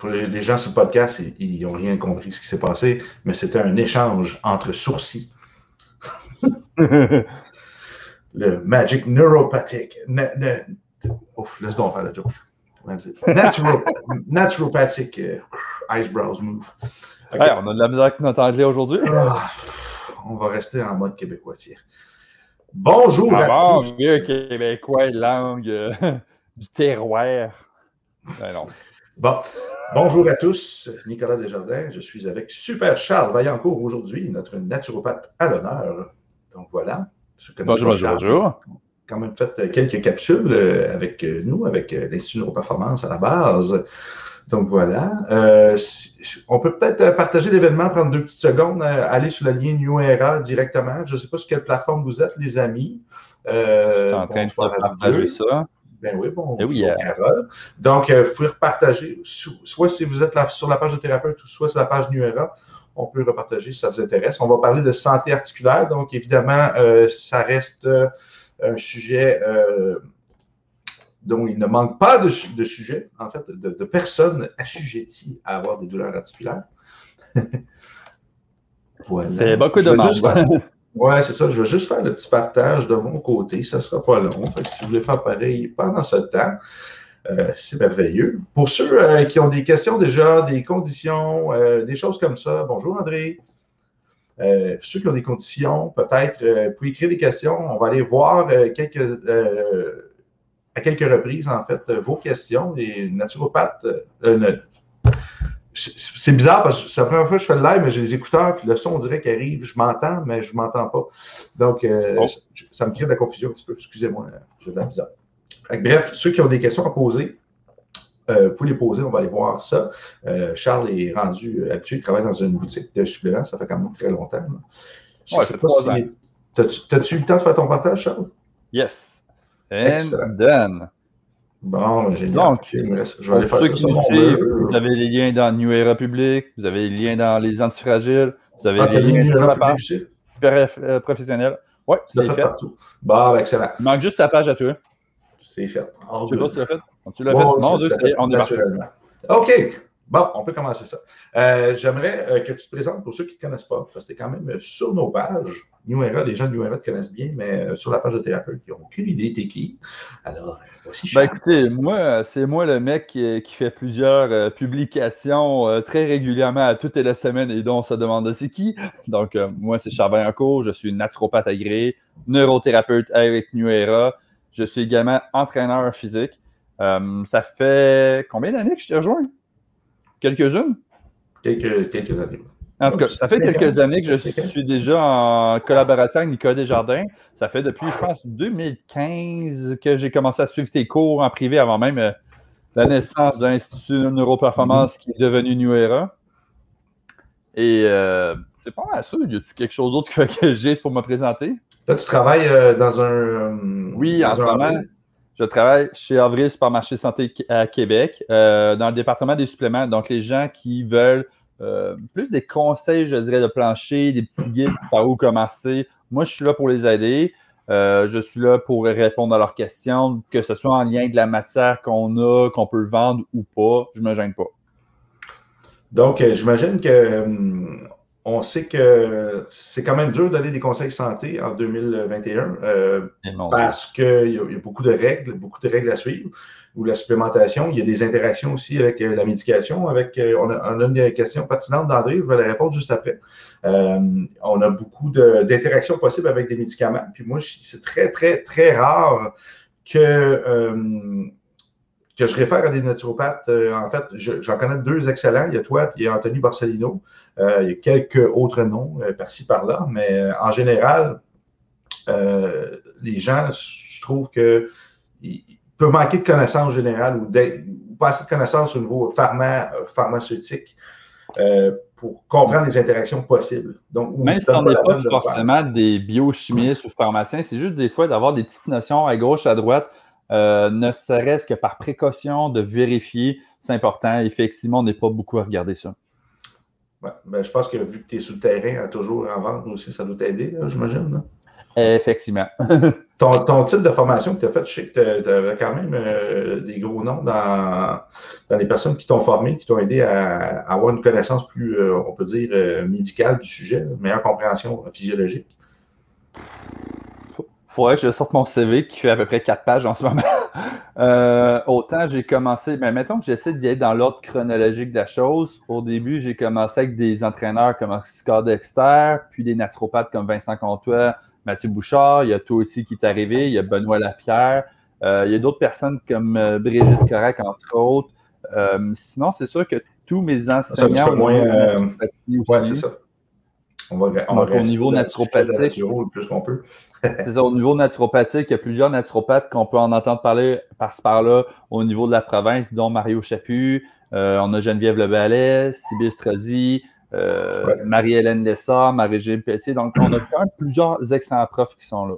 pour les gens sur le podcast, ils n'ont rien compris ce qui s'est passé, mais c'était un échange entre sourcils. le Magic Neuropathic. Ouf, laisse donc faire le joke. naturopathic uh, eyebrows move. on a de la misère avec notre anglais aujourd'hui. Ah, on va rester en mode québécois. Bonjour ah, à bon, tous. québécois, langue euh, du terroir. Ben non. Bon, bonjour à tous. Nicolas Desjardins. Je suis avec Super Charles Vaillancourt aujourd'hui, notre naturopathe à l'honneur. Donc voilà. Bonjour, bonjour, bonjour quand même fait euh, quelques capsules euh, avec euh, nous, avec l'Institut Neuroperformance à la base. Donc voilà. on peut peut-être partager l'événement, prendre deux petites secondes, aller sur la ligne New Era directement. Je ne sais pas sur quelle plateforme vous êtes, les amis. je suis en train de partager ça. Ben oui, bon, eh oui, Carole. Donc, vous pouvez repartager, soit si vous êtes sur la page de thérapeute ou soit sur la page New Era, on peut repartager si ça vous intéresse. On va parler de santé articulaire. Donc, évidemment, ça reste un sujet euh, dont il ne manque pas de, de sujet, en fait, de, personnes assujetties à avoir des douleurs articulaires. C'est beaucoup de Oui, c'est ça. Je vais juste faire le petit partage de mon côté. Ça ne sera pas long. si vous voulez faire pareil pendant ce temps, euh, c'est merveilleux. Pour ceux euh, qui ont des questions déjà, des conditions, des choses comme ça, bonjour André. Euh, ceux qui ont des conditions, peut-être, euh, vous pouvez écrire des questions. On va aller voir euh, quelques, à quelques reprises, en fait, vos questions. Les naturopathes. C'est bizarre parce que c'est la première fois que je fais le live, mais j'ai les écouteurs, puis le son, on dirait qu'il arrive. Je m'entends, mais je ne m'entends pas. Donc, oh. ça me crée de la confusion un petit peu. Excusez-moi, j'ai de la bizarre. Bref, ceux qui ont des questions à poser, euh, vous pouvez les poser, on va aller voir ça. Euh, Charles est rendu euh, habitué, il travaille dans une boutique de suppléments, ça fait quand même très longtemps. Ouais, si. T'as-tu eu le temps de faire ton partage, Charles? Yes. And done. Bon, ben, génial. Donc, je vais aller faire ceux qui nous suivent, vous avez les liens dans New Era Public, vous avez les liens dans les antifragiles, vous avez ah, les liens sur la page professionnelle. Oui, c'est fait. Bon, ben, excellent. Il manque juste ta page à toi. C'est fait. Tu l'as fait? Tu l'as fait? Non, on est parti. OK. Bon, on peut commencer ça. Euh, j'aimerais euh, que tu te présentes pour ceux qui ne te connaissent pas, parce que tu es quand même euh, sur nos pages. New Era, les gens de New Era te connaissent bien, mais sur la page de thérapeute, ils n'ont aucune idée t'es qui. Alors, voici ben, écoutez, moi, c'est moi le mec qui, fait plusieurs publications très régulièrement à toutes les semaines et dont on se demande c'est qui. Donc, moi, c'est Charbin cours, je suis naturopathe agréé, neurothérapeute avec New Era. Je suis également entraîneur physique. Ça fait combien d'années que je t'ai rejoint? Quelques-unes? Quelques, quelques années. En tout cas, ça fait quelques années que je suis déjà en collaboration avec Nicolas Desjardins. Ça fait depuis, je pense, 2015 que j'ai commencé à suivre tes cours en privé avant même euh, la naissance de l'Institut Neuroperformance qui est devenu New Era. Et euh, c'est pas mal ça. Y a-t-il quelque chose d'autre que, que j'ai pour me présenter? Là, tu travailles euh, dans un. Euh, oui, en ce moment, je travaille chez Avril Supermarché Santé à Québec, euh, dans le département des suppléments. Donc, les gens qui veulent plus des conseils, je dirais, de plancher, des petits guides par où commencer. Moi, je suis là pour les aider. je suis là pour répondre à leurs questions, que ce soit en lien avec la matière qu'on a, qu'on peut vendre ou pas. Je ne me gêne pas. Donc, j'imagine que hum, on sait que c'est quand même dur de donner des conseils santé en 2021 euh, parce qu'il y, a beaucoup de règles, beaucoup de règles à suivre. Ou la supplémentation, il y a des interactions aussi avec euh, la médication. Avec, euh, on, a, on, a, une question pertinente d'André, je vais la répondre juste après. on a beaucoup d'interactions possibles avec des médicaments. Puis moi, c'est très, très, très rare que que je réfère à des naturopathes. Euh, en fait, j'en connais deux excellents. Il y a toi et Anthony Borsellino. Euh, il y a quelques autres noms euh, par-ci, par-là. Mais en général, les gens, je trouve que peuvent manquer de connaissances générales ou, pas assez de connaissances au niveau pharmaceutique pour comprendre les interactions possibles. Donc, Même si on n'est pas forcément des biochimistes ou pharmaciens, c'est juste des fois d'avoir des petites notions à gauche, à droite euh, ne serait-ce que par précaution de vérifier, c'est important. Effectivement, on n'est pas beaucoup à regarder ça. ben, je pense que vu que tu es sur le terrain à toujours en vente aussi, ça doit t'aider, j'imagine. Effectivement. ton, type de formation que tu as fait, je sais que tu avais quand même euh, des gros noms dans, dans les personnes qui t'ont formé, qui t'ont aidé à, avoir une connaissance plus, euh, on peut dire, euh, médicale du sujet, une meilleure compréhension physiologique. Faudrait que je sorte mon CV qui fait à peu près quatre pages en ce moment. autant j'ai commencé, mais mettons que j'essaie d'y être dans l'ordre chronologique de la chose. Au début, j'ai commencé avec des entraîneurs comme Oscar Dexter, puis des naturopathes comme Vincent Comtois, Mathieu Bouchard, il y a toi aussi qui est arrivé, il y a Benoît Lapierre, euh, il y a d'autres personnes comme euh, Brigitte Correc, entre autres. Euh, sinon, c'est sûr que tous mes enseignants. moins. c'est ça. On va, on au niveau naturopathique. plus qu'on peut. c'est ça, au niveau naturopathique, il y a plusieurs naturopathes qu'on peut en entendre parler par-ci par-là au niveau de la province, dont Mario Chaput, on a Geneviève Leballet, Sybille Strozzi, euh, Marie-Hélène Lessard, Marie-Gilles Pelletier. Donc, on a quand même plusieurs excellents profs qui sont là.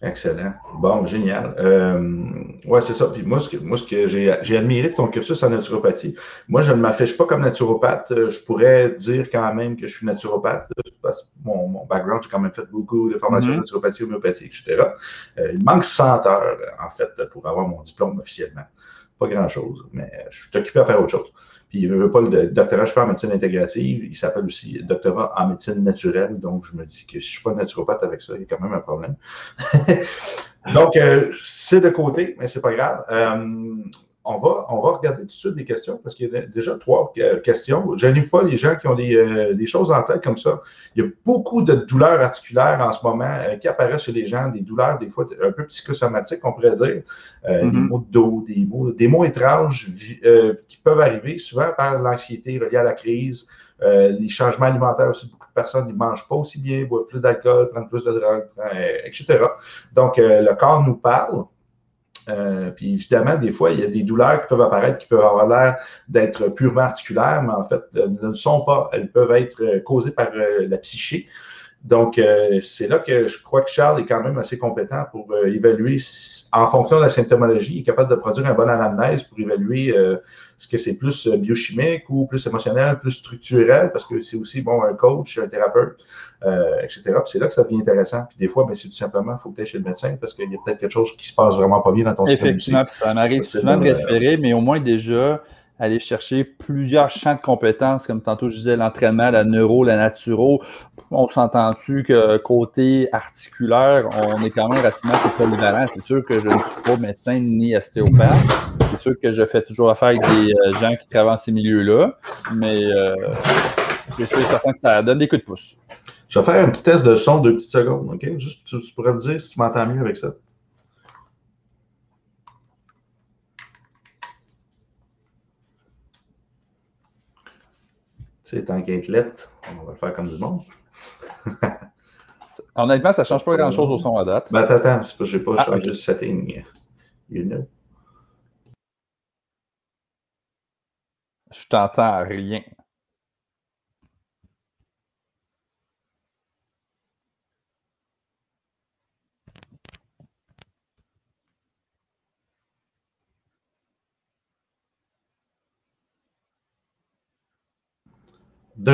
Excellent. Bon, génial. Euh, ouais, c'est ça. Puis moi, ce que, moi, ce que j'ai, admiré de ton cursus en naturopathie, moi, je ne m'affiche pas comme naturopathe. Euh, je pourrais dire quand même que je suis naturopathe parce que mon, background, j'ai quand même fait beaucoup de formations de mm-hmm. naturopathie, homéopathie, etc. il manque 100 heures, en fait, pour avoir mon diplôme officiellement. Pas grand-chose, mais je suis occupé à faire autre chose. Puis il ne veut pas le doctorat, je fais en médecine intégrative. Il s'appelle aussi doctorat en médecine naturelle. Donc, je me dis que si je ne suis pas naturopathe avec ça, il y a quand même un problème. donc, euh, c'est de côté, mais ce n'est pas grave. Euh, on va, on va regarder tout de suite des questions parce qu'il y a déjà trois euh, questions. Je n'ai pas les gens qui ont euh, des, choses en tête comme ça. Il y a beaucoup de douleurs articulaires en ce moment euh, qui apparaissent chez les gens, des douleurs des fois un peu psychosomatiques, on pourrait dire, des mm-hmm. maux de dos, des maux, des maux étranges qui peuvent arriver souvent par l'anxiété reliée à la crise. les changements alimentaires aussi, beaucoup de personnes ne mangent pas aussi bien, boivent plus d'alcool, prennent plus de drogue, etc. Donc, le corps nous parle. Euh, puis évidemment, des fois, il y a des douleurs qui peuvent apparaître qui peuvent avoir l'air d'être purement articulaires, mais en fait, elles ne sont pas. Elles peuvent être euh, causées par euh, la psyché. Donc, c'est là que je crois que Charles est quand même assez compétent pour évaluer, en fonction de la symptomologie, il est capable de produire un bon anamnèse pour évaluer ce que c'est plus biochimique ou plus émotionnel, plus structurel, parce que c'est aussi bon un coach, un thérapeute. Euh, etc. c'est là que ça devient intéressant. Puis des fois, ben, c'est tout simplement, il faut que tu ailles chez le médecin parce qu'il y a peut-être quelque chose qui se passe vraiment pas bien dans ton système. Effectivement, ça m'arrive souvent de référer, mais au moins déjà aller chercher plusieurs champs de compétences, comme tantôt je disais, l'entraînement, la neuro, la naturo. On s'entend-tu que côté articulaire, on est quand même relativement polyvalent? C'est sûr que je ne suis pas médecin ni ostéopathe. C'est sûr que je fais toujours affaire avec des euh, gens qui travaillent dans ces milieux-là, mais euh, je suis certain que ça donne des coups de pouce. Je vais faire un petit test de son, deux petites secondes, OK? Juste, tu, pourrais me dire si tu m'entends mieux avec ça. Tu sais, tant qu'être on va le faire comme du monde. Honnêtement, ça ne change pas grand-chose au son à date. Ben, attends, attends, c'est parce que je n'ai pas ah, changé le setting. You know. Je t'entends rien.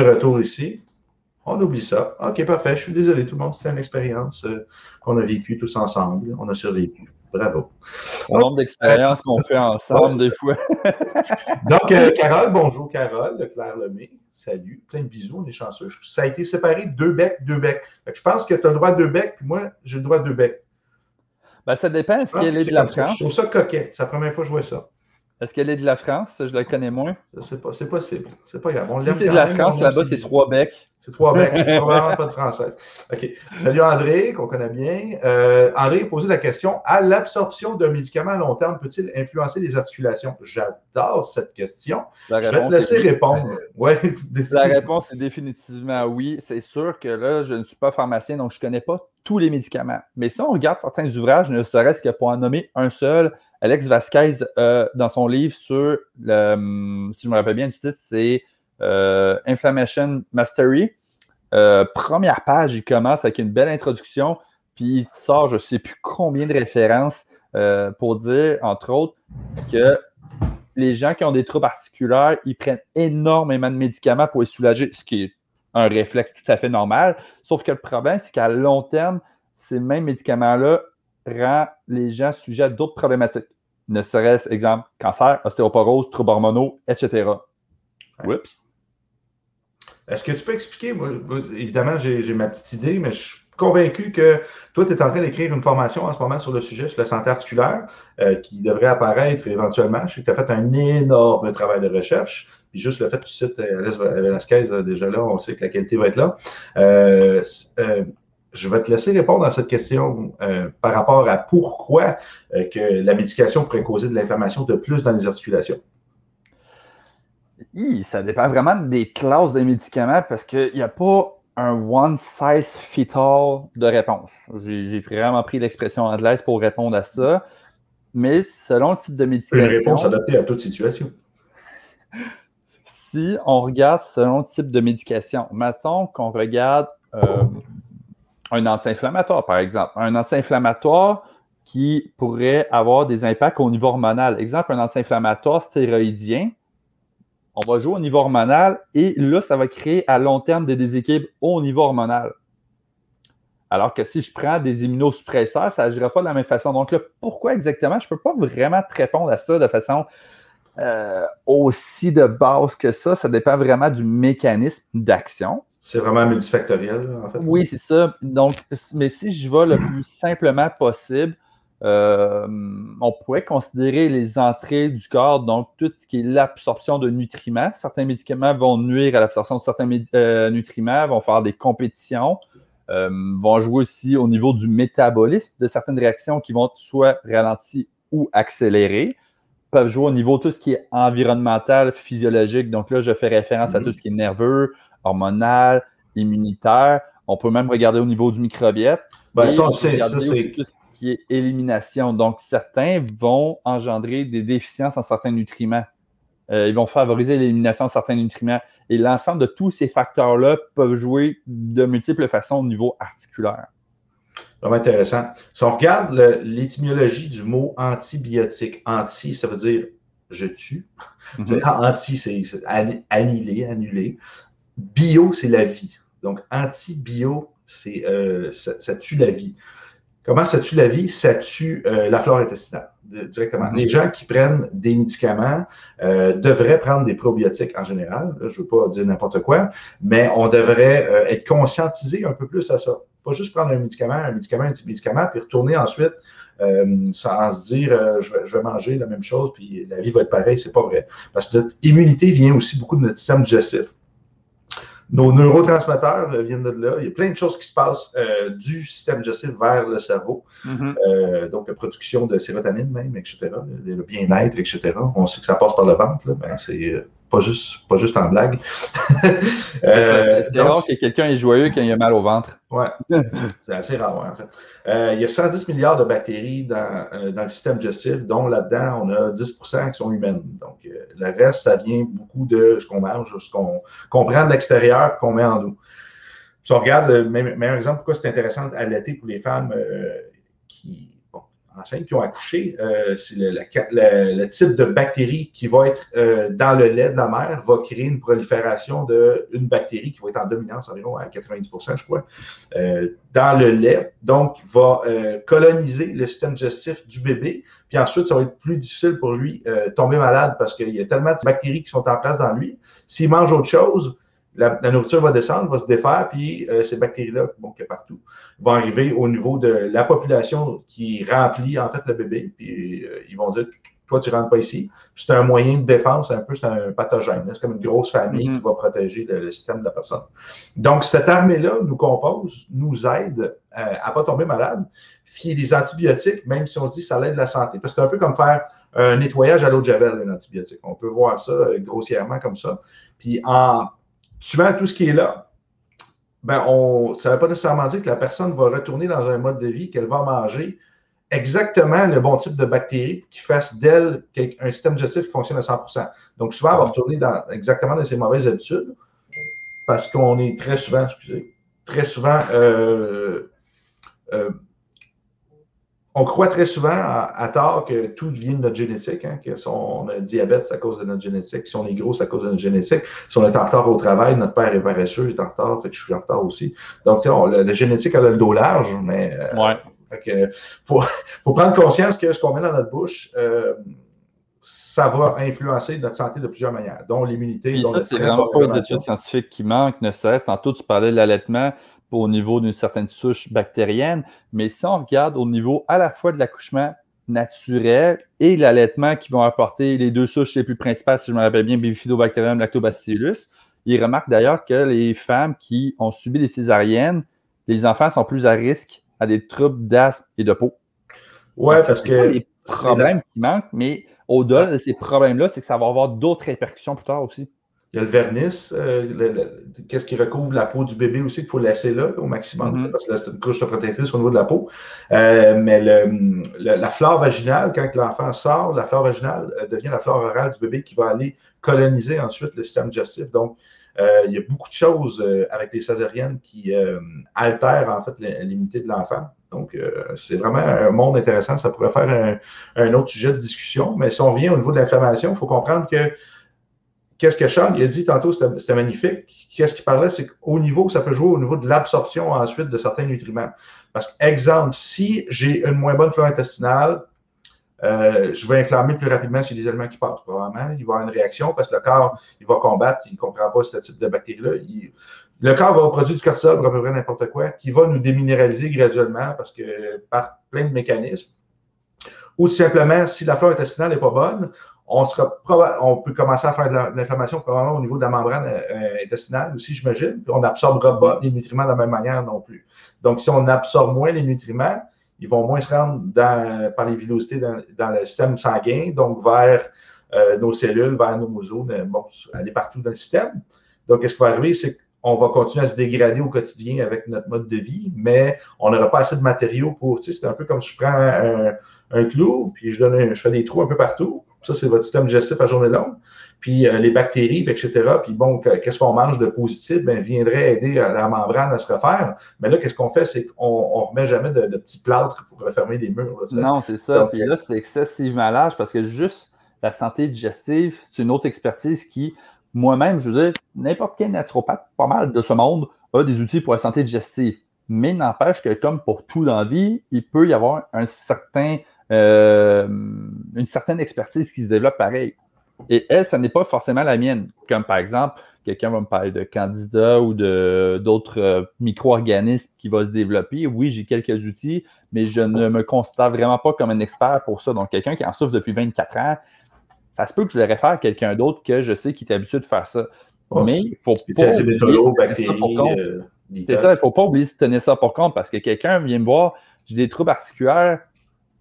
De retour ici. On oublie ça. OK, parfait. Je suis désolé, tout le monde. C'était une expérience euh, qu'on a vécue tous ensemble. On a survécu. Bravo. Le nombre d'expériences qu'on fait ensemble des fois. Donc, euh, Carole, bonjour Carole, de Claire Lemay. Salut. Plein de bisous, on est chanceux. Ça a été séparé deux becs, deux becs. je pense que tu as le droit de deux becs, puis moi, j'ai le droit de deux becs. Ben, ça dépend. Est-ce qu'elle est de la France? Je trouve ça coquet. C'est la première fois que je vois ça. Est-ce qu'elle est de la France? Je la connais moins. C'est possible. C'est pas grave. si c'est de la France, là-bas, c'est trois becs. C'est trois becs. C'est probablement pas de française. OK. Salut André, qu'on connaît bien. Euh, André a posé la question à l'absorption d'un médicament à long terme peut-il influencer les articulations? J'adore cette question. je vais te laisser répondre. ouais. la réponse est définitivement oui. C'est sûr que là, je ne suis pas pharmacien, donc je ne connais pas tous les médicaments. Mais si on regarde certains ouvrages, ne serait-ce que pour en nommer un seul, Alex Vasquez, euh, dans son livre sur, hum, si je me rappelle bien du titre, c'est euh, Inflammation Mastery. Euh, première page, il commence avec une belle introduction, puis il sort je ne sais plus combien de références pour dire, entre autres, que les gens qui ont des troubles articulaires, ils prennent énormément de médicaments pour les soulager, ce qui est un réflexe tout à fait normal. Sauf que le problème, c'est qu'à long terme, ces mêmes médicaments-là rendent les gens sujets à d'autres problématiques. Ne serait-ce, exemple, cancer, ostéoporose, troubles hormonaux, etc. Oups. Est-ce que tu peux expliquer, moi, évidemment, j'ai ma petite idée, mais je suis convaincu que toi, tu es en train d'écrire une formation en ce moment sur le sujet, sur la santé articulaire, euh, qui devrait apparaître éventuellement. Je sais que tu as fait un énorme travail de recherche. Puis juste le fait que tu cites euh, Alice Velasquez, euh, déjà là, on sait que la qualité va être là. Je vais te laisser répondre à cette question par rapport à pourquoi que la médication pourrait causer de l'inflammation de plus dans les articulations ça dépend vraiment des classes de médicaments parce qu'il n'y a pas un one size fit all de réponse. J'ai vraiment pris l'expression anglaise pour répondre à ça. Mais selon le type de médication. Une réponse adaptée à toute situation. Si on regarde selon le type de médication, mettons qu'on regarde euh, un anti-inflammatoire, par exemple. Un anti-inflammatoire qui pourrait avoir des impacts au niveau hormonal. Exemple, un anti-inflammatoire stéroïdien on va jouer au niveau hormonal et là, ça va créer à long terme des déséquilibres au niveau hormonal. Alors que si je prends des immunosuppresseurs, ça n'agira pas de la même façon. Donc là, pourquoi exactement? Je ne peux pas vraiment te répondre à ça de façon euh, aussi de base que ça. Ça dépend vraiment du mécanisme d'action. C'est vraiment multifactoriel, en fait. Oui, c'est ça. Donc, mais si je vais le plus simplement possible, euh, on pourrait considérer les entrées du corps, donc tout ce qui est l'absorption de nutriments. Certains médicaments vont nuire à l'absorption de certains euh, nutriments, vont faire des compétitions, euh, vont jouer aussi au niveau du métabolisme de certaines réactions qui vont soit ralentir ou accélérer, peuvent jouer au niveau de tout ce qui est environnemental, physiologique. Donc là, je fais référence à tout ce qui est nerveux, hormonal, immunitaire. On peut même regarder au niveau du microbiote. Ben, ça, c'est qui est élimination. Donc, certains vont engendrer des déficiences en certains nutriments. Euh, ils vont favoriser l'élimination de certains nutriments. Et l'ensemble de tous ces facteurs-là peuvent jouer de multiples façons au niveau articulaire. Vraiment intéressant. Si on regarde l'étymologie du mot antibiotique, anti, ça veut dire je tue. Mhm. Anti, c'est annihiler, annuler. Bio, c'est la vie. Donc, antibio, c'est euh, ça, tue la vie. Comment ça tue la vie? Ça tue euh, la flore intestinale directement. Les gens qui prennent des médicaments euh, devraient prendre des probiotiques en général. je ne veux pas dire n'importe quoi, mais on devrait être conscientisé un peu plus à ça. Pas juste prendre un médicament, un médicament, un petit médicament, puis retourner ensuite sans se dire je vais, je, vais, manger la même chose, puis la vie va être pareille. C'est pas vrai. Parce que notre immunité vient aussi beaucoup de notre système digestif. Nos neurotransmetteurs euh, viennent de là. Il y a plein de choses qui se passent euh, du système digestif vers le cerveau. Mm-hmm. Euh, donc, la production de sérotonine même, etc. Le, bien-être, etc. On sait que ça passe par le ventre, là, ben, c'est pas juste, pas juste en blague. Euh, c'est rare que quelqu'un est joyeux quand il a mal au ventre. Oui, c'est assez rare, en fait. Euh, il y a 110 milliards de bactéries dans, euh, dans le système digestif, dont là-dedans, on a 10% qui sont humaines. Donc, le reste, ça vient beaucoup de ce qu'on mange, ce qu'on prend de l'extérieur qu'on met en nous. Si on regarde, le meilleur exemple, pourquoi c'est intéressant à l'été pour les femmes qui enceintes qui ont accouché, euh, c'est le, type de bactérie qui va être euh, dans le lait de la mère va créer une prolifération d'une bactérie qui va être en dominance environ à 90% je crois, euh, dans le lait. Donc, va coloniser le système digestif du bébé. Puis ensuite, ça va être plus difficile pour lui tomber malade parce qu'il y a tellement de bactéries qui sont en place dans lui. S'il mange autre chose, la, nourriture va descendre, va se défaire, puis euh, ces bactéries-là, bon, a partout, vont arriver au niveau de la population qui remplit en fait le bébé, puis euh, ils vont dire toi, tu ne rentres pas ici. C'est un moyen de défense, un peu, c'est un pathogène. C'est comme une grosse famille mm-hmm. qui va protéger le, système de la personne. Donc, cette armée-là nous compose, nous aide euh, à ne pas tomber malade. Puis les antibiotiques, même si on se dit que ça l'aide la santé, parce que c'est un peu comme faire un nettoyage à l'eau de javel, un antibiotique. On peut voir ça grossièrement comme ça. Puis en souvent, tout ce qui est là, ben on, ça ne veut pas nécessairement dire que la personne va retourner dans un mode de vie, qu'elle va manger exactement le bon type de bactéries qui fasse d'elle un système digestif qui fonctionne à 100% Donc, souvent, elle va retourner exactement dans ses mauvaises habitudes parce qu'on est très souvent, excusez, très souvent, euh, euh, on croit très souvent à, tort que tout vient de notre génétique, hein, que si on a le diabète, c'est à cause de notre génétique. Si on est gros, c'est à cause de notre génétique. Si on est en retard au travail, notre père est paresseux, il est en retard, fait que je suis en retard aussi. Donc, tu sais, la génétique, elle a le dos large, mais euh, ouais. fait faut, faut, prendre conscience que ce qu'on met dans notre bouche, euh, ça va influencer notre santé de plusieurs manières, dont l'immunité. ça, c'est vraiment pas les études scientifiques qui manquent, ne serait-ce. Tantôt, tu parlais de l'allaitement au niveau d'une certaine souche bactérienne, mais si on regarde au niveau à la fois de l'accouchement naturel et l'allaitement qui vont apporter les deux souches les plus principales, si je me rappelle bien, Bifidobacterium lactobacillus, il remarque d'ailleurs que les femmes qui ont subi des césariennes, les enfants sont plus à risque à des troubles d'asthme et de peau. Oui, parce que. les problèmes qui manquent, mais au-delà de ces problèmes-là, c'est que ça va avoir d'autres répercussions plus tard aussi. Il y a le vernis, euh, qu'est-ce qui recouvre la peau du bébé aussi qu'il faut laisser là au maximum, mm-hmm. parce que c'est une couche protectrice au niveau de la peau. Euh, mais la flore vaginale, quand l'enfant sort, la flore vaginale euh, devient la flore orale du bébé qui va aller coloniser ensuite le système digestif. Donc, il y a beaucoup de choses avec les césariennes qui altèrent en fait l'immunité de l'enfant. Donc, c'est vraiment un monde intéressant. Ça pourrait faire un, un, autre sujet de discussion. Mais si on vient au niveau de l'inflammation, il faut comprendre que qu'est-ce que Charles a dit tantôt, c'était magnifique. Qu'est-ce qu'il parlait, c'est qu'au niveau, ça peut jouer au niveau de l'absorption ensuite de certains nutriments. Parce que, exemple, si j'ai une moins bonne flore intestinale, euh, je vais inflammer plus rapidement sur les aliments qui passent. Probablement, il va avoir une réaction parce que le corps, il va combattre, il ne comprend pas ce type de bactéries-là. Le corps va produire du cortisol pour à peu près n'importe quoi, qui va nous déminéraliser graduellement parce que par plein de mécanismes. Ou tout simplement, si la flore intestinale n'est pas bonne, on, peut commencer à faire de l'inflammation probablement au niveau de la membrane euh, intestinale aussi, j'imagine. Puis on n'absorbera pas les nutriments de la même manière non plus. Donc, si on absorbe moins les nutriments, ils vont moins se rendre dans, par les villosités dans, le système sanguin, donc vers euh, nos cellules, vers nos museaux, bon, aller partout dans le système. Donc, qu'est-ce qui va arriver? C'est qu'on va continuer à se dégrader au quotidien avec notre mode de vie, mais on n'aura pas assez de matériaux pour. Tu sais, c'est un peu comme si je prends un, un clou, puis je, donne je fais des trous un peu partout ça, c'est votre système digestif à journée longue. Puis euh, les bactéries, etc. Puis bon, qu'est-ce qu'on mange de positif? Ben, viendrait aider la membrane à se refaire. Mais là, qu'est-ce qu'on fait? C'est qu'on ne remet jamais de, petits plâtres pour refermer les murs. non, c'est ça. puis là, c'est excessivement large parce que juste la santé digestive, c'est une autre expertise qui, moi-même, je veux dire, n'importe quel naturopathe, pas mal de ce monde, a des outils pour la santé digestive. Mais n'empêche que, comme pour tout dans la vie, il peut y avoir un certain euh, une certaine expertise qui se développe pareil. Et elle, ce n'est pas forcément la mienne. Comme par exemple, quelqu'un va me parler de candidats ou d'autres euh, micro-organismes qui vont se développer. Oui, j'ai quelques outils, mais je ne me considère vraiment pas comme un expert pour ça. Donc, quelqu'un qui en souffre depuis 24 ans, ça se peut que je le réfère à quelqu'un d'autre que je sais qui est habitué de faire ça. mais il faut pas. C'est ça, il ne faut pas oublier de tenir ça pour compte parce que quelqu'un vient me voir, j'ai des troubles articulaires,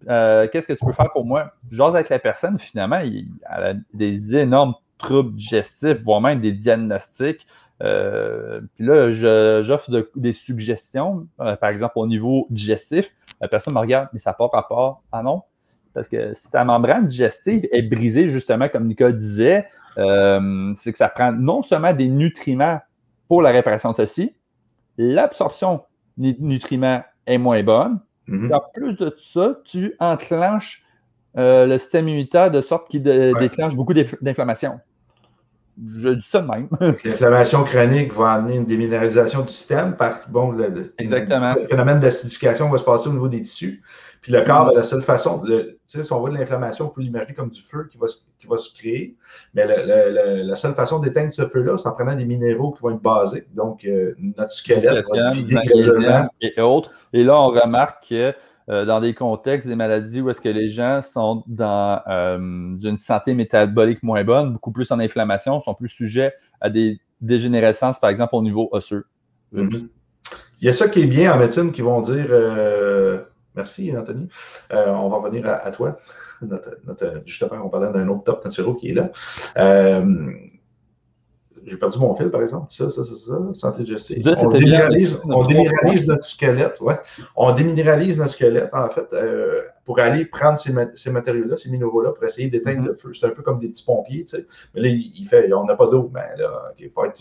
euh, qu'est-ce que tu peux faire pour moi? J'ose avec la personne, finalement, il, a des énormes troubles digestifs, voire même des diagnostics. Euh, puis là, j'offre des suggestions, euh, par exemple au niveau digestif. La personne me regarde, mais ça n'a pas rapport. Ah non? Parce que si ta membrane digestive est brisée, justement, comme Nicolas disait, c'est que ça prend non seulement des nutriments pour la réparation de ceci, l'absorption des nutriments est moins bonne, Mhm. En plus de ça, tu enclenches euh, le système immunitaire de sorte qu'il déclenche beaucoup d'inflammation. Je dis ça de même. L'inflammation chronique va amener une déminéralisation du système. Par, bon, le, phénomène d'acidification va se passer au niveau des tissus. Puis le corps, la seule façon, de, si on voit de l'inflammation, on peut l'imaginer comme du feu qui va, qui va se créer. Mais la seule façon d'éteindre ce feu-là, c'est en prenant des minéraux qui vont être basiques. Donc, euh, notre squelette va se vider graduellement. Et autres. Et là, on remarque que euh, dans des contextes, des maladies où est-ce que les gens sont dans euh, une santé métabolique moins bonne, beaucoup plus en inflammation, sont plus sujets à des dégénérescences, par exemple, au niveau osseux. Mm-hmm. Il y a ça qui est bien en médecine qui vont dire Merci, Anthony. Euh, on va revenir à, toi. Notre, justement, on parlait d'un autre top naturel qui est là. Euh, j'ai perdu mon fil, par exemple. Ça, ça, ça, ça. Santé digestive. On déminéralise, on déminéralise notre squelette. Ouais. On déminéralise notre squelette, en fait, euh, pour aller prendre ces, ces matériaux-là, ces minéraux-là, pour essayer d'éteindre mm-hmm. le feu. C'est un peu comme des petits pompiers, tu sais. Mais là, il, fait, on n'a pas d'eau. Mais là, il faut être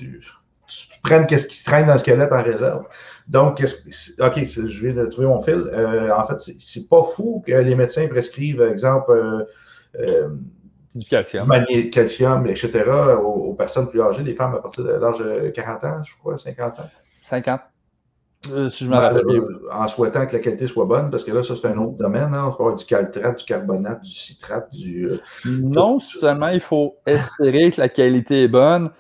tu prennes qu'est-ce qui se traîne dans le squelette en réserve. Donc, OK, je viens de trouver mon fil. Euh, en fait, c'est pas fou que les médecins prescrivent, exemple, euh, euh, du calcium. calcium, etc., aux, personnes plus âgées, les femmes à partir de l'âge de 40 ans, je crois, 50 ans. 50. si je me rappelle bien. En souhaitant que la qualité soit bonne, parce que là, ça, c'est un autre domaine. Hein. On peut avoir du caltrate, du carbonate, du citrate, du. non seulement il faut espérer que la qualité est bonne,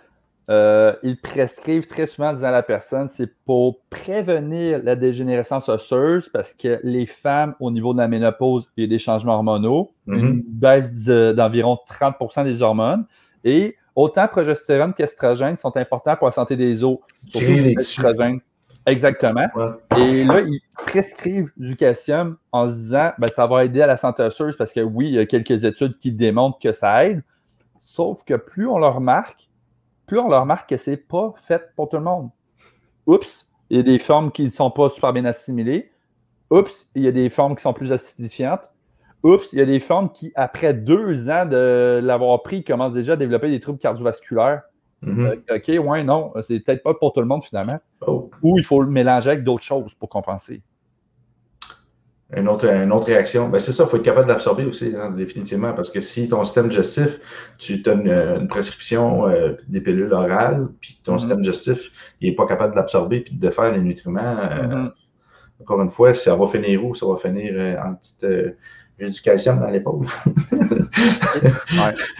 euh, ils prescrivent très souvent en disant à la personne, c'est pour prévenir la dégénérescence osseuse parce que les femmes, au niveau de la ménopause, il y a des changements hormonaux, mm-hmm. une baisse d'environ 30% des hormones. Et autant progestérone qu'estrogène sont importants pour la santé des os. Surtout l'estrogène. Exactement. Et là, ils prescrivent du calcium en se disant, ben, ça va aider à la santé osseuse parce que oui, il y a quelques études qui démontrent que ça aide. Sauf que plus on le remarque, on leur remarque que c'est pas fait pour tout le monde. Oups, il y a des formes qui ne sont pas super bien assimilées. Oups, il y a des formes qui sont plus acidifiantes. Oups, il y a des formes qui, après deux ans de l'avoir pris, commencent déjà à développer des troubles cardiovasculaires. Mm-hmm. Euh, OK, ouais, non, c'est peut-être pas pour tout le monde finalement. Oh. Ou il faut le mélanger avec d'autres choses pour compenser une autre, une autre réaction. Ben, c'est ça, il faut être capable d'absorber aussi, hein, définitivement, parce que si ton système digestif, tu as une, prescription euh, des pilules orales, puis ton mm-hmm. système digestif, il n'est pas capable d'absorber puis de faire les nutriments, euh, mm-hmm. encore une fois, ça va finir où? Ça va finir euh, en petite j'ai du calcium dans l'épaule.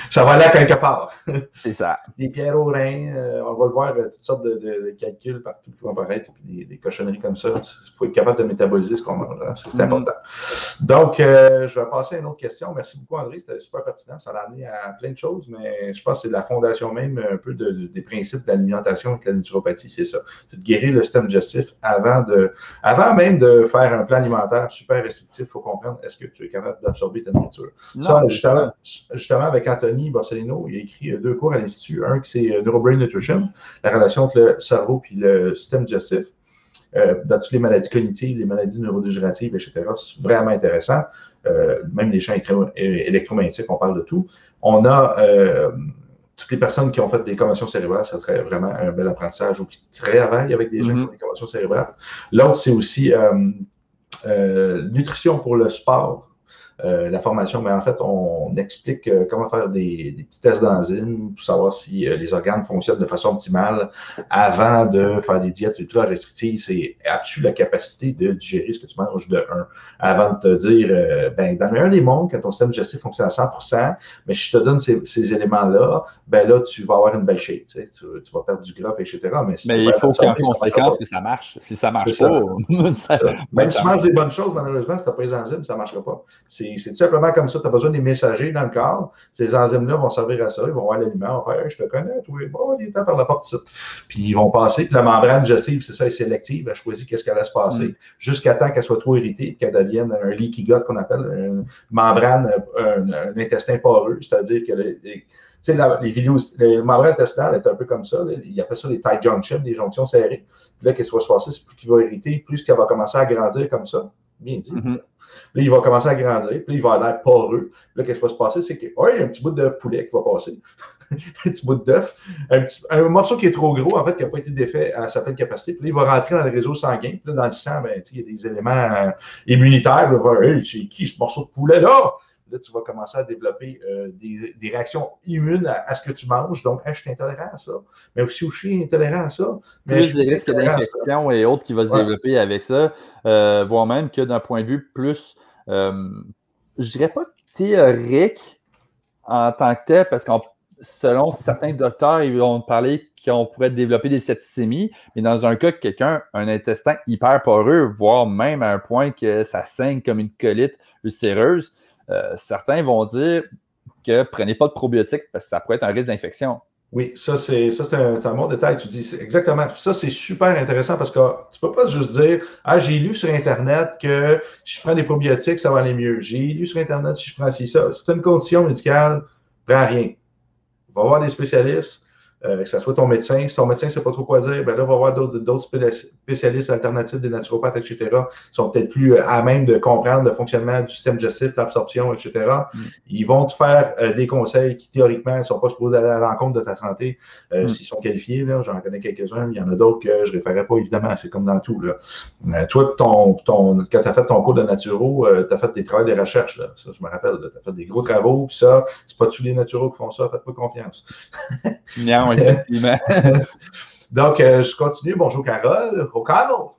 Ça va aller à quelque part. C'est ça. Des pierres au rein, euh, on va le voir, euh, toutes sortes de, calculs partout qui vont apparaître, puis des, cochonneries comme ça. Il faut être capable de métaboliser ce qu'on mange. Hein. C'est mm-hmm. important. Donc, euh, je vais passer à une autre question. Merci beaucoup, André. C'était super pertinent. Ça l'a amené à plein de choses, mais je pense que c'est la fondation même un peu des principes de l'alimentation avec la naturopathie. C'est ça. C'est de guérir le système digestif avant, de, avant même de faire un plan alimentaire super restrictif. Il faut comprendre est-ce que tu es capable d'absorber ta nourriture. ça, justement, avec Anthony Borsellino, il a écrit euh, deux cours à l'Institut. Un qui c'est euh, Neurobrain Nutrition, la relation entre le cerveau et le système digestif. Euh, dans toutes les maladies cognitives, les maladies neurodégénératives, etc. C'est vraiment intéressant. même les champs électromagnétiques, on parle de tout. On a toutes les personnes qui ont fait des commotions cérébrales, ça serait vraiment un bel apprentissage ou qui travaillent avec des gens qui mm-hmm. ont des commotions cérébrales. L'autre, c'est aussi nutrition pour le sport. Euh, la formation, mais en fait, on explique euh, comment faire des, petits tests d'enzymes pour savoir si euh, les organes fonctionnent de façon optimale avant de faire des diètes ultra restrictives. C'est as-tu la capacité de digérer ce que tu manges de 1 avant de te dire, ben, dans le meilleur des mondes, quand ton système digestif fonctionne à 100% mais si je te donne ces, éléments-là, ben là, tu vas avoir une belle shape. Tu, vas perdre du gras, etc. Mais, il faut qu'en conséquence que ça marche. Si ça marche pas, ça. Même si tu manges des bonnes choses, malheureusement, si tu n'as pas les enzymes, ça ne marchera pas. C'est c'est tout simplement comme ça. Tu as besoin des messagers dans le corps. Ces enzymes-là vont servir à ça. Ils vont voir l'aliment. Vont je te connais, toi. Bon, il est temps par la porte. Puis ils vont passer. la membrane digestive, c'est ça, elle est sélective. Elle choisit qu'est-ce qu'elle laisse passer mm. jusqu'à temps qu'elle soit trop irritée et qu'elle devienne un leaky gut qu'on appelle une membrane, un, intestin poreux. C'est-à-dire que tu sais, les vidéos, les membranes intestinales est un peu comme ça. Il appelle ça les tight junctions, des jonctions serrées. Puis là, qu'est-ce qui va se passer? C'est plus qu'il va irriter, plus qu'elle va commencer à grandir comme ça. Bien dit. Mm-hmm. Là, il va commencer à grandir, puis il va l'air poreux. Là, qu'est-ce qui va se passer? C'est qu'il y a un petit bout de poulet qui va passer, un petit bout d'œuf, un, morceau qui est trop gros, en fait, qui n'a pas été défait à sa pleine capacité. Puis là, il va rentrer dans le réseau sanguin. Puis là, dans le sang, ben, il y a des éléments euh, immunitaires. Là, c'est qui ce morceau de poulet-là? Là, tu vas commencer à développer euh, des, réactions immunes à, ce que tu manges. Donc, je suis intolérant à ça. Mais aussi, je suis intolérant à ça. Mais plus des risques d'infection et autres qui vont se développer avec ça, euh, voire même que d'un point de vue plus, euh, je dirais pas théorique en tant que tel, parce que selon certains docteurs, ils vont parler qu'on pourrait développer des septicémies, mais dans un cas, quelqu'un a un intestin hyper poreux, voire même à un point que ça saigne comme une colite ulcéreuse, euh, certains vont dire que prenez pas de probiotiques parce que ça pourrait être un risque d'infection. Oui, ça, c'est un, un, bon détail. Tu dis exactement. Ça, c'est super intéressant parce que tu peux pas juste dire Ah, j'ai lu sur Internet que si je prends des probiotiques, ça va aller mieux. J'ai lu sur Internet si je prends ci, ça. C'est une condition médicale, prends rien. Va voir des spécialistes. Euh, que ce soit ton médecin. Si ton médecin ne sait pas trop quoi dire, ben là, va voir d'autres spécialistes alternatifs, des naturopathes, etc., qui sont peut-être plus euh, à même de comprendre le fonctionnement du système digestif, l'absorption, etc. Mm. Ils vont te faire euh, des conseils qui, théoriquement, ne sont pas supposés aller à la rencontre de ta santé mm. s'ils sont qualifiés. J'en connais quelques-uns. Il y en a d'autres que je ne référerais pas, évidemment. C'est comme dans tout. Là. toi, ton, ton, quand tu as fait ton cours de naturo, tu as fait des travaux de recherche. Ça, je me rappelle. Tu as fait des gros travaux. Puis ça, c'est pas tous les naturaux qui font ça. Faites pas confiance. non, effectivement. Donc, euh, je continue. Bonjour, Carole. O'Connell.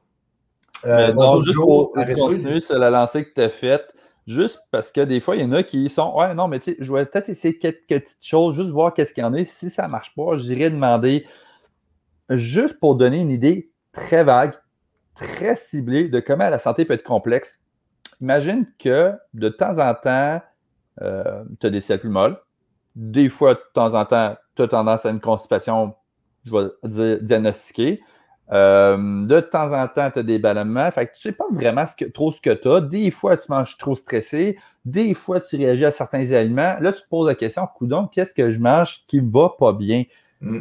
Euh, bonjour, juste pour, continuer sur la lancée que tu as faite, juste parce que des fois, il y en a qui sont Ouais, non, mais tu sais, je vais peut-être essayer quelques petites choses, juste voir qu'est-ce qu'il y en a. Si ça ne marche pas, j'irai demander, juste pour donner une idée très vague, très ciblée de comment la santé peut être complexe. Imagine que de temps en temps, euh, tu as des cellules molles. Des fois, de temps en temps, tu as tendance à une constipation, je vais dire, diagnostiquée. Euh, de temps en temps, tu as des ballonnements. Fait que tu ne sais pas vraiment trop ce que tu as. Des fois, tu manges trop stressé. Des fois, tu réagis à certains aliments. Là, tu te poses la question, coudon, qu'est-ce que je mange qui ne va pas bien? Mm.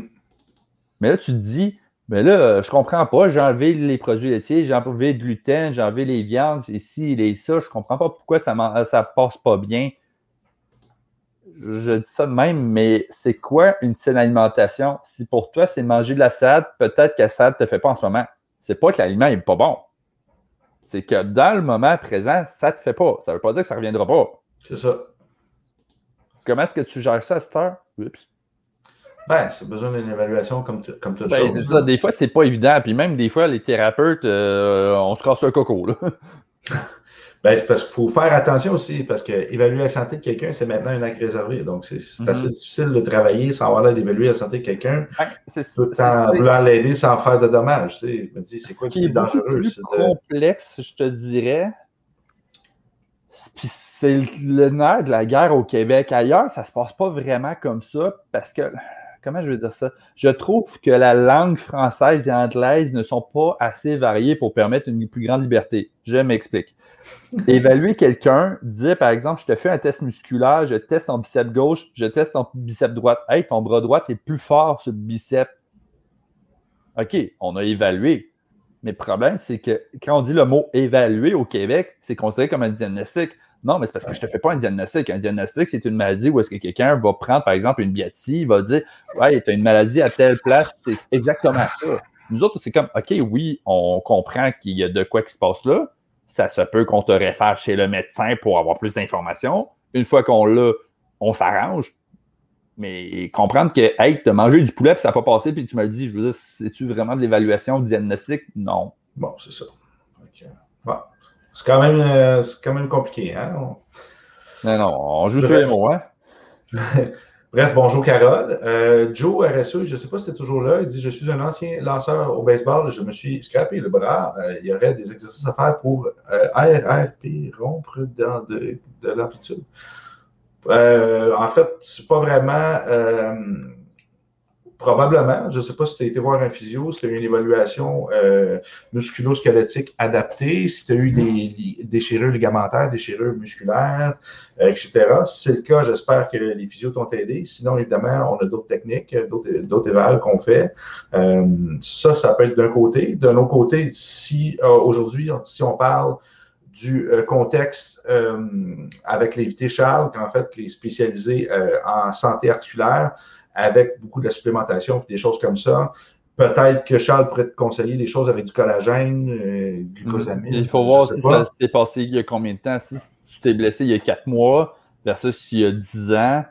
Mais là, tu te dis, mais là, je ne comprends pas. J'ai enlevé les produits laitiers, j'ai enlevé le gluten, j'ai enlevé les viandes, ici, les ça. Je ne comprends pas pourquoi ça ne passe pas bien je dis ça de même, mais c'est quoi une saine alimentation? Si pour toi, c'est manger de la salade, peut-être que la salade ne te fait pas en ce moment. C'est pas que l'aliment n'est pas bon. C'est que dans le moment présent, ça ne te fait pas. Ça ne veut pas dire que ça ne reviendra pas. C'est ça. Comment est-ce que tu gères ça à cette heure? Oups. Ben, c'est besoin d'une évaluation comme, comme toute ben, C'est ça. Des fois, c'est pas évident. Puis même des fois, les thérapeutes, euh, on se casse un coco. Là. Ben, c'est parce qu'il faut faire attention aussi, parce que évaluer la santé de quelqu'un, c'est maintenant un acte réservé. Donc, c'est mm-hmm. assez difficile de travailler sans avoir l'air d'évaluer la santé de quelqu'un. c'est en vouloir l'aider sans faire de dommages. Tu sais. Je me dis, c'est quoi qui est, dangereux? C'est complexe, je te dirais. Puis c'est le nerf de la guerre au Québec. Ailleurs, ça se passe pas vraiment comme ça parce que comment je vais dire ça? Je trouve que la langue française et anglaise ne sont pas assez variées pour permettre une plus grande liberté. Je m'explique. Évaluer quelqu'un, dire par exemple, je te fais un test musculaire, je teste ton bicep gauche, je teste ton bicep droite. Hey, ton bras droit est plus fort sur le bicep. OK, on a évalué. Mais le problème, c'est que quand on dit le mot évaluer au Québec, c'est considéré comme un diagnostic. Non, mais c'est parce que je ne te fais pas un diagnostic. Un diagnostic, c'est une maladie où est-ce que quelqu'un va prendre, par exemple, une biatie, va dire Ouais, tu as une maladie à telle place, c'est exactement ça. Nous autres, c'est comme OK, oui, on comprend qu'il y a de quoi qui se passe là, ça se peut qu'on te réfère chez le médecin pour avoir plus d'informations. Une fois qu'on l'a, on s'arrange. Mais comprendre que, hey, tu as mangé du poulet puis ça n'a pas passé, puis tu me le dis, je veux dire, c'est-tu vraiment de l'évaluation diagnostique? Non. Bon, c'est ça. Bon. C'est quand, même, euh, quand même compliqué, hein? Non, non, on joue sur les mots, hein? Bref, bonjour Carole. Euh, Joe RSE, je ne sais pas si c'est toujours là, il dit Je suis un ancien lanceur au baseball, je me suis scrapé le bras. Euh, il y aurait des exercices à faire pour euh, RRP, rompre dans de, de l'amplitude. en fait, c'est pas vraiment Probablement. Je ne sais pas si tu as été voir un physio, si tu as eu une évaluation euh, musculo-squelettique adaptée, si tu as eu des déchirures ligamentaires, déchirures musculaires, euh, etc. Si c'est le cas, j'espère que les physios t'ont aidé. Sinon, évidemment, on a d'autres techniques, d'autres évals qu'on fait. Euh, ça, ça peut être d'un côté. D'un autre côté, si aujourd'hui, si on parle du contexte avec l'évité Charles, qu'en fait, qui est spécialisé en santé articulaire, avec beaucoup de supplémentation et des choses comme ça. Peut-être que Charles pourrait te conseiller des choses avec du collagène, euh, glucosamine. Il faut voir si ça s'est passé il y a combien de temps. Si tu t'es blessé il y a quatre mois versus il y a dix ans,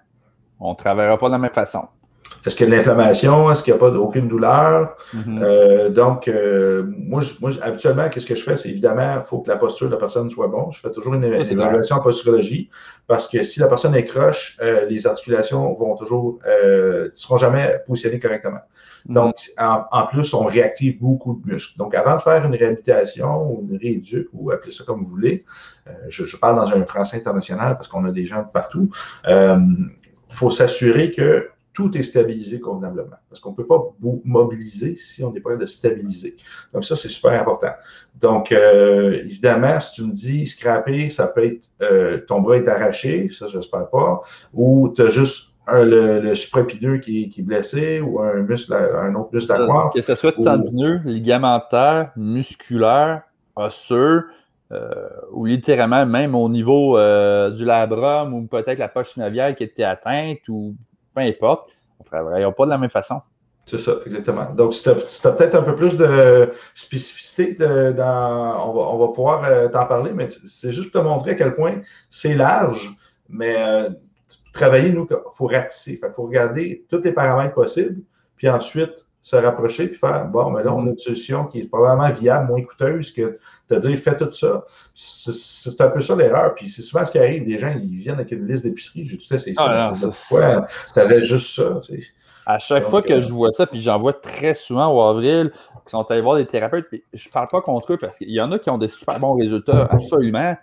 on ne travaillera pas de la même façon. Est-ce qu'il y a de l'inflammation? Est-ce qu'il n'y a pas aucune douleur? Mm-hmm. Euh, donc, euh, moi, moi, habituellement, qu'est-ce que je fais? C'est évidemment, il faut que la posture de la personne soit bonne. Je fais toujours une, évaluation en posturologie parce que si la personne est croche, euh, les articulations vont toujours, ne seront jamais positionnées correctement. Mm-hmm. Donc, en, plus, on réactive beaucoup de muscles. Donc, avant de faire une réhabilitation ou une rééduque, ou appelez ça comme vous voulez, je, je, parle dans un français international parce qu'on a des gens de partout, il faut s'assurer que tout est stabilisé convenablement. Parce qu'on ne peut pas mobiliser si on n'est pas de stabiliser. Donc, ça, c'est super important. Donc, euh, évidemment, si tu me dis scraper, ça peut être euh, ton bras est arraché, ça, j'espère pas, ou tu as juste le, le suprapineux qui, qui, est blessé ou un, muscle, un autre muscle à Que ce soit tendineux, ligamentaire, musculaire, osseux, euh, ou littéralement même au niveau euh, du labrum ou peut-être la poche navière qui était atteinte ou peu importe, on ne travaillera pas de la même façon. C'est ça, exactement. Donc, si tu as, peut-être un peu plus de spécificité, dans, on, va, pouvoir euh, t'en parler, mais c'est juste pour te montrer à quel point c'est large, mais travailler, nous, il faut ratisser. Il faut regarder tous les paramètres possibles, puis ensuite se rapprocher puis faire bon, mais là, on a une solution qui est probablement viable, moins coûteuse que de dire fais tout ça. C'est un peu ça l'erreur. Puis c'est souvent ce qui arrive. Les gens, ils viennent avec une liste d'épicerie. J'ai tout essayé ça. Ah, ça avait juste ça. À chaque fois que je vois ça, puis j'en vois très souvent au avril, qui sont allés voir des thérapeutes, puis je ne parle pas contre eux parce qu'il y en a qui ont des super bons résultats, absolument.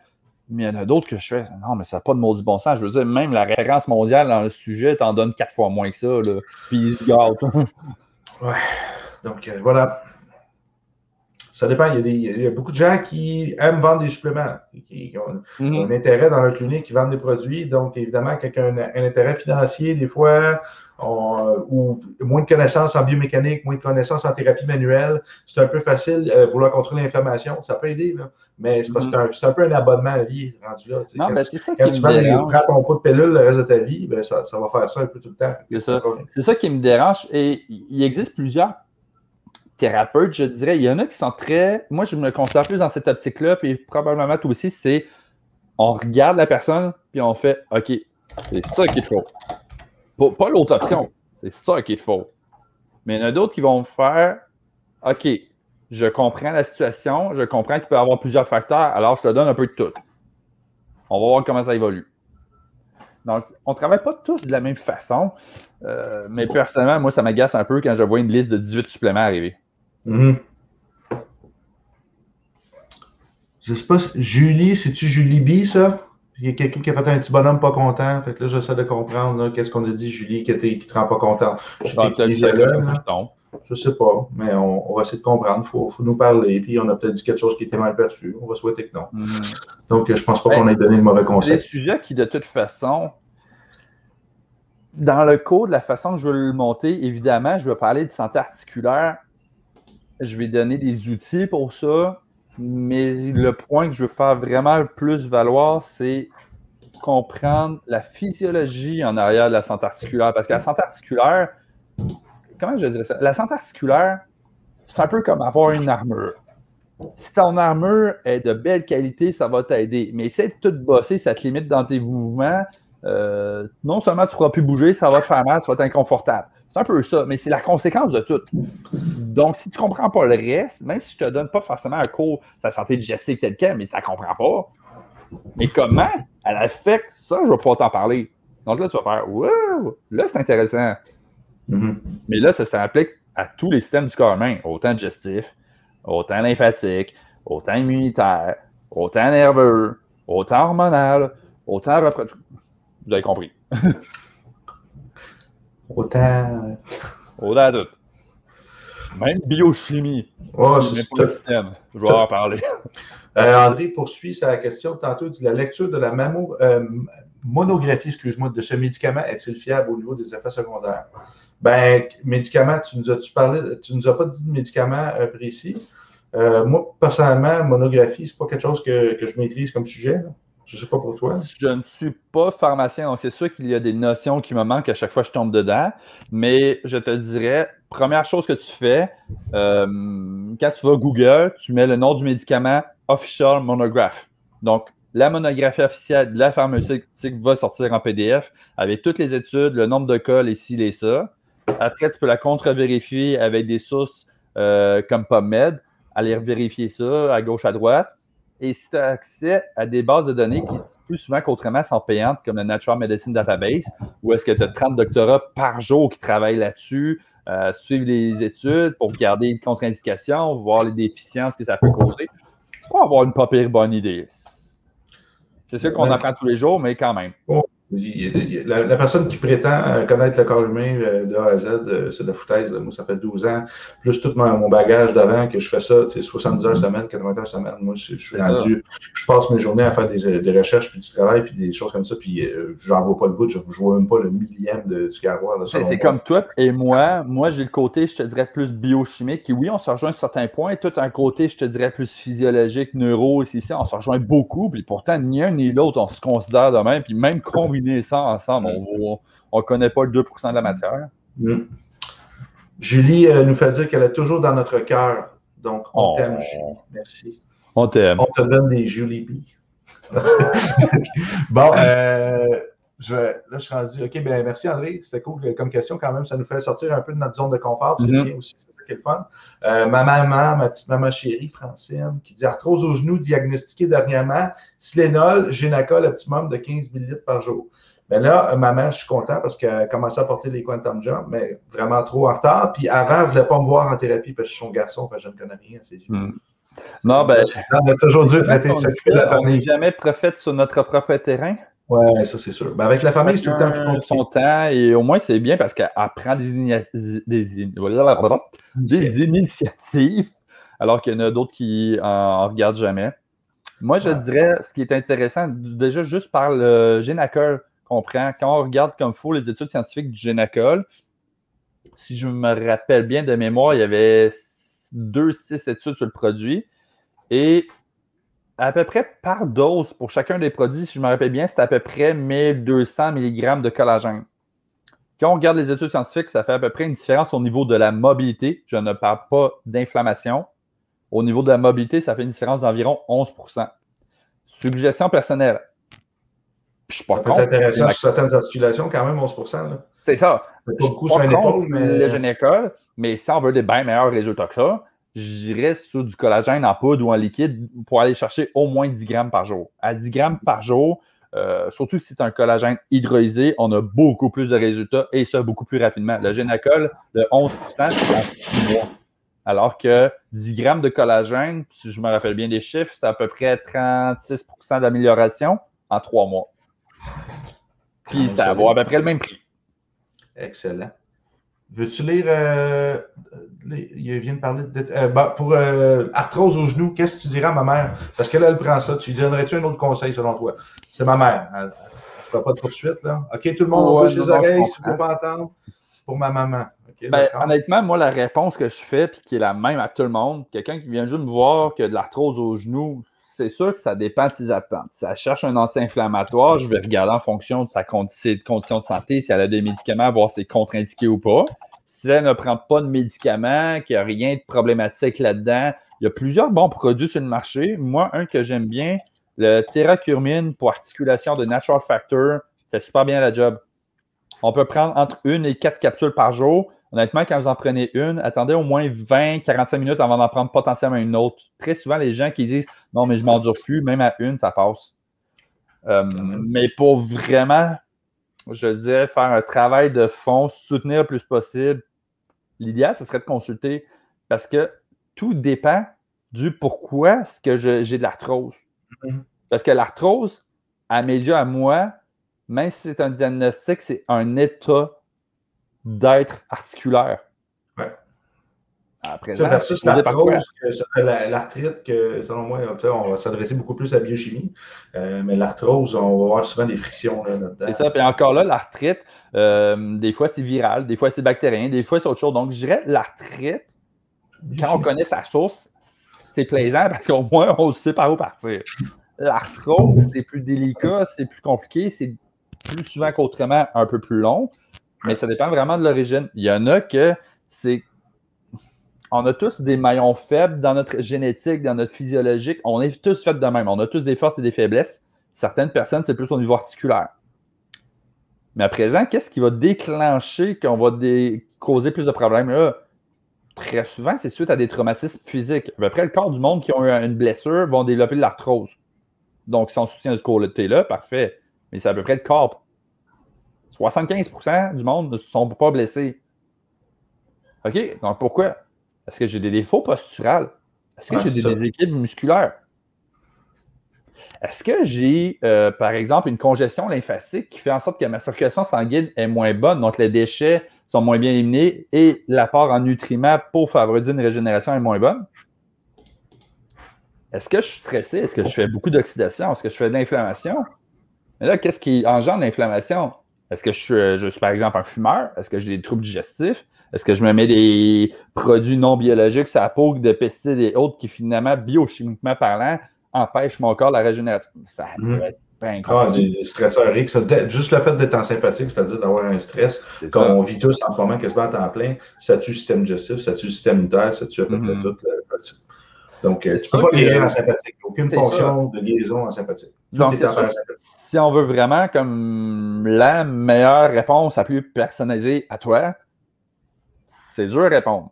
Mais il y en a d'autres que je fais, non, mais ça n'a pas de maudit bon sens. Je veux dire, même la référence mondiale dans le sujet t'en donne quatre fois moins que ça. Là. Puis ils se gâtent. Ouais. Donc, euh, voilà. Ça dépend. Il y, a beaucoup de gens qui aiment vendre des suppléments, qui, ont, mm-hmm. un intérêt dans leur clinique, qui vendent des produits. Donc, évidemment, quelqu'un a un, intérêt financier, des fois, ou moins de connaissances en biomécanique, moins de connaissances en thérapie manuelle, c'est un peu facile euh, vouloir contrôler l'inflammation. Ça peut aider, là. mais c'est mm-hmm. un, peu un abonnement à vie rendu là. Non, ben, c'est ça quand qui tu me prends ton pot de pilule le reste de ta vie, ben, ça, ça, va faire ça un peu tout le temps. C'est ça. C'est ça qui me dérange. Et il existe plusieurs thérapeutes, je dirais. Il y en a qui sont très. Moi, je me considère plus dans cette optique-là, puis probablement toi aussi, c'est on regarde la personne, puis on fait OK, c'est ça qu'il faut. Pas, l'autre option. C'est ça qu'il faut. Mais il y en a d'autres qui vont faire OK, je comprends la situation, je comprends qu'il peut y avoir plusieurs facteurs, alors je te donne un peu de tout. On va voir comment ça évolue. Donc, on ne travaille pas tous de la même façon, euh, mais personnellement, moi, ça m'agace un peu quand je vois une liste de 18 suppléments arriver. Je Je sais pas, Julie, c'est-tu Julie B, ça? Il y a quelqu'un qui a fait un petit bonhomme pas content. Fait que là, j'essaie de comprendre qu'est-ce qu'on a dit, Julie, qui ne te rend pas content. Je ne sais pas, mais on, va essayer de comprendre. Il faut, nous parler. Puis on a peut-être dit quelque chose qui était mal perçu. On va souhaiter que non. Mm-hmm. Donc, je ne pense pas qu'on ait donné le mauvais conseil. Des sujets qui, de toute façon, dans le cours de la façon que je veux le monter, évidemment, je vais parler de santé articulaire je vais donner des outils pour ça, mais le point que je veux faire vraiment le plus valoir, c'est comprendre la physiologie en arrière de la santé articulaire. Parce que la santé articulaire, comment je dirais ça? La santé articulaire, c'est un peu comme avoir une armure. Si ton armure est de belle qualité, ça va t'aider. Mais essaie de tout bosser, ça te limite dans tes mouvements. Euh, non seulement tu ne pourras plus bouger, ça va te faire mal, ça va être inconfortable. C'est un peu ça, mais c'est la conséquence de tout. Donc, si tu ne comprends pas le reste, même si je ne te donne pas forcément un cours sur la santé digestive quelqu'un, mais ça ne comprend pas. Mais comment? Elle affecte ça, je vais pouvoir t'en parler. Donc là, tu vas faire Wow! Là, c'est intéressant. Mm-hmm. Mais là, ça s'applique à tous les systèmes du corps humain, autant digestif, autant lymphatique, autant immunitaire, autant nerveux, autant hormonal, autant reproductif. Vous avez compris. Autant. Autant tout. Même biochimie. Oh, c'est pas le système. Je vais en parler. Euh, André poursuit sa question tantôt. dit la lecture de la euh, monographie, excuse-moi, de ce médicament est-il fiable au niveau des effets secondaires? Ben, médicament, tu nous as-tu parlé, tu nous as pas dit de médicament euh, précis. moi, personnellement, monographie, c'est pas quelque chose que, que je maîtrise comme sujet. Là. Je ne sais pas pour toi. Je ne suis pas pharmacien, donc c'est sûr qu'il y a des notions qui me manquent à chaque fois que je tombe dedans. Mais je te dirais, première chose que tu fais, euh, quand tu vas Google, tu mets le nom du médicament Official Monograph. Donc, la monographie officielle de la pharmaceutique va sortir en PDF avec toutes les études, le nombre de cas, les ci, les ça. Après, tu peux la contre-vérifier avec des sources euh, comme PubMed, aller vérifier ça à gauche, à droite. Et si tu as accès à des bases de données qui, plus souvent qu'autrement, sont payantes, comme le Natural Medicine Database, où est-ce que tu as 30 doctorats par jour qui travaillent là-dessus, euh, suivre les études pour regarder les contre-indications, voir les déficiences que ça peut causer, pour avoir une pas pire bonne idée. C'est sûr qu'on apprend tous les jours, mais quand même. La, personne qui prétend euh, connaître le corps humain euh, de A à Z, euh, c'est de la foutaise. Moi, ça fait 12 ans, plus tout mon, bagage d'avant que je fais ça, c'est 70 heures semaine, 80 heures semaine. Moi, je, suis rendu, je passe mes journées à faire des, recherches, puis du travail, puis des choses comme ça, puis j'en vois pas le bout, je ne vois même pas le millième de, du carroir. C'est comme toi et moi. Moi, j'ai le côté, je te dirais, plus biochimique, et oui, on se rejoint à un certain point. Tout un côté, je te dirais, plus physiologique, neuro, ici, on se rejoint beaucoup, puis pourtant, ni un ni l'autre, on se considère de même, puis même ça ensemble, on ne connaît pas le 2% de la matière. Mm. Julie euh, nous fait dire qu'elle est toujours dans notre cœur. Donc, on oh. t'aime, Julie. Merci. On t'aime. On te donne des Julie B. bon, euh, je là, je suis rendu. OK, bien, merci André. C'était cool comme question quand même. Ça nous fait sortir un peu de notre zone de confort. C'est mm-hmm. bien aussi. C'est ça qui est le fun. Euh, ma maman, ma petite maman chérie, Francine, qui dit arthrose au genou diagnostiquée dernièrement, Tylenol, Génacol, optimum de 15 ml par jour. Mais là, maman, je suis content parce qu'elle a commencé à porter les quantum jump, mais vraiment trop en retard. Puis avant, elle ne voulait pas me voir en thérapie parce que je suis son garçon, enfin, je ne connais rien à ses yeux. Hmm. Non, ben. On a toujours dû traiter On n'est jamais prophète sur notre propre terrain. Oui, ça c'est sûr. Ben, avec la famille, c'est tout le temps plus Son temps, et au moins c'est bien parce qu'elle prend des, des, des, initiatives, alors qu'il y en a d'autres qui en regardent jamais. Moi, je dirais, ce qui est intéressant, déjà juste par le Génacol qu'on prend, quand on regarde comme il faut les études scientifiques du Génacol, si je me rappelle bien de mémoire, il y avait deux, six études sur le produit. Et à peu près par dose pour chacun des produits, si je me rappelle bien, c'est à peu près 1200 mg de collagène. Quand on regarde les études scientifiques, ça fait à peu près une différence au niveau de la mobilité. Je ne parle pas d'inflammation. Au niveau de la mobilité, ça fait une différence d'environ 11% Suggestion personnelle. Je suis pas ça peut être intéressant sur certaines articulations, quand même 11% C'est ça. Pas beaucoup sur épaule, mais... le génécole, mais si on veut des bien meilleurs résultats que ça, j'irais sur du collagène en poudre ou en liquide pour aller chercher au moins 10 grammes par jour. À 10 grammes par jour, euh, surtout si c'est un collagène hydrolysé, on a beaucoup plus de résultats et ça beaucoup plus rapidement. Le génacol de 11 c'est en 6 mois. Alors que 10 grammes de collagène, si je me rappelle bien des chiffres, c'est à peu près 36% d'amélioration en 3 mois. Puis ça vaut à peu près le même prix. Excellent. Veux-tu lire, euh, il vient de parler de, euh, bah, pour euh, arthrose au genou, qu'est-ce que tu dirais à ma mère? Parce qu'elle, elle prend ça. Tu lui donnerais-tu un autre conseil selon toi? C'est ma mère. Elle ne fera pas de poursuite, là. OK, tout le monde, on bouge les oreilles, si vous ne pas entendre. C'est pour ma maman. ben, honnêtement, moi, la réponse que je fais, puis qui est la même à tout le monde, quelqu'un qui vient juste me voir que de l'arthrose au genou, c'est sûr que ça dépend de ses attentes. Si elle cherche un anti-inflammatoire, je vais regarder en fonction de sa condition de santé, si elle a des médicaments, voir si c'est contre-indiqué ou pas. Si elle ne prend pas de médicaments, qu'il n'y a rien de problématique là-dedans, il y a plusieurs bons produits sur le marché. Moi, un que j'aime bien, le Terracurmine pour articulation de Natural Factor, fait super bien la job. On peut prendre entre une et quatre capsules par jour. Honnêtement, quand vous en prenez une, attendez au moins 20-45 minutes avant d'en prendre potentiellement une autre. Très souvent, les gens qui disent non, mais je m'endure plus, même à une, ça passe. Euh, mais pour vraiment, je dirais, faire un travail de fond, soutenir le plus possible, l'idéal, ce serait de consulter parce que tout dépend du pourquoi est-ce que j'ai de l'arthrose. Mm-hmm. Parce que l'arthrose, à mes yeux, à moi, même si c'est un diagnostic, c'est un état d'être articulaire. Après, ça, versus l'arthrite, que selon moi, on va s'adresser beaucoup plus à la biochimie, euh, mais l'arthrose, on va avoir souvent des frictions là-dedans. C'est ça, puis encore là, l'arthrite, euh, des fois c'est viral, des fois c'est bactérien, des fois c'est autre chose. Donc, je dirais l'arthrite, quand on connaît sa source, c'est plaisant parce qu'au moins on sait par où partir. L'arthrose, c'est plus délicat, c'est plus compliqué, c'est plus souvent qu'autrement un peu plus long. Mais ça dépend vraiment de l'origine. Il y en a que c'est. On a tous des maillons faibles dans notre génétique, dans notre physiologique. On est tous faits de même. On a tous des forces et des faiblesses. Certaines personnes, c'est plus au niveau articulaire. Mais à présent, qu'est-ce qui va déclencher qu'on va causer plus de problèmes? Très souvent, c'est suite à des traumatismes physiques. À peu près le corps du monde qui ont eu une blessure vont développer de l'arthrose. Donc, si on soutient ce côté-là, parfait. Mais c'est à peu près le corps 75% du monde ne sont pas blessés. OK? Donc pourquoi? Est-ce que j'ai des défauts posturales? Est-ce que j'ai des déséquilibres musculaires? Est-ce que j'ai, euh, par exemple, une congestion lymphatique qui fait en sorte que ma circulation sanguine est moins bonne, donc les déchets sont moins bien éliminés et l'apport en nutriments pour favoriser une régénération est moins bonne? Est-ce que je suis stressé? Est-ce que je fais beaucoup d'oxydation? Est-ce que je fais de l'inflammation? Mais là, qu'est-ce qui engendre l'inflammation? Est-ce que je suis, je suis, par exemple, un fumeur? Est-ce que j'ai des troubles digestifs? Est-ce que je me mets des produits non biologiques sur la peau, des pesticides et autres qui, finalement, biochimiquement parlant, empêchent mon corps la régénération? Ça peut mhm. être ah, des stresseurs X. Juste le fait d'être en sympathique, c'est-à-dire d'avoir un stress, comme on vit tous en ce moment, quasiment à temps plein, ça tue le système digestif, ça tue le système immunitaire, ça tue à peu près mhm. tout. Donc, tu ne peux pas guérir en sympathique. Aucune fonction de guérison en sympathique. Donc, si on veut vraiment comme la meilleure réponse la plus personnalisée à toi, c'est dur à répondre.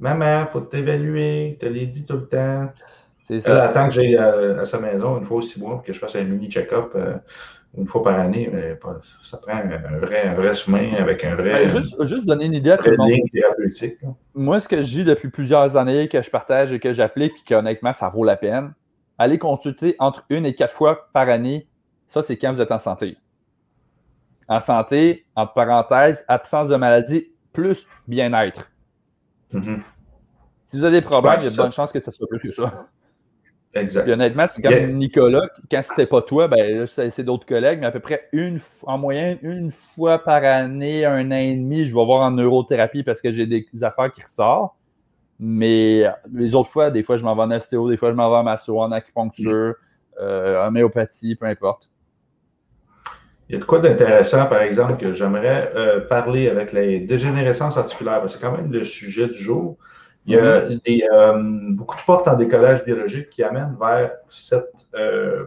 Maman, il faut t'évaluer, te l'ai dit tout le temps. C'est ça. Elle attend que j'aille à, sa maison une fois ou six mois pour que je fasse un mini check-up euh, une fois par année. Mais ça prend un vrai, un vrai soin avec un vrai. juste, juste, donner une idée à tout le monde. Moi, ce que je dis depuis plusieurs années, que je partage et que j'applique, puis qu'honnêtement, ça vaut la peine, allez consulter entre une et quatre fois par année. Ça, c'est quand vous êtes en santé. En santé, entre parenthèses, absence de maladie plus bien-être. Mm-hmm. Si vous avez des problèmes, il y a de bonnes chances que ce soit plus que ça. Exact. honnêtement, c'est comme Nicolas, quand c'était pas toi, ben, c'est d'autres collègues, mais à peu près une en moyenne, une fois par année, un an et demi, je vais voir en neurothérapie parce que j'ai des affaires qui ressortent. Mais les autres fois, des fois, je m'en vais en ostéo, des fois, je m'en vais en masso, en acupuncture, euh, en homéopathie, peu importe. Il y a de quoi d'intéressant, par exemple, que j'aimerais euh, parler avec les dégénérescences articulaires. C'est quand même le sujet du jour. Il y a mhm. des, euh, beaucoup de portes en décollage biologique qui amènent vers cette, euh,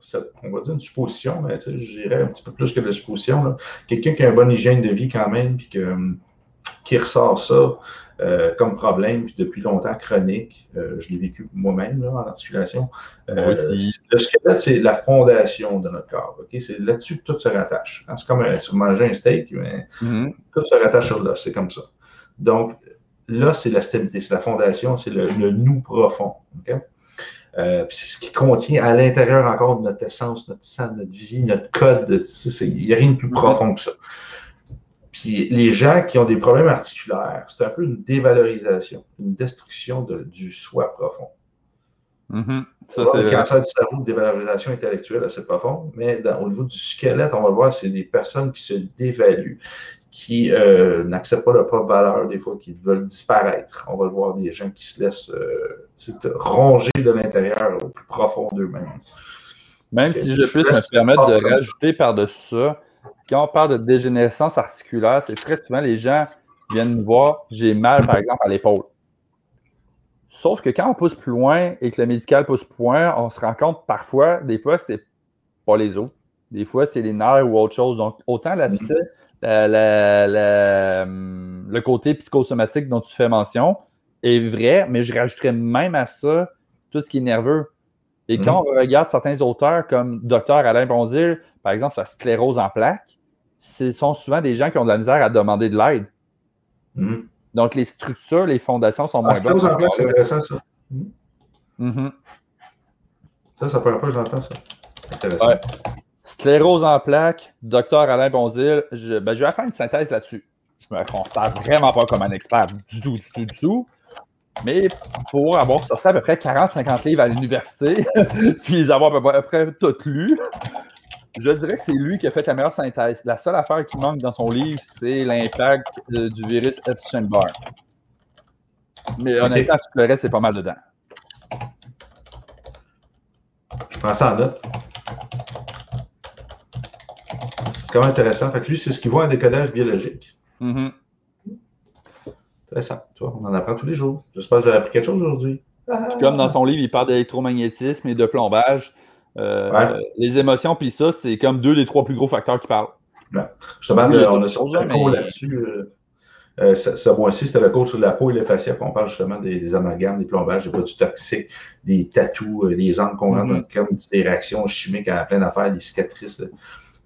cette on va dire une supposition, mais je dirais un petit peu plus que de la supposition. Quelqu'un qui a une bonne hygiène de vie quand même, puis que, qui ressort ça euh, comme problème, puis depuis longtemps chronique. je l'ai vécu moi-même en articulation. le squelette, c'est la fondation de notre corps. C'est là-dessus que tout se rattache. Hein, c'est comme si vous mangez un steak, mais mhm. tout se rattache sur l'os. C'est comme ça. Donc, là, c'est la stabilité, c'est la fondation, c'est le, nous profond. Euh, c'est ce qui contient à l'intérieur encore de notre essence, notre sang, notre vie, notre code. Il n'y a rien de plus profond que ça. Les gens qui ont des problèmes articulaires, c'est un peu une dévalorisation, une destruction du soi profond. Mm-hmm. Ça, le cancer du cerveau, dévalorisation intellectuelle assez profonde, mais au niveau du squelette, on va voir, c'est des personnes qui se dévaluent, qui euh, n'acceptent pas leur propre valeur, des fois, qui veulent disparaître. On va le voir des gens qui se laissent euh, ronger de l'intérieur au plus profond d'eux-mêmes. Même si je, puisse me permettre de rajouter par-dessus ça, quand on parle de dégénérescence articulaire, c'est très souvent les gens viennent me voir, j'ai mal, par exemple, à l'épaule. Sauf que quand on pousse plus loin et que le médical pousse plus loin, on se rend compte parfois, des fois, c'est pas les os. Des fois, c'est les nerfs ou autre chose. Donc, autant la mm-hmm le côté psychosomatique dont tu fais mention est vrai, mais je rajouterais même à ça tout ce qui est nerveux. Et quand mhm. on regarde certains auteurs comme Dr Alain Bondil, par exemple, sa sclérose en plaques, ce sont souvent des gens qui ont de la misère à demander de l'aide. Mhm. Donc, les structures, les fondations sont moins bonnes. Sclérose en c'est intéressant, ça. Mhm. Ça, c'est la première fois que j'entends ça. Intéressant. Sclérose en plaques, docteur Alain Bondil, je, ben, je vais faire une synthèse là-dessus. Je me considère vraiment pas comme un expert du tout, du tout, du tout. Mais pour avoir sorti à peu près 40-50 livres à l'université, puis les avoir à peu près toutes lus, je dirais que c'est lui qui a fait la meilleure synthèse. La seule affaire qui manque dans son livre, c'est l'impact euh, du virus Epstein-Barr. Mais honnêtement, tout le reste, c'est pas mal dedans. Je prends ça en note c'est quand même intéressant. Fait que lui, c'est ce qu'il voit en décodage biologique. Mm-hmm. Intéressant. Tu vois, on en apprend tous les jours. J'espère que vous avez appris quelque chose aujourd'hui. Comme dans son livre, il parle d'électromagnétisme et de plombage. Euh, les émotions, puis ça, c'est comme deux des trois plus gros facteurs qui parlent. Justement, on a sorti un cours là-dessus. Euh, euh, ce, mois-ci, c'était le cours sur la peau et les fascias. On parle justement des, amalgames, des plombages, des produits toxiques, des tatous, des angles qu'on mm-hmm. comme des réactions chimiques à plein d'affaires, des cicatrices.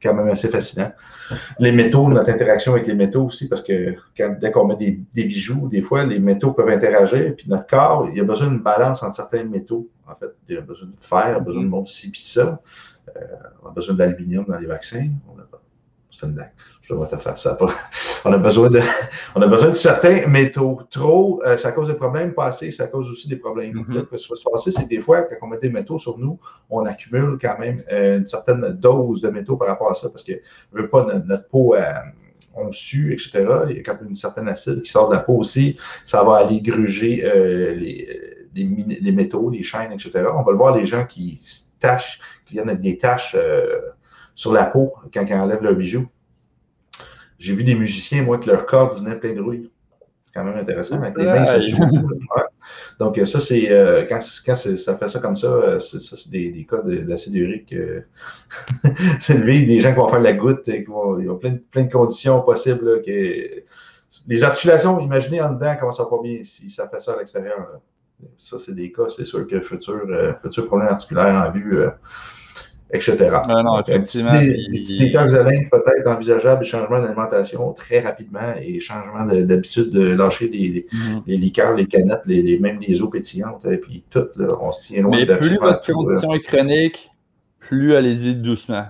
Quand même assez fascinant. Les métaux, notre interaction avec les métaux aussi, parce que dès qu'on met des, bijoux, des fois, les métaux peuvent interagir, puis notre corps, il a besoin d'une balance entre certains métaux. En fait, il a besoin de fer, il a besoin de monde ci, puis ça. Euh, on a besoin d'aluminium dans les vaccins. C'est une Je te faire ça. On a, besoin de, on a besoin de certains métaux. Trop, euh, ça cause des problèmes. Pas assez, ça cause aussi des problèmes. Mm-hmm. Ce qui va se passer, c'est que des fois, quand on met des métaux sur nous, on accumule quand même euh, une certaine dose de métaux par rapport à ça parce que veut pas notre, peau. on sue, etc. Il y a quand même une certaine acide qui sort de la peau aussi. Ça va aller gruger les, les, métaux, les chaînes, etc. On va le voir, les gens qui tâchent, qui viennent avec des taches euh, sur la peau quand ils enlèvent leur bijou. J'ai vu des musiciens, moi, que leur corps devenait plein de rouille. C'est quand même intéressant. Avec les mains, ça Donc, euh, ça, c'est euh, quand, quand ça fait ça comme ça, c'est des, cas d'acide urique. c'est levé, des gens qui vont faire de la goutte, qui vont, ils ont plein, plein de conditions possibles. les articulations, imaginez en dedans comment ça va pas bien si ça fait ça à l'extérieur. Ça, c'est des cas, c'est sûr que futur, euh, futur problème articulaire en vue, euh, etc. Non, non, effectivement. Des, peut-être envisageables, changement d'alimentation très rapidement et changement d'habitude de lâcher les, mm-hmm. les, liqueurs, les canettes, les, même les eaux pétillantes, et puis tout, là, on se tient loin Mais plus votre condition est chronique, plus allez-y doucement.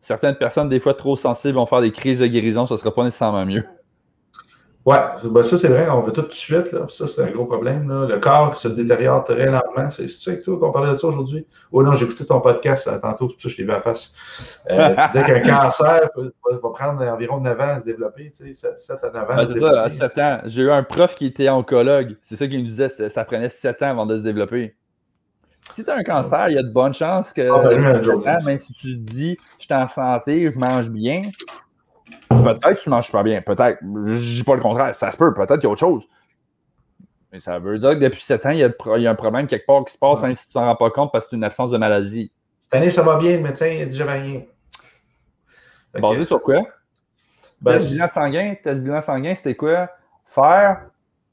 Certaines personnes, des fois trop sensibles, vont faire des crises de guérison, ça ne sera pas nécessairement mieux. Oui, ben ça c'est vrai, on veut tout de suite, là. ça c'est un gros problème. Là. Le corps se détériore très lentement. C'est ça avec toi qu'on parlait de ça aujourd'hui? Oh non, j'ai écouté ton podcast euh, tantôt, c'est pour ça que je t'ai vu à face. Euh, tu disais qu'un cancer va prendre environ 9 ans à se développer, tu sais, 7 à 9 ans. c'est ça, à 7 ans. J'ai eu un prof qui était oncologue. C'est ça qu'il me disait, ça prenait 7 ans avant de se développer. Si tu as un cancer, il y a de bonnes chances que, ah, ben, même si tu te dis, je suis en santé, je mange bien, Peut-être que tu manges pas bien. Peut-être. Je ne dis pas le contraire. Ça se peut. Peut-être qu'il y a autre chose. Mais ça veut dire que depuis 7 ans, il y, a, un problème quelque part qui se passe, même si tu ne t'en rends pas compte parce que c'est une absence de maladie. Cette année, ça va bien. Le médecin il a dit j'avais rien. Basé sur quoi? Ben, test bilan sanguin, test bilan sanguin, c'était quoi? Fer,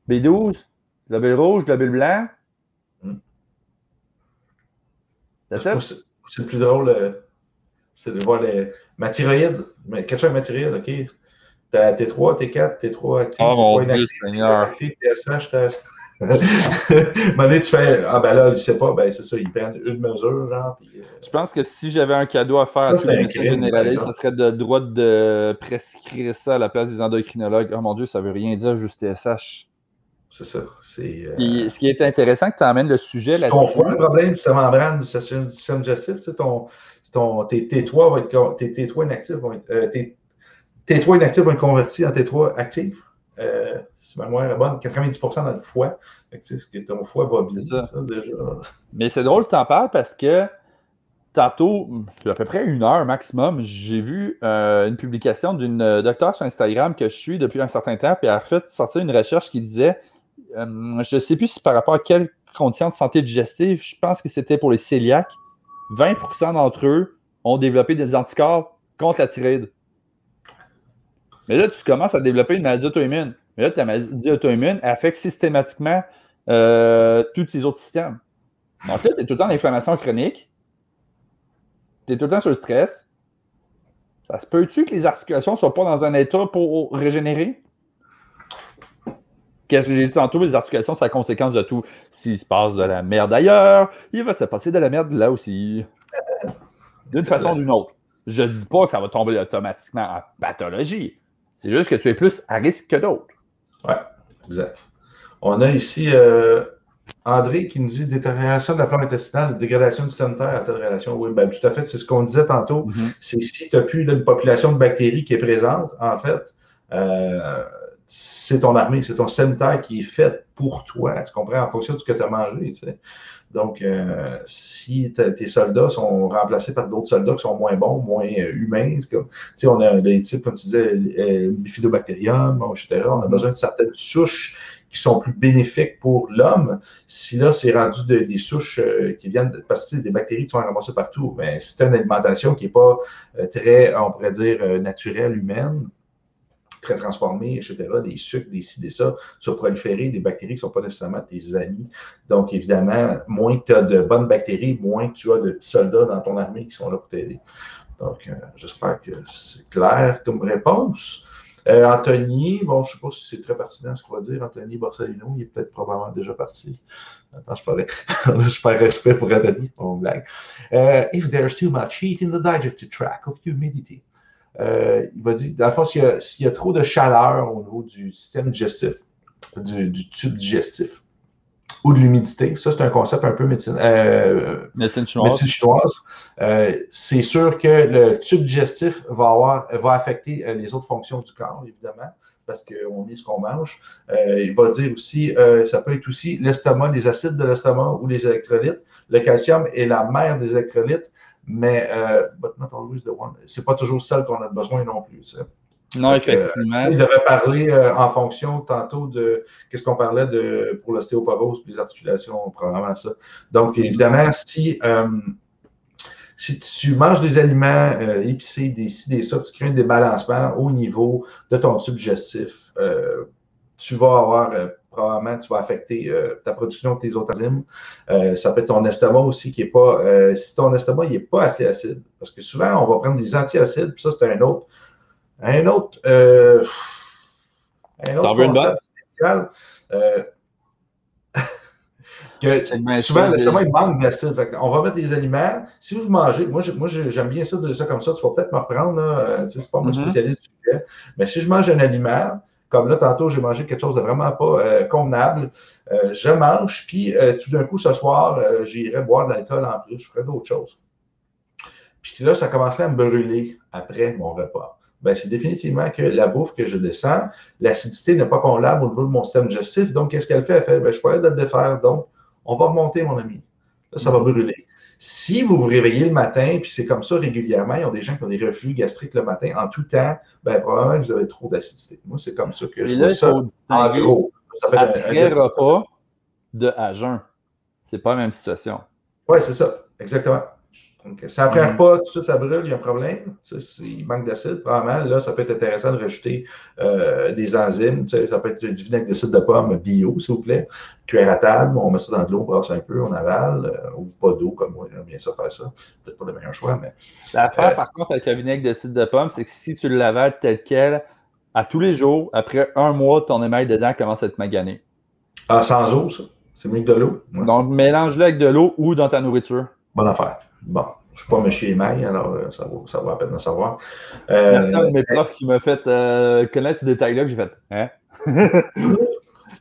B12, globule rouge, globule blanc. Hmm. C'est le plus drôle. C'est de voir les. Ma thyroïde, mais quelque chose avec ma thyroïde, OK. T'as T3, T4, T3 actif. Oh mon Dieu, Seigneur. TSH, t'as. tu fais Ah ben là, il sait pas, ben c'est ça, ils prennent une mesure, genre. Puis, euh, Je pense que si j'avais un cadeau à faire à tous les médecins généralistes, ça serait de droit de prescrire ça à la place des endocrinologues. Oh mon Dieu, ça veut rien dire, juste TSH. C'est ça. Euh... ce qui est intéressant que tu amènes le sujet là-dessus. Tu confonds le problème du membrane du système digestif, tu sais, ton, ton, tes T3 vont être, tes T3 inactifs vont être, euh, tes, T3 inactifs vont être convertis en T3 actifs. Euh, si ma mémoire est bonne, 90% dans le foie. que ton foie va bien, ça. déjà. Mais c'est drôle que tu en parles parce que tantôt, à peu près une heure maximum, j'ai vu euh, une publication d'une euh, docteure sur Instagram que je suis depuis un certain temps, puis elle a fait sortir une recherche qui disait, je ne sais plus si par rapport à quelle condition de santé digestive, je pense que c'était pour les cœliaques, 20% d'entre eux ont développé des anticorps contre la thyroïde. Mais là, tu commences à développer une maladie auto-immune. Mais là, ta maladie auto-immune affecte systématiquement euh, tous tes autres systèmes. Donc là, tu es tout le temps en inflammation chronique. Tu es tout le temps sur le stress. Ça se peut-tu que les articulations ne soient pas dans un état pour régénérer? Qu'est-ce que j'ai dit tantôt, les articulations, c'est la conséquence de tout. S'il se passe de la merde ailleurs, il va se passer de la merde là aussi. D'une façon ou d'une autre. Je ne dis pas que ça va tomber automatiquement en pathologie. C'est juste que tu es plus à risque que d'autres. Oui, exact. On a ici euh, André qui nous dit détérioration de la flore intestinale, dégradation du système à telle relation. Oui, ben, tout à fait, c'est ce qu'on disait tantôt. Mm-hmm. C'est si tu n'as plus une population de bactéries qui est présente, en fait, euh, c'est ton armée, c'est ton système qui est fait pour toi, tu comprends, en fonction de ce que tu as mangé. Donc, euh, si tes soldats sont remplacés par d'autres soldats qui sont moins bons, moins euh, humains, comme, on a des types, comme tu disais, euh, bifidobacterium, etc. On a besoin de certaines souches qui sont plus bénéfiques pour l'homme. Si là, c'est rendu des souches qui viennent de, parce que des bactéries qui sont ramassées partout, mais si tu as une alimentation qui n'est pas très, on pourrait dire, naturelle, humaine, très transformés, etc., des sucres, des ci, des ça, tu vas proliférer des bactéries qui ne sont pas nécessairement tes amis. Donc, évidemment, moins tu as de bonnes bactéries, moins tu as de petits soldats dans ton armée qui sont là pour t'aider. Donc, j'espère que c'est clair comme réponse. Anthony, bon, je ne sais pas si c'est très pertinent ce qu'on va dire. Anthony Borsellino, il est peut-être probablement déjà parti. Attends, je parlais. je perds respect pour Anthony, on blague. if there's too much heat in the digestive tract of humidity, euh, il va dire, dans le fond, s'il y, a, trop de chaleur au niveau du système digestif, du, tube digestif, ou de l'humidité, ça c'est un concept un peu médecine, euh, chinoise. Euh, c'est sûr que le tube digestif va, avoir, va affecter les autres fonctions du corps, évidemment, parce qu'on est ce qu'on mange. il va dire aussi, ça peut être aussi l'estomac, les acides de l'estomac ou les électrolytes. Le calcium est la mère des électrolytes mais euh, but not always the one. C'est pas toujours celle qu'on a besoin non plus. Non, effectivement. il devait parler euh, en fonction tantôt de qu'est-ce qu'on parlait de pour l'ostéoporose et les articulations, probablement ça. Donc, évidemment, si, euh, si tu manges des aliments épicés, des ci, des ça, tu crées un débalancement au niveau de ton tube digestif, tu vas avoir probablement tu vas affecter euh, ta production de tes autres enzymes. Euh, ça peut être ton estomac aussi qui n'est pas. Euh, si ton estomac n'est pas assez acide, parce que souvent, on va prendre des antiacides, puis ça, c'est un autre. Un autre. un autre concept spécial. que souvent, l'estomac, il manque d'acide. On va mettre des aliments. Si vous mangez, moi, moi j'aime bien ça dire ça comme ça, tu vas peut-être me reprendre, c'est pas mon mm-hmm. spécialiste du sujet, mais si je mange un aliment, comme là, tantôt, j'ai mangé quelque chose de vraiment pas euh, convenable. Euh, je mange, puis euh, tout d'un coup, ce soir, j'irai boire de l'alcool en plus, je ferai d'autres choses. Puis là, ça commencerait à me brûler après mon repas. Ben, c'est définitivement que la bouffe que je descends, l'acidité n'est pas convenable au niveau de mon système digestif. Donc, qu'est-ce qu'elle fait? Elle fait, ben, je pourrais le défaire. Donc, on va remonter, mon ami. Là, ça va brûler. Si vous vous réveillez le matin, puis c'est comme ça régulièrement, il y a des gens qui ont des reflux gastriques le matin, en tout temps, ben, probablement que vous avez trop d'acidité. Moi, c'est comme ça que je vois ça. En gros, ça fait après un, repas de à jeun. C'est pas la même situation. Oui, c'est ça. Exactement. Donc, ça ne prend mm. pas, tout ça, ça brûle, il y a un problème. il manque d'acide, probablement. Là, ça peut être intéressant de rajouter euh, des enzymes. Ça peut être du vinaigre d'acide de pomme bio, s'il vous plaît. Cuire à table, on met ça dans de l'eau, on brasse un peu, on avale, euh, ou pas d'eau, comme moi, j'aime bien ça faire ça. Peut-être pas le meilleur choix, mais. L'affaire, euh, par contre, avec le vinaigre d'acide de pomme, c'est que si tu le lavales tel quel, à tous les jours, après un mois, ton émail dedans commence à être magané. Ah, sans eau, ça? C'est mieux que de l'eau? Donc, mélange-le avec de l'eau ou dans ta nourriture. Bonne affaire. Bon, je ne suis pas monsieur Email, alors euh, ça vaut, ça vaut la peine de savoir. Euh, Merci à mes profs qui m'a fait euh, connaître ce détail-là que j'ai fait. Hein?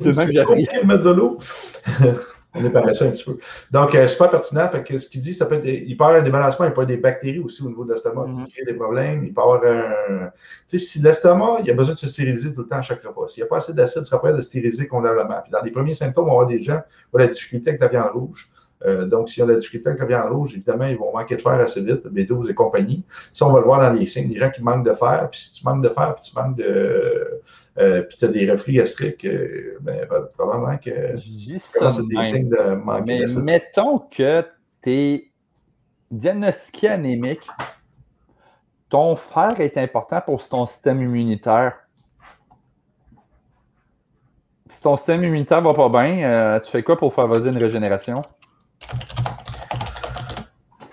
C'est même que j'ai appris. mettre de l'eau. On est ça un petit peu. Donc, euh, super pertinent. Fait que ce qu'il dit, ça peut être des, il peut y avoir un débalancement, il peut y avoir des bactéries aussi au niveau de l'estomac qui mm-hmm. créent des problèmes. Il peut avoir un. Tu sais, si l'estomac, il a besoin de se stériliser tout le temps à chaque repas. S'il n'y a pas assez d'acide, il sera pas de stériliser convenablement. Puis dans les premiers symptômes, on va avoir des gens qui ont la difficulté avec la viande rouge. Euh, donc, s'il y a la difficulté avec la viande rouge, évidemment, ils vont manquer de fer assez vite, B12 et compagnie. Ça, on va le voir dans les signes. Les gens qui manquent de fer, puis si tu manques de fer, puis tu manques de. Euh, puis tu as des reflux gastriques, euh, ben, probablement que c'est des signes de manque Mais mettons que tu es diagnostiqué anémique, ton fer est important pour ton système immunitaire. Si ton système immunitaire va pas bien, tu fais quoi pour favoriser une régénération?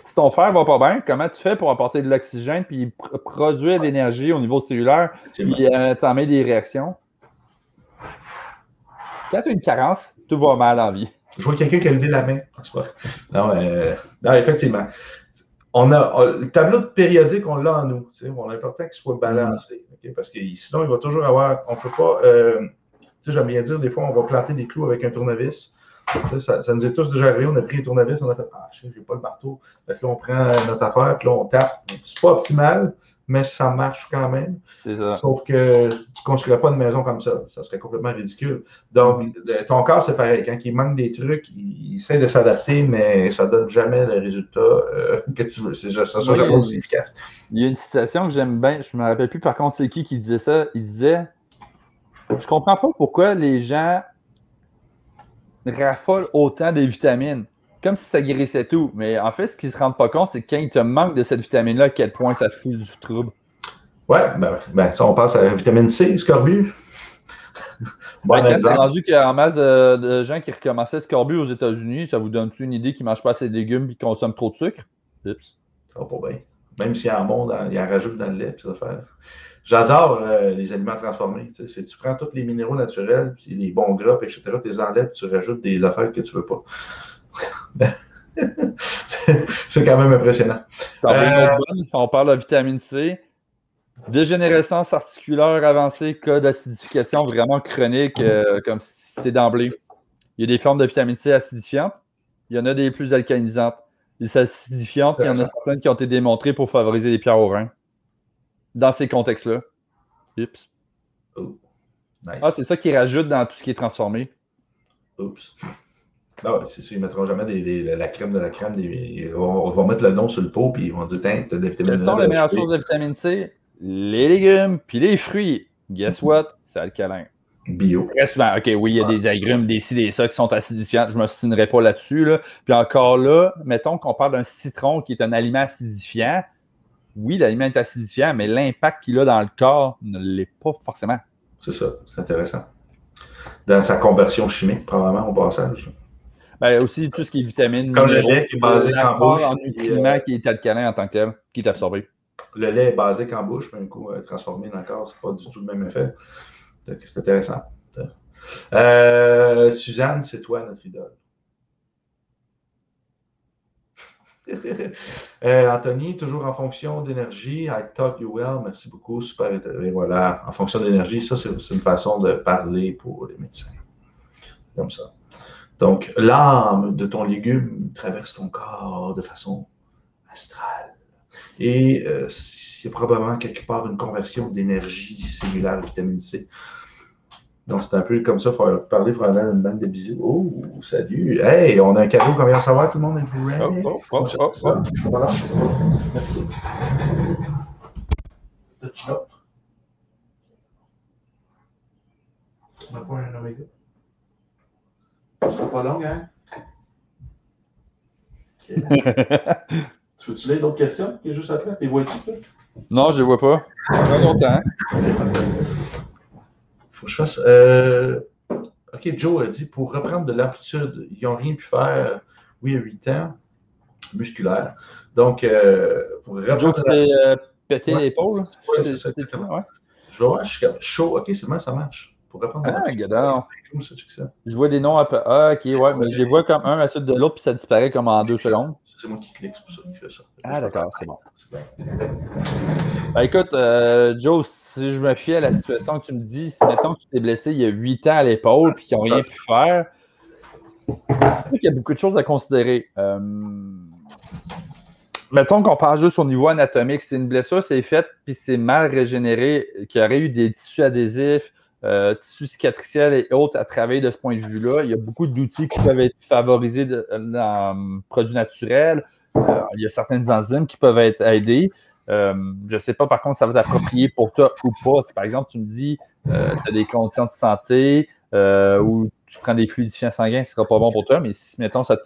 Si ton fer va pas bien, comment tu fais pour apporter de l'oxygène puis produire de l'énergie au niveau cellulaire puis euh, t'en mets des réactions? Quand tu as une carence, tout va mal en vie. Je vois quelqu'un qui a levé la main. Non, euh, non effectivement. On a, le tableau de périodique, on l'a en nous. On a important qu'il soit balancé. Parce que sinon, il va toujours avoir. On ne peut pas. Euh, j'aime bien dire, des fois, on va planter des clous avec un tournevis. Ça, nous est tous déjà arrivé, on a pris les tournevis, on a fait Ah, je n'ai pas le marteau. là, on prend notre affaire, puis là, on tape. C'est pas optimal, mais ça marche quand même. Sauf que tu ne construirais pas une maison comme ça. Ça serait complètement ridicule. Donc, ton corps, c'est pareil. Quand il manque des trucs, il, essaie de s'adapter, mais ça ne donne jamais le résultat euh, que tu veux. C'est ça sera jamais aussi efficace. Il y a une situation que j'aime bien. Je ne me rappelle plus par contre c'est qui qui disait ça. Il disait Je comprends pas pourquoi les gens raffolent autant des vitamines. Comme si ça guérissait tout. Mais en fait, ce qu'ils ne se rendent pas compte, c'est que quand il te manque de cette vitamine-là, à quel point ça fout du trouble. Ouais, ben, ben ça, on passe à la vitamine C, scorbut. bon ben, quand c'est rendu qu'il y a en masse de, gens qui recommençaient scorbut aux États-Unis, ça vous donne-tu une idée qu'ils ne mangent pas assez de légumes et qu'ils consomment trop de sucre? Ça va pas bien. Même s'il y en monde, il en rajoute dans le lait, puis ça faire. J'adore euh, les aliments transformés. Tu, prends tous les minéraux naturels, puis les bons gras, etc., tu les enlèves, tu rajoutes des affaires que tu ne veux pas. c'est quand même impressionnant. Euh, on parle de vitamine C. Dégénérescence articulaire avancée, cas d'acidification vraiment chronique, euh, comme si c'est d'emblée. Il y a des formes de vitamine C acidifiantes. Il y en a des plus alcalinisantes. Les acidifiantes, il y en a certaines qui ont été démontrées pour favoriser les pierres au rein. Dans ces contextes-là. Oups. Oh, ah, c'est ça qui rajoute dans tout ce qui est transformé. Oups. Ah c'est sûr, ils ne mettront jamais la crème de la crème. on, va mettre le nom sur le pot, puis ils vont dire Tiens, tu as des vitamines C. Quelles sont les meilleures sources de vitamine C? Les légumes, puis les fruits. Guess what? C'est alcalin. Bio. Très souvent. OK, oui, il y a des agrumes, des ci, des ça qui sont acidifiants. Je ne me signerai pas là-dessus. Là. Puis encore là, mettons qu'on parle d'un citron qui est un aliment acidifiant. Oui, l'aliment est acidifiant, mais l'impact qu'il a dans le corps ne l'est pas forcément. C'est ça, c'est intéressant. Dans sa conversion chimique, probablement, au passage. Ben, aussi, tout ce qui est vitamine. Comme le lait qui est basé en bouche. en nutriments qui est alcalin en tant que tel, qui est absorbé. Le lait est basé en bouche, mais un coup euh, transformé dans le corps, c'est pas du tout le même effet. C'est intéressant. Euh, Suzanne, c'est toi notre idole. euh, Anthony, toujours en fonction d'énergie. I taught you well. Merci beaucoup. Super. Et voilà, en fonction d'énergie, ça, c'est une façon de parler pour les médecins. Comme ça. Donc, l'âme de ton légume traverse ton corps de façon astrale. Et euh, a probablement quelque part une conversion d'énergie cellulaire vitamine C. Donc, c'est un peu comme ça, il faut parler, il faut aller à une bande de bisous. Oh, salut! Hey, on a un cadeau qu'on vient savoir, tout le monde est ready? Oh, oh, oh, oh, Voilà. Merci. T'as-tu l'autre? On n'a pas un oméga? Ça sera pas long, hein? tu veux-tu lire d'autres questions qui est juste après? T'es vois-tu? Non, je ne vois pas. Pas longtemps. Faut que je fasse. Euh... OK, Joe a dit pour reprendre de l'amplitude, ils n'ont rien pu faire, oui, à 8 ans, musculaire. Donc, euh, pour reprendre. Joe, c'est euh, péter l'épaule. Oui, c'est ça, exactement. Je vais voir, je suis chaud. OK, c'est bon, ça marche pour répondre ah, gadon. Je vois des noms un peu. Ah, ok, ouais, mais je les vois comme un à la suite de l'autre, puis ça disparaît comme en deux secondes. C'est moi qui clique, c'est pour ça que je fais ça. Ah, d'accord, c'est bon. Ben, écoute, euh, Joe, si je me fie à la situation que tu me dis, si mettons que tu t'es blessé il y a huit ans à l'épaule, puis qu'ils n'ont rien pu faire, il y a beaucoup de choses à considérer. Euh, mettons qu'on parle juste au niveau anatomique. C'est une blessure, c'est faite, puis c'est mal régénéré, qu'il y aurait eu des tissus adhésifs, euh, tissus cicatriciels et autres à travailler de ce point de vue-là. Il y a beaucoup d'outils qui peuvent être favorisés dans hum, produits naturels. Euh, il y a certaines enzymes qui peuvent être aidées. Euh, je ne sais pas, par contre, ça va t'approprier pour toi ou pas. Si par exemple, tu me dis tu as des conditions de santé ou tu prends des fluidifiants sanguins, ce ne sera pas bon pour toi. Mais si, mettons, ça,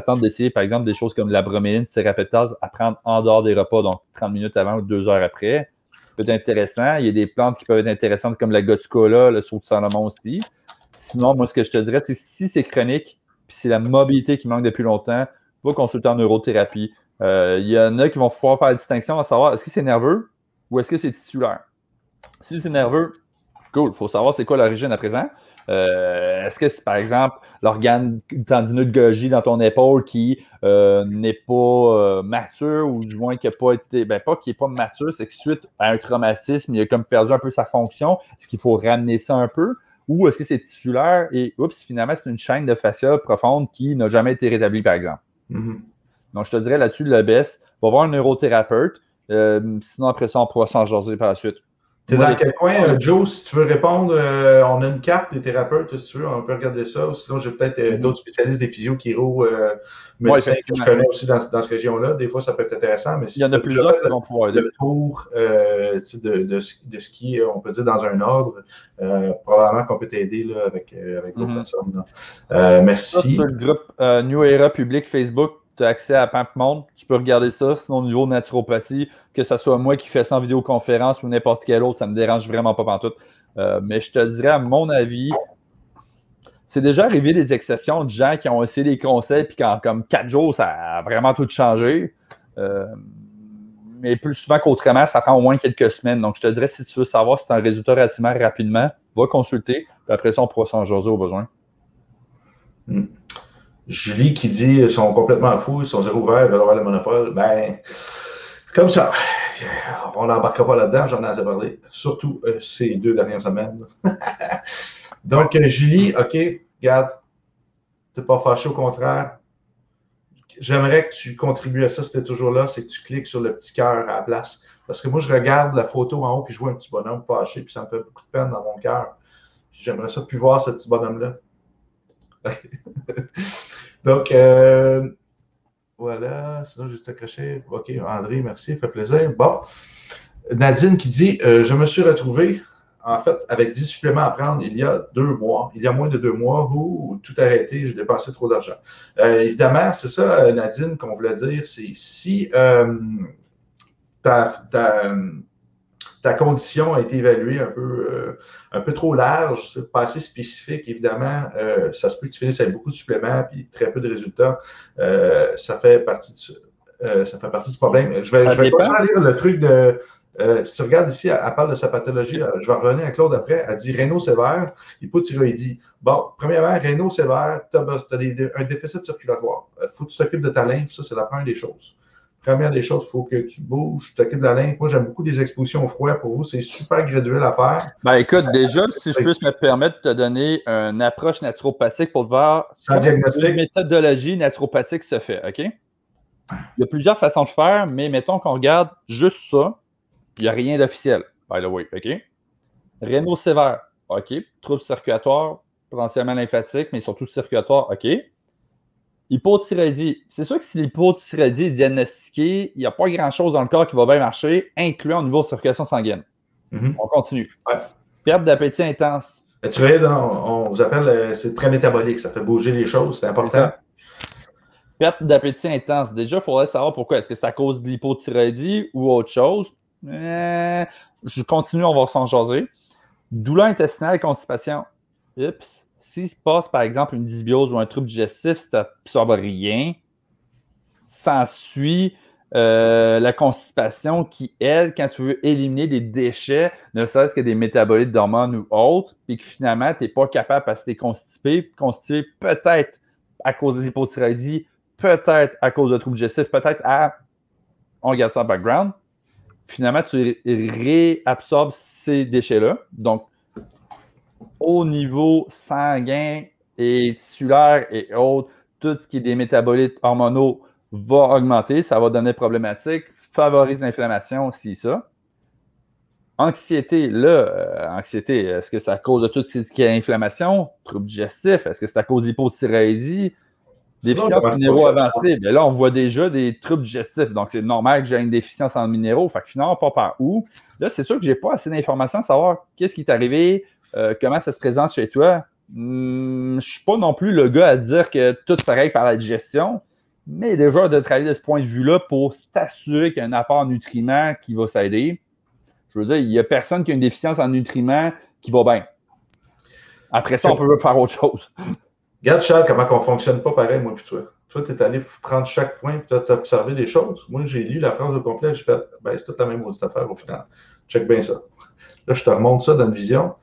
tente d'essayer, par exemple, des choses comme la broméline, sérapétase à prendre en dehors des repas, donc 30 minutes avant ou 2 heures après, peut être intéressant. Il y a des plantes qui peuvent être intéressantes comme la gotucola, le saut de Salomon aussi. Sinon, moi, ce que je te dirais, c'est si c'est chronique, puis c'est la mobilité qui manque depuis longtemps, va consulter en neurothérapie. Euh, il y en a qui vont pouvoir faire la distinction à savoir est-ce que c'est nerveux ou est-ce que c'est tissulaire. Si c'est nerveux, cool, il faut savoir c'est quoi l'origine à présent. Euh, est-ce que c'est par exemple l'organe tendineux de Golgi dans ton épaule qui euh, n'est pas euh, mature ou du moins qui n'a pas été, ben pas qui n'est pas mature, c'est que suite à un traumatisme, il a comme perdu un peu sa fonction. Est-ce qu'il faut ramener ça un peu? Ou est-ce que c'est tissulaire et oups, finalement, c'est une chaîne de fascia profonde qui n'a jamais été rétablie, par exemple? Mm-hmm. Donc, je te dirais là-dessus, le baisse. Va voir un neurothérapeute. sinon, après ça, on pourra s'en jaser par la suite. T'es dans quel coin, euh, Joe? Si tu veux répondre, euh, on a une carte des thérapeutes, si tu veux, on peut regarder ça. Sinon, j'ai peut-être euh, d'autres spécialistes des physio, chiro, médecins que je connais aussi dans, dans cette région-là. Des fois, ça peut être intéressant. Mais si Il y en a plusieurs qui vont pouvoir aider. Le tour de, de, de, ski, on peut dire dans un ordre, probablement qu'on peut t'aider avec, avec d'autres mm-hmm. personnes. merci. sur le groupe New Era Public Facebook, tu as accès à Pamp Monde, tu peux regarder ça. Sinon, au niveau de naturopathie, que ce soit moi qui fais ça en vidéoconférence ou n'importe quel autre, ça ne me dérange vraiment pas pantoute. Euh, mais je te dirais, à mon avis, c'est déjà arrivé des exceptions de gens qui ont essayé des conseils, puis qu'en comme quatre jours, ça a vraiment tout changé. Euh, mais plus souvent qu'autrement, ça prend au moins quelques semaines. Donc, je te dirais, si tu veux savoir si tu as un résultat relativement rapidement, va consulter. Puis après ça, on pourra s'en jaser au besoin. Hmm. Julie qui dit ils sont complètement fous, ils sont zéro ouvert, ils veulent avoir le monopole. Ben, comme ça. On n'embarquera pas là-dedans, j'en ai assez parlé. Surtout euh, ces deux dernières semaines. Donc, euh, Julie, OK, regarde, t'es pas fâché, au contraire. J'aimerais que tu contribues à ça si tu es toujours là, c'est que tu cliques sur le petit cœur à la place. Parce que moi, je regarde la photo en haut, puis je vois un petit bonhomme fâché, puis ça me fait beaucoup de peine dans mon cœur. J'aimerais ça plus voir ce petit bonhomme-là. Donc, euh, voilà, sinon juste accroché. OK, André, merci, ça fait plaisir. Bon, Nadine qui dit euh, Je me suis retrouvé, en fait, avec 10 suppléments à prendre il y a deux mois. Il y a moins de deux mois où tout arrêté, j'ai dépensé trop d'argent. Euh, évidemment, c'est ça, Nadine, qu'on voulait dire c'est si ta, ta condition a été évaluée un peu, euh, un peu trop large, c'est pas assez spécifique, évidemment. Euh, ça se peut que tu finisses avec beaucoup de suppléments et très peu de résultats. Euh, ça, fait partie de, ça fait partie du problème. Je vais, je vais pas lire le truc de. si tu regardes ici, elle, parle de sa pathologie. je vais revenir à Claude après. Elle dit Réno sévère, hypothyroïdie. Bon, premièrement, Réno sévère, tu as, un déficit circulatoire. Il faut que tu t'occupes de ta lymphe, ça, c'est la première des choses. Première des choses, il faut que tu bouges, tu t'occupes de la lymphe. Moi, j'aime beaucoup des expositions au froid. Pour vous, c'est super graduel à faire. Ben, écoute, déjà, si je peux me permettre de te donner une approche naturopathique pour voir Sans diagnostic. une méthodologie naturopathique se fait, OK? Il y a plusieurs façons de faire, mais mettons qu'on regarde juste ça, il n'y a rien d'officiel, by the way, OK? Réno sévère, OK? Troubles circulatoires, potentiellement lymphatique, mais surtout circulatoire, OK? Hypothyroïdie. C'est sûr que si l'hypothyroïdie est diagnostiquée, il n'y a pas grand-chose dans le corps qui va bien marcher, incluant au niveau de circulation sanguine. Mm-hmm. On continue. Perte d'appétit intense. Tu thyroïde, on, vous appelle, euh, c'est très métabolique, ça fait bouger les choses, c'est important. Perte d'appétit intense. Déjà, il faudrait savoir pourquoi. Est-ce que c'est à cause de l'hypothyroïdie ou autre chose? Euh, je continue, on va s'en jaser. Douleur intestinale et constipation. Oups. S'il se passe, par exemple, une dysbiose ou un trouble digestif, si tu n'absorbes rien, s'ensuit euh, la constipation qui, elle, quand tu veux éliminer des déchets, ne serait-ce que des métabolites d'hormones ou autres, puis que finalement, tu n'es pas capable parce que tu es constipé, constipé peut-être à cause de l'hypothyroïdie, peut-être à cause de troubles digestifs, peut-être à, on regarde ça en background, finalement, tu réabsorbes ces déchets-là. Donc, au niveau sanguin et tissulaire et autres, tout ce qui est des métabolites hormonaux va augmenter, ça va donner problématique, favorise l'inflammation, si ça. Anxiété, là, euh, anxiété, est-ce que ça cause de tout ce qui est inflammation, trouble digestif, est-ce que c'est à cause d'hypothyroïdie, déficience en minéraux avancée? Bien là, on voit déjà des troubles digestifs, donc c'est normal que j'ai une déficience en minéraux, fait que finalement, pas par où? Là, c'est sûr que je n'ai pas assez d'informations à savoir qu'est-ce qui est arrivé, euh, comment ça se présente chez toi? Hmm, je ne suis pas non plus le gars à dire que tout se règle par la digestion, mais déjà de travailler de ce point de vue-là pour s'assurer qu'il y a un apport en nutriments qui va s'aider. Je veux dire, il n'y a personne qui a une déficience en nutriments qui va bien. Après ça, on peut faire autre chose. Regarde, Charles, comment on ne fonctionne pas pareil, moi et toi. Toi, tu es allé prendre chaque point et tu as observé des choses. Moi, j'ai lu la phrase au complet, j'ai fait, ben, c'est toute la même affaire au final. Check bien ça. Là, je te remonte ça dans une vision.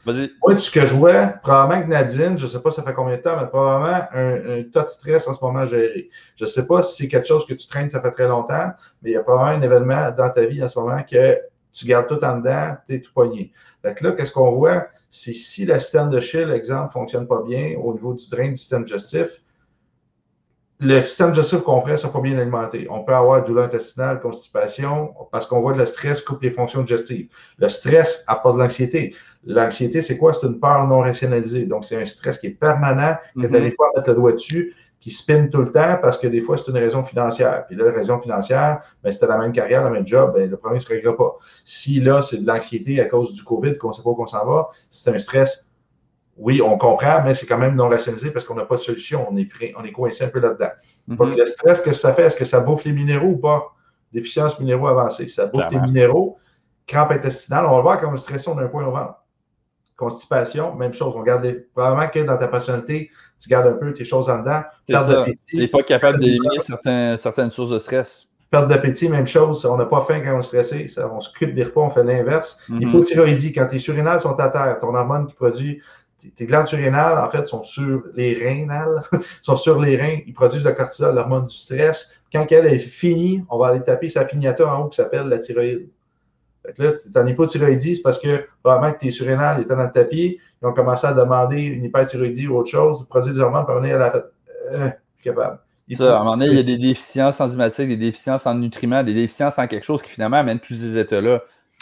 Moi, ce que je vois, probablement que Nadine, je ne sais pas ça fait combien de temps, mais probablement un, un tas de stress en ce moment géré. Je ne sais pas si c'est quelque chose que tu traînes, ça fait très longtemps, mais il y a probablement un événement dans ta vie en ce moment que tu gardes tout en dedans, tu es tout poigné. Donc là, qu'est-ce qu'on voit? C'est si le système de Chill, exemple, ne fonctionne pas bien au niveau du drain du système digestif, le système digestif compresse n'est pas bien alimenté. On peut avoir douleur intestinale, constipation, parce qu'on voit que le stress coupe les fonctions digestives. Le stress apporte de l'anxiété. L'anxiété, c'est quoi? C'est une peur non rationalisée. Donc, c'est un stress qui est permanent, que tu n'arrives pas à mettre le doigt dessus, qui spinne tout le temps parce que des fois, c'est une raison financière. Puis là, la raison financière, ben, si tu la même carrière, le même job, ben, le problème ne se réglera pas. Si là, c'est de l'anxiété à cause du COVID, qu'on ne sait pas où on s'en va, c'est un stress oui, on comprend, mais c'est quand même non rationalisé parce qu'on n'a pas de solution. On est, on est coincé un peu là-dedans. Mm-hmm. Le stress, que ça fait? Est-ce que ça bouffe les minéraux ou pas? Déficience minéraux avancée. Ça bouffe les minéraux. Crampe intestinale, on va voir comme stressé, on a un point au ventre. Constipation, même chose. On garde probablement que dans ta personnalité, tu gardes un peu tes choses en dedans. Tu n'es pas capable d'éliminer certaines sources de stress. Perte d'appétit, même chose. On n'a pas faim quand on est stressé. on se coupe des repas, on fait l'inverse. Mm -hmm. quand tes surrénales sont à terre, ton hormone qui produit tes glandes surrénales, en fait, sont sur les reins, sont sur les reins, ils produisent le cortisol, l'hormone du stress. Quand elle est finie, on va aller taper sa pignata en haut qui s'appelle la thyroïde. Fait que là, tu es en hypothyroïdie, c'est parce que probablement que tes surrénales étaient dans le tapis, ils ont commencé à demander une hyperthyroïdie ou autre chose, produire des hormones pour venir à la euh, capable. Ça, à un moment donné, il y a des déficiences enzymatiques, des déficiences en nutriments, des déficiences en quelque chose qui finalement amène tous ces états-là.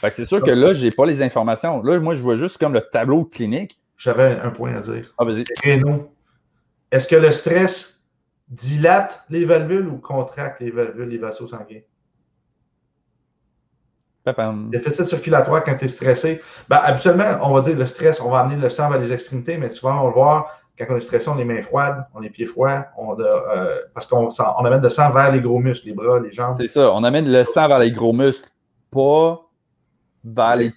c'est sûr que là, je n'ai pas les informations. Là, moi, je vois juste comme le tableau clinique. J'avais un point à dire. Ah, vas-y. Est-ce que le stress dilate les valvules ou contracte les valvules, les vaisseaux sanguins? Déficit circulatoire quand tu es stressé. Ben, habituellement, on va dire le stress, on va amener le sang vers les extrémités, mais souvent, on va le voir, quand on est stressé, on a les mains froides, on a les pieds froids, on euh, parce qu'on on amène le sang vers les gros muscles, les bras, les jambes. C'est ça, on amène le sang vers les gros muscles, pas vers les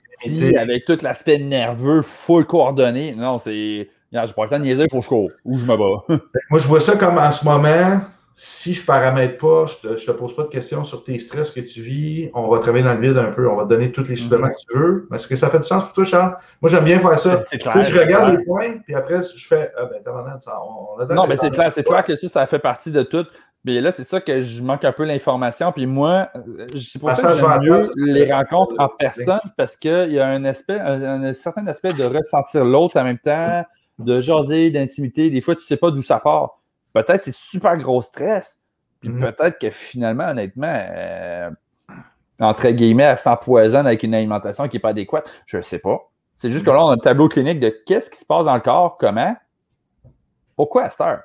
avec tout l'aspect nerveux, full coordonné. Non, c'est. Je pas le temps de niaiser, il faut que je cours ou je me bats. Moi, je vois ça comme en ce moment, si je ne paramètre pas, je ne te, pose pas de questions sur tes stress que tu vis, on va travailler dans le vide un peu, on va te donner tous les suppléments mhm. que tu veux. Est-ce que ça fait du sens pour toi, Charles? Moi, j'aime bien faire ça. je regarde les points, puis après, je fais Ah ben, ça, on, a Non, mais c'est clair, c'est clair que ça, ça fait partie de tout. Mais là, c'est ça que je manque un peu l'information. Puis moi, c'est pour ça que j'aime mieux les rencontres en personne parce qu'il y a un aspect, un, certain aspect de ressentir l'autre en même temps, de jaser, d'intimité. Des fois, tu ne sais pas d'où ça part. Peut-être c'est super gros stress. Puis mhm. peut-être que finalement, honnêtement, euh, entre guillemets, elle s'empoisonne avec une alimentation qui n'est pas adéquate. Je ne sais pas. C'est juste que là, on a un tableau clinique de qu'est-ce qui se passe dans le corps, comment, pourquoi à cette heure?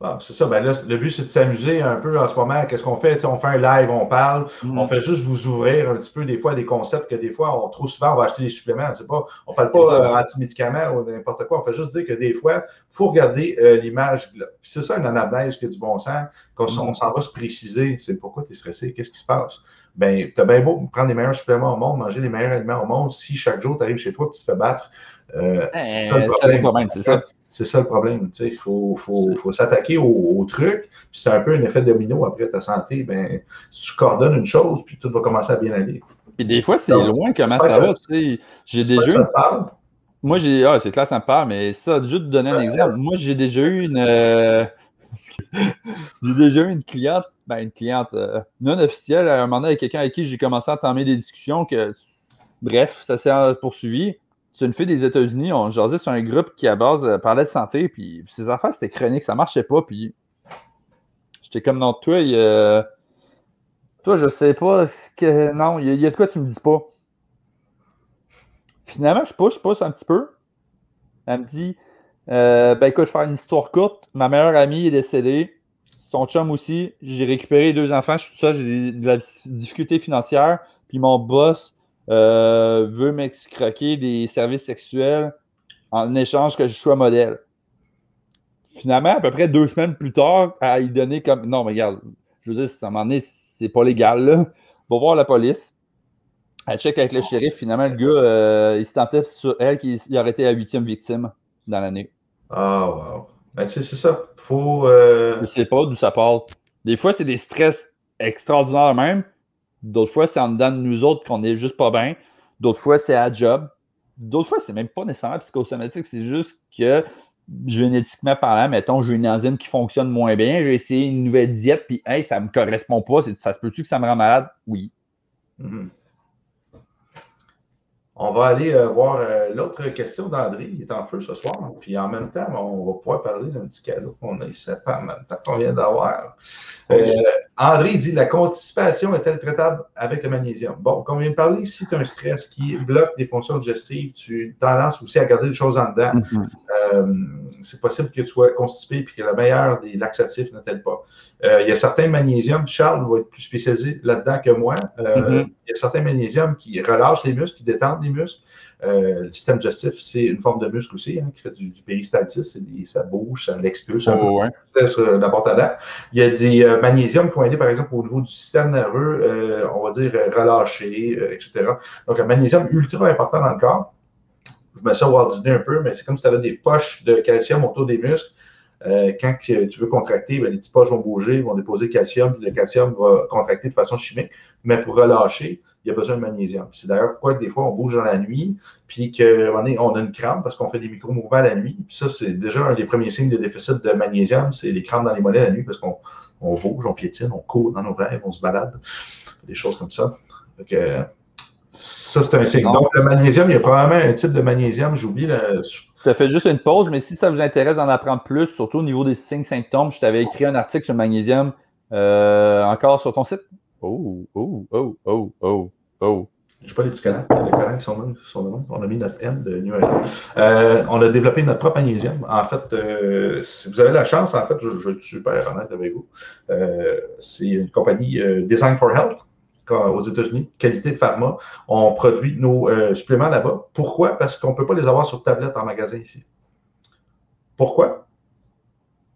Bon, c'est ça. Ben là, le but, c'est de s'amuser un peu en ce moment. Qu'est-ce qu'on fait? on fait un live, on parle. Mm. On fait juste vous ouvrir un petit peu des fois des concepts que des fois, on, trop souvent, on va acheter des suppléments. Pas, on ne parle pas euh, anti-médicaments ou n'importe quoi. On fait juste dire que des fois, il faut regarder euh, l'image. c'est ça, une anamnèse qui a du bon sens. Quand mm. on s'en va se préciser, c'est pourquoi tu es stressé, qu'est-ce qui se passe? Ben, tu as bien beau prendre les meilleurs suppléments au monde, manger les meilleurs aliments au monde. Si chaque jour, tu arrives chez toi et tu te fais battre, euh, eh, c'est problème, c'est ça. C'est ça le problème. Il faut, faut, faut s'attaquer au, truc. C'est un peu un effet domino après ta santé. Ben, tu coordonnes une chose, puis tout va commencer à bien aller. Et des fois, c'est loin comment ça, va. J'ai déjà. Moi, j'ai. Ah, c'est clair, ça me parle, mais ça, juste te donner un exemple. Moi, j'ai déjà eu une. Euh, j'ai déjà eu une cliente, ben, une cliente euh, non officielle, à un moment donné, avec quelqu'un avec qui j'ai commencé à entamer des discussions que. Bref, ça s'est poursuivi c'est une fille des États-Unis, on jasait sur un groupe qui, à base, euh, parlait de santé, puis ses affaires, c'était chronique, ça marchait pas, puis j'étais comme, non, toi, toi, je sais pas, ce que, non, il y, a de quoi tu me dis pas. Finalement, je pousse, je pousse un petit peu. Elle me dit, euh, ben écoute, faire une histoire courte, ma meilleure amie est décédée, son chum aussi, j'ai récupéré deux enfants, je suis tout ça, j'ai de la difficulté financière, puis mon boss, euh, veut m'excroquer des services sexuels en échange que je sois modèle. Finalement, à peu près deux semaines plus tard, à y donner comme. Non, mais regarde, je veux dire, à un moment donné, c'est pas légal, là. Va voir la police. Elle check avec le shérif. Finalement, le gars, euh, il se tentait sur elle qu'il aurait été la huitième victime dans l'année. Ah, wow. Ben, c'est ça. Faut. Euh... Je sais pas d'où ça part. Des fois, c'est des stress extraordinaires même. D'autres fois, c'est en dedans de nous autres qu'on est juste pas bien. D'autres fois, c'est à job. D'autres fois, c'est même pas nécessairement psychosomatique, c'est juste que génétiquement parlant, mettons, j'ai une enzyme qui fonctionne moins bien, j'ai essayé une nouvelle diète, puis hey, ça me correspond pas, ça se peut-tu que ça me rend malade? Oui. Mm-hmm. On va aller euh, voir euh, l'autre question d'André. Il est en feu ce soir. Puis en même temps, on va pouvoir parler d'un petit cadeau qu'on a ici en même temps qu'on vient d'avoir. Euh, André dit La constipation est-elle traitable avec le magnésium? Bon, comme on vient de parler, si tu as un stress qui bloque les fonctions digestives, tu as tendance aussi à garder les choses en dedans. Mm-hmm. C'est possible que tu sois constipé et que le meilleur des laxatifs ne t'aide pas. il y a certains magnésiums, Charles va être plus spécialisé là-dedans que moi. Mm-hmm. Il y a certains magnésiums qui relâchent les muscles, qui détendent les muscles. Euh, le système digestif, c'est une forme de muscle aussi, hein, qui fait du, du péristaltisme. Ça bouge, ça l'expulse un oh, la porte à dents. Il y a des euh, magnésiums qui vont aider, par exemple, au niveau du système nerveux, euh, on va dire relâché, etc. Donc, un magnésium ultra important dans le corps. Je mets ça au Walt Disney un peu, mais c'est comme si tu avais des poches de calcium autour des muscles. Euh, quand tu veux contracter, ben, les petits poches vont bouger, vont déposer calcium, le calcium va contracter de façon chimique. Mais pour relâcher, il y a besoin de magnésium. C'est d'ailleurs pourquoi des fois on bouge dans la nuit, puis qu'on on a une crampe parce qu'on fait des micro-mouvements la nuit. Puis ça, c'est déjà un des premiers signes de déficit de magnésium, c'est les crampes dans les mollets la nuit parce qu'on bouge, on piétine, on court dans nos rêves, on se balade, des choses comme ça. Ça, c'est un signe. Donc, le magnésium, il y a probablement un type de magnésium, j'oublie. Le... Ça fait juste une pause, mais si ça vous intéresse d'en apprendre plus, surtout au niveau des signes symptômes, je t'avais écrit un article sur le magnésium euh, encore sur ton site. Oh, oh, oh, oh, oh, oh. Je ne sais pas les petits canaux, les qui sont, sont On a mis notre M de New euh, On a développé notre propre magnésium. En fait, euh, si vous avez la chance, en fait, je, je vais être super honnête avec vous. Euh, c'est une compagnie Design for Health aux États-Unis, qualité pharma. On produit nos euh, suppléments là-bas. Pourquoi? Parce qu'on ne peut pas les avoir sur tablette en magasin ici. Pourquoi?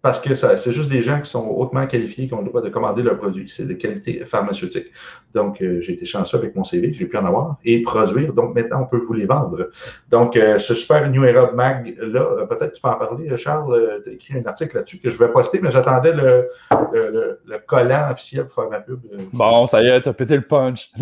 Parce que c'est juste des gens qui sont hautement qualifiés qui ont le droit de commander leurs produits. C'est de qualité pharmaceutique. Donc, euh, j'ai été chanceux avec mon CV, j'ai pu en avoir et produire. Donc, maintenant, on peut vous les vendre. Donc, euh, ce super New Era Mag, là, euh, peut-être tu peux en parler, Charles. tu as écrit un article là-dessus que je vais poster, mais j'attendais le, le, collant officiel pour faire ma pub. Bon, ça y est, tu as pété le punch.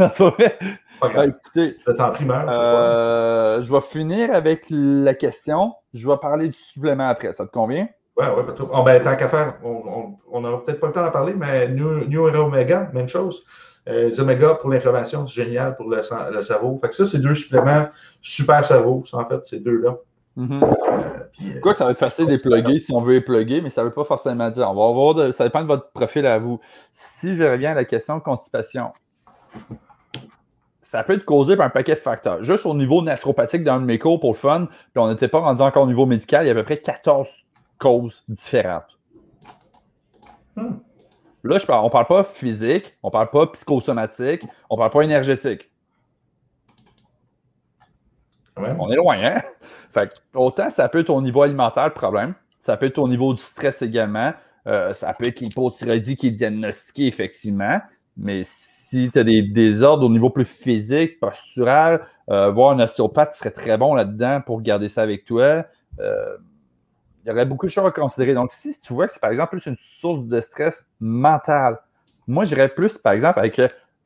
Pas écoutez, en primeur, je vais finir avec la question. Je vais parler du supplément après. Ça te convient? Oui, oui, oh, ben, tant qu'à faire, on n'aura peut-être pas le temps d'en parler, mais New, New Era Omega, même chose. Euh, les Omega pour l'inflammation, c'est génial pour le, cerveau. Fait que ça, c'est deux suppléments super cerveau, en fait, ces deux-là. Mm-hmm. Euh, Quoi que ça va être facile de les si on veut les plugger, mais ça ne veut pas forcément dire. On va voir, de, ça dépend de votre profil à vous. Si je reviens à la question de constipation, ça peut être causé par un paquet de facteurs. Juste au niveau naturopathique dans le mes pour le fun, puis on n'était pas rendu encore au niveau médical, il y a à peu près 14 causes différentes. Hmm. Là, je parle, on ne parle pas physique, on ne parle pas psychosomatique, on ne parle pas énergétique. On est loin, hein? Fait autant ça peut être au niveau alimentaire le problème, ça peut être au niveau du stress également, euh, ça peut être l'hypothyroïdie qui est diagnostiquée effectivement, mais si tu as des désordres au niveau plus physique, postural, euh, voir un ostéopathe serait très bon là-dedans pour garder ça avec toi. Euh, il y aurait beaucoup de choses à considérer. Donc, si tu vois que c'est par exemple plus une source de stress mental, moi, j'irais plus, par exemple, avec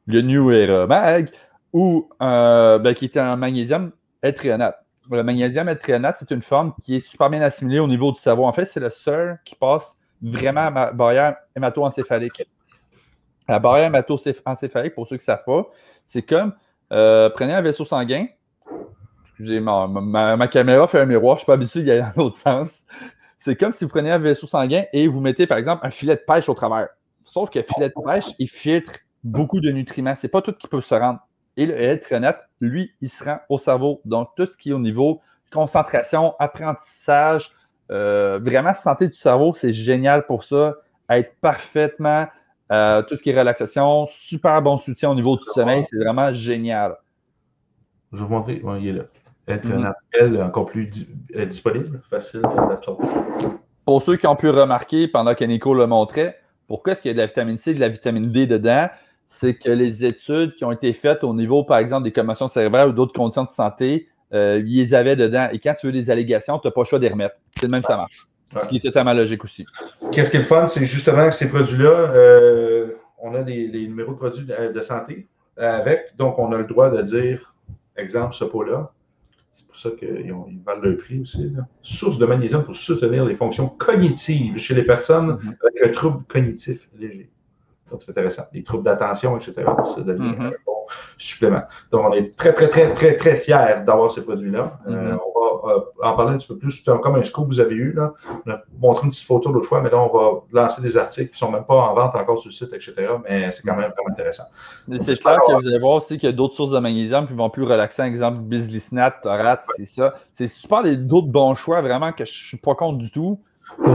le New Era Mag ou euh, ben, qui était un magnésium L-trionate. Le magnésium L-trionate, c'est une forme qui est super bien assimilée au niveau du cerveau. En fait, c'est le seul qui passe vraiment à la barrière hémato-encéphalique. La barrière hémato-encéphalique, pour ceux qui ne savent pas, c'est comme euh, prenez un vaisseau sanguin, excusez, moi ma, caméra fait un miroir, je suis pas habitué d'y aller dans l'autre sens. C'est comme si vous preniez un vaisseau sanguin et vous mettez, par exemple, un filet de pêche au travers. Sauf que le filet de pêche, il filtre beaucoup de nutriments. Ce n'est pas tout qui peut se rendre. Et le net, lui, il se rend au cerveau. Donc, tout ce qui est au niveau concentration, apprentissage, euh, vraiment santé du cerveau, c'est génial pour ça. Être parfaitement, euh, tout ce qui est relaxation, super bon soutien au niveau du sommeil, c'est vraiment génial. Je vais vous montrer, il est là être un appel encore plus euh, disponible, facile d'absorber. Pour ceux qui ont pu remarquer pendant que Nico le montrait, pourquoi est-ce qu'il y a de la vitamine C et de la vitamine D dedans? C'est que les études qui ont été faites au niveau, par exemple, des commotions cérébrales ou d'autres conditions de santé, euh, ils les avaient dedans. Et quand tu veux des allégations, tu n'as pas le choix les remettre. C'est le même, ça marche. Ce qui est totalement logique aussi. Qu'est-ce qui est le fun, c'est justement que ces produits-là, euh, on a des, numéros de produits de, santé avec, donc on a le droit de dire, exemple, ce pot-là, c'est pour ça qu'ils valent le prix aussi. Source de magnésium pour soutenir les fonctions cognitives chez les personnes mm-hmm. avec un trouble cognitif léger. Donc, c'est intéressant. Les troubles d'attention, etc., ça devient mm-hmm. un bon supplément. Donc, on est très, très, très, très, très fiers d'avoir ces produits-là. Euh, mm-hmm. on va en parler un petit peu plus. C'est comme un scoop que vous avez eu. Là. On a montré une petite photo l'autre fois, mais là, on va lancer des articles qui ne sont même pas en vente encore sur le site, etc. Mais c'est quand même vraiment intéressant. C'est clair que vous allez voir aussi qu'il y a d'autres sources de magnésium qui vont plus relaxer. Par exemple, bisglycinate, Torat, c'est ça. C'est super d'autres bons choix vraiment que je ne suis pas contre du tout.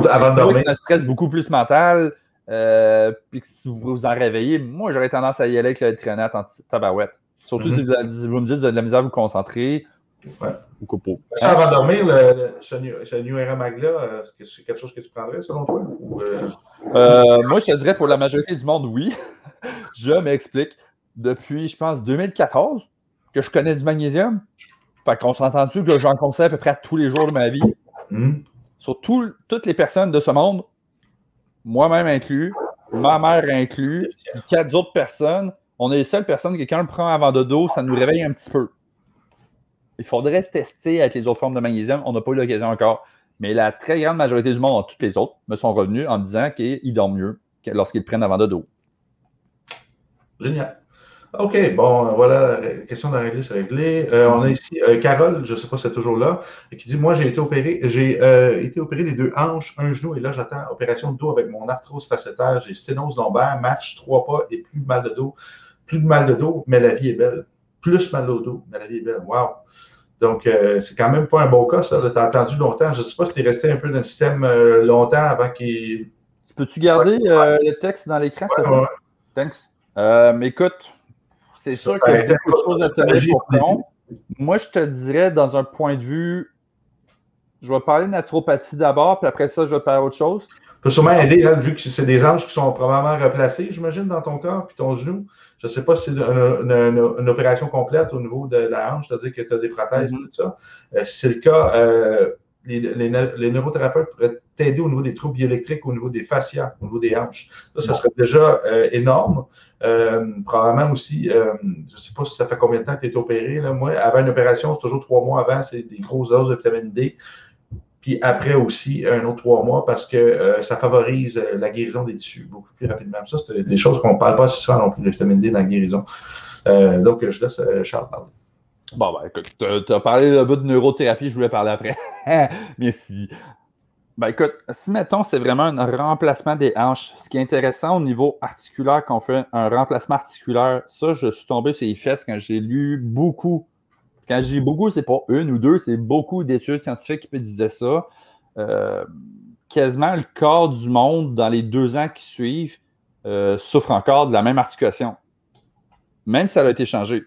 avant de dormir. C'est un stress beaucoup plus mental. Euh, puis que si vous vous en réveillez, moi, j'aurais tendance à y aller avec le trinate en tabarouette. Surtout si, mm-hmm. vous, me dites que vous avez de la misère à vous concentrer. Ouais. Ou. Ça, avant de dormir, le, ce, New Era Mag-là, euh, c'est quelque chose que tu prendrais selon toi? Euh? moi, je te dirais pour la majorité du monde, oui. je m'explique. Depuis, je pense, 2014, que je connais du magnésium. Fait qu'on s'entend-tu que j'en conseille à peu près tous les jours de ma vie? Mm. sur toutes les personnes de ce monde, moi-même inclus, ma mère inclus, quatre autres personnes, on est les seules personnes que quand on le prend avant de dos, ça nous réveille un petit peu. Il faudrait tester avec les autres formes de magnésium. On n'a pas eu l'occasion encore. Mais la très grande majorité du monde, toutes les autres, me sont revenus en disant qu'ils dorment mieux lorsqu'ils prennent avant de dos. Génial. OK, bon, voilà, la question de régler, c'est réglé. Euh, on a ici euh, Carole, je ne sais pas si c'est toujours là, qui dit Moi, j'ai été opéré, j'ai euh, été opéré des deux hanches, un genou, et là, j'attends opération de dos avec mon arthrose facétaire, j'ai sténose lombaire, marche trois pas et plus mal de dos. Plus de mal de dos, mais la vie est belle. Plus mal au dos, mais la vie est belle. Wow! Donc, c'est quand même pas un bon cas, ça. Tu as attendu longtemps. Je ne sais pas si tu es resté un peu dans le système longtemps avant qu'il. Peux-tu garder le texte dans l'écran? Ouais, Thanks. mais écoute, c'est sûr qu'il y a beaucoup de choses à tenir pour compte. Moi, je te dirais, dans un point de vue, je vais parler de naturopathie d'abord, puis après ça, je vais parler autre chose. Peut sûrement aider, hein, vu que c'est des anges qui sont probablement replacés, j'imagine, dans ton corps, puis ton genou. Je ne sais pas si c'est une, opération complète au niveau de la hanche, c'est-à-dire que tu as des prothèses, mm-hmm. tout ça. Euh, si c'est le cas, euh, les, neurothérapeutes pourraient t'aider au niveau des troubles bioélectriques, au niveau des fascias, au niveau des hanches. Ça, ça serait déjà euh, énorme. Euh, probablement aussi, euh, je ne sais pas si ça fait combien de temps que tu es opéré. Moi, avant une opération, c'est toujours trois mois avant, c'est des grosses doses de vitamine D. Puis après aussi, un autre trois mois parce que ça favorise la guérison des tissus beaucoup plus rapidement. Ça, c'est des choses qu'on ne parle pas souvent non plus, de vitamine D dans la guérison. donc, je laisse Charles parler. Bon, ben, écoute, tu as parlé de bout de neurothérapie, je voulais parler après. Mais si. Ben, écoute, si mettons, c'est vraiment un remplacement des hanches, ce qui est intéressant au niveau articulaire, qu'on fait un remplacement articulaire, ça, je suis tombé sur les fesses quand j'ai lu beaucoup. Quand j'ai beaucoup, c'est pas une ou deux, c'est beaucoup d'études scientifiques qui disaient ça. Euh, quasiment le corps du monde, dans les deux ans qui suivent, euh, souffre encore de la même articulation. Même si ça a été changé.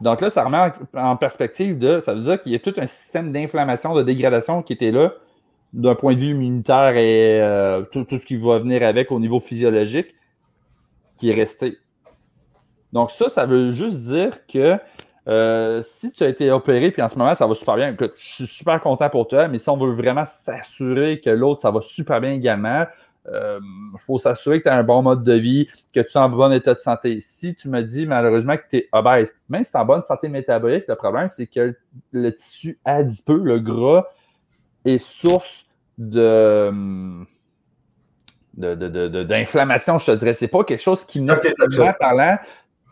Donc là, ça remet en perspective de. Ça veut dire qu'il y a tout un système d'inflammation, de dégradation qui était là, d'un point de vue immunitaire et euh, tout, ce qui va venir avec au niveau physiologique, qui est resté. Donc, ça, ça veut juste dire que euh, si tu as été opéré, puis en ce moment, ça va super bien, écoute, je suis super content pour toi, mais si on veut vraiment s'assurer que l'autre, ça va super bien également, il euh, faut s'assurer que tu as un bon mode de vie, que tu es en bon état de santé. Si tu me dis malheureusement que tu es obèse, même si tu es en bonne santé métabolique, le problème, c'est que le tissu adipeux, le gras, est source de d'inflammation, je te dirais. C'est pas quelque chose qui, naturellement parlant,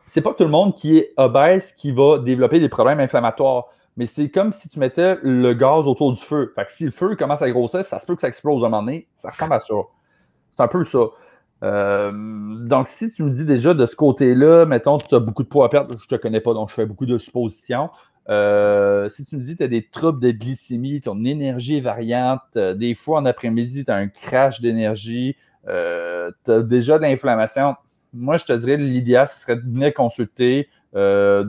c'est pas tout le monde qui est obèse qui va développer des problèmes inflammatoires. Mais c'est comme si tu mettais le gaz autour du feu. Fait que si le feu commence à grossir, ça se peut que ça explose à un moment donné. Ça ressemble à ça. C'est un peu ça. Euh, donc, si tu me dis déjà de ce côté-là, mettons, tu as beaucoup de poids à perdre, je te connais pas, donc je fais beaucoup de suppositions. Euh, si tu me dis que tu as des troubles de glycémie, ton énergie est variante, euh, des fois en après-midi, tu as un crash d'énergie, tu as déjà de l'inflammation, moi, je te dirais l'idéal, ce serait de venir consulter. ça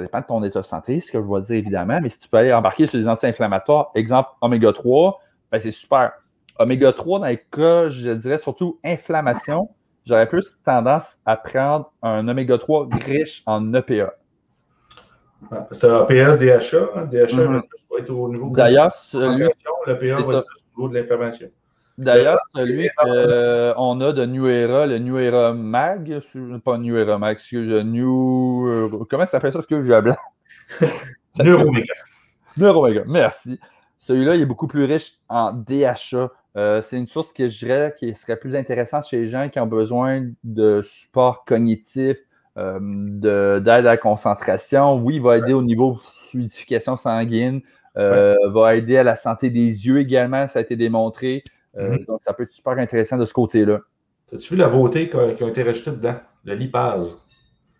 dépend de ton état de santé, ce que je vais dire évidemment, mais si tu peux aller embarquer sur des anti-inflammatoires, exemple oméga 3, ben c'est super. Oméga 3, dans les cas, je dirais surtout inflammation, j'aurais plus tendance à prendre un oméga 3 riche en EPA. C'est EPA, DHA. DHA mm va être au niveau de D'ailleurs, l'EPA va être au niveau de l'inflammation. D'ailleurs, celui qu'on a de New Era, le New Era Mag, pas New Era Mag, excuse, New. Euh, comment ça s'appelle ça, ce que j'ai blanc? Neuroméga. Neuroméga, merci. Celui-là, il est beaucoup plus riche en DHA. Euh, c'est une source que je dirais qui serait plus intéressante chez les gens qui ont besoin de support cognitif, euh, d'aide à la concentration. Oui, il va aider au niveau fluidification sanguine, euh, va aider à la santé des yeux également, ça a été démontré. Mm-hmm. Donc, ça peut être super intéressant de ce côté-là. As-tu vu la beauté qui a, été rejetée dedans? Le lipase.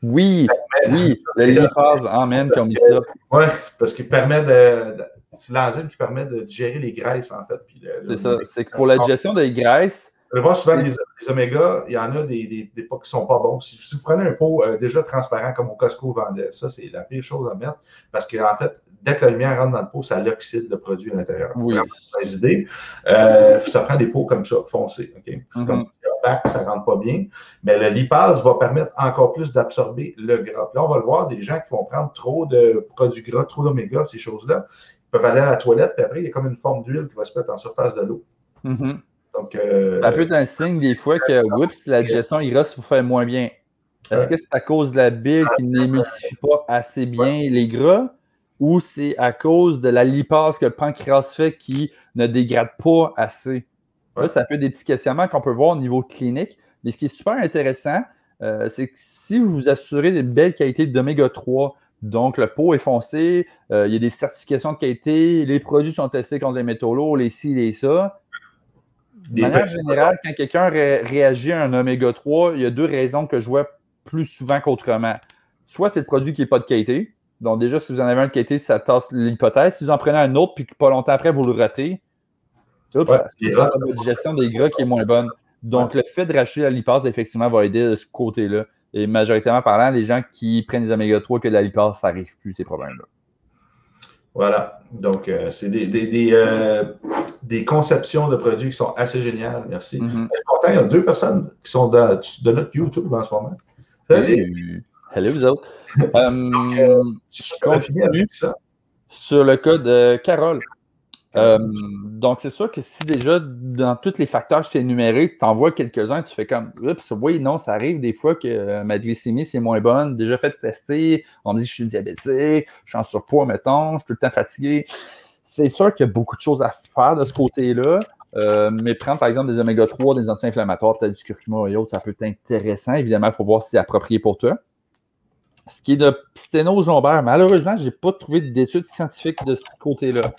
Oui, oui, le lipase, amen, qui ont mis ça. Oui, parce qu'il permet de c'est l'enzyme qui permet de digérer les graisses, en fait. C'est ça. C'est que pour la digestion des graisses. On voit souvent les, omégas, il y en a des, des, des pots qui ne sont pas bons. Si, vous prenez un pot euh, déjà transparent comme au Costco vendait, ça, c'est la pire chose à mettre parce qu'en fait, dès que la lumière rentre dans le pot, ça l'oxyde le produit à l'intérieur. Oui. idées. Euh, ça prend des pots comme ça, foncés. Okay? C'est comme ça, mm-hmm. ça ne rentre pas bien. Mais le lipase va permettre encore plus d'absorber le gras. là, on va le voir, des gens qui vont prendre trop de produits gras, trop d'oméga, ces choses-là, peuvent aller à la toilette, puis après, il y a comme une forme d'huile qui va se mettre en surface de l'eau. Donc, euh, ça peut être un signe des fois que, oups, la digestion ira vous faire moins bien. Est-ce que c'est à cause de la bile qui n'émulsifie pas assez bien les gras? Ou c'est à cause de la lipase que le pancréas fait qui ne dégrade pas assez? Là, ça peut être des petits questionnements qu'on peut voir au niveau clinique. Mais ce qui est super intéressant, euh, c'est que si vous vous assurez des belles qualités d'oméga 3, donc le pot est foncé, euh, il y a des certifications de qualité, les produits sont testés contre les métaux lourds, les ci, les ça. De manière générale, quand quelqu'un réagit à un oméga 3, il y a deux raisons que je vois plus souvent qu'autrement. Soit c'est le produit qui n'est pas de qualité. Donc, déjà, si vous en avez un de qualité, ça tasse l'hypothèse. Si vous en prenez un autre, puis que pas longtemps après, vous le ratez, c'est la gestion des gras qui est moins bonne. Donc, le fait de racheter la lipase, effectivement, va aider de ce côté-là. Et majoritairement parlant, les gens qui prennent des oméga 3 que de la lipase, ça risque plus ces problèmes-là. Voilà. Donc, euh, c'est des, euh, des, conceptions de produits qui sont assez géniales. Merci. Mm-hmm. Je suis content, il y a deux personnes qui sont dans, de notre YouTube en ce moment. Salut. Hello, vous autres. Euh, je continue sur le cas de Carole. Euh, donc, c'est sûr que si déjà, dans tous les facteurs que je t'ai énumérés, tu en vois quelques-uns, tu fais comme, oups, oui, non, ça arrive des fois que euh, ma glycémie, c'est moins bonne. Déjà fait tester, on me dit que je suis diabétique, je suis en surpoids, mettons, je suis tout le temps fatigué. C'est sûr qu'il y a beaucoup de choses à faire de ce côté-là. Euh, mais prendre par exemple des oméga 3, des anti-inflammatoires, peut-être du curcuma et autres, ça peut être intéressant. Évidemment, il faut voir si c'est approprié pour toi. Ce qui est de sténose lombaire, malheureusement, je n'ai pas trouvé d'études scientifiques de ce côté-là.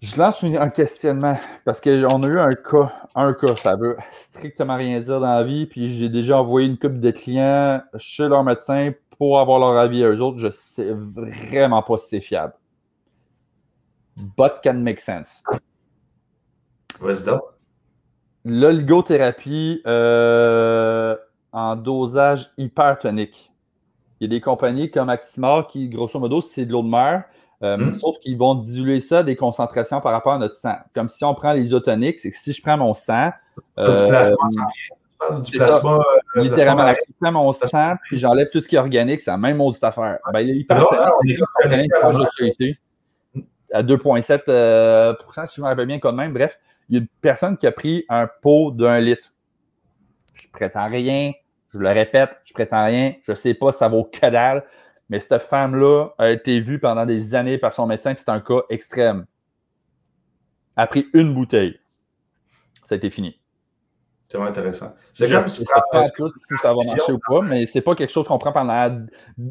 Je lance un questionnement parce qu'on a eu un cas, un cas, ça veut strictement rien dire dans la vie, puis j'ai déjà envoyé une couple de clients chez leur médecin pour avoir leur avis à eux autres. Je ne sais vraiment pas si c'est fiable but can make sense. L'oligothérapie euh, en dosage hypertonique. Il y a des compagnies comme Actimar qui, grosso modo, c'est de l'eau de mer, euh, hmm. sauf qu'ils vont diluer ça des concentrations par rapport à notre sang. Comme si on prend l'isotonique, c'est que si je prends mon sang. Euh, du plasma, euh, littéralement, si je prends mon sang puis j'enlève tout ce qui est organique, c'est la même maudite affaire. Ben, l'hypertonique, c'est à 2,7% euh, si je me rappelle bien quand même. Bref, il y a une personne qui a pris un pot d'un litre. Je prétends rien, je le répète, je prétends rien, je ne sais pas si ça vaut que dalle, mais cette femme-là a été vue pendant des années par son médecin, c'est un cas extrême. Elle a pris une bouteille. Ça a été fini. C'est vraiment intéressant. C'est comme si, pas si ça va marcher ou pas, mais c'est pas quelque chose qu'on prend pendant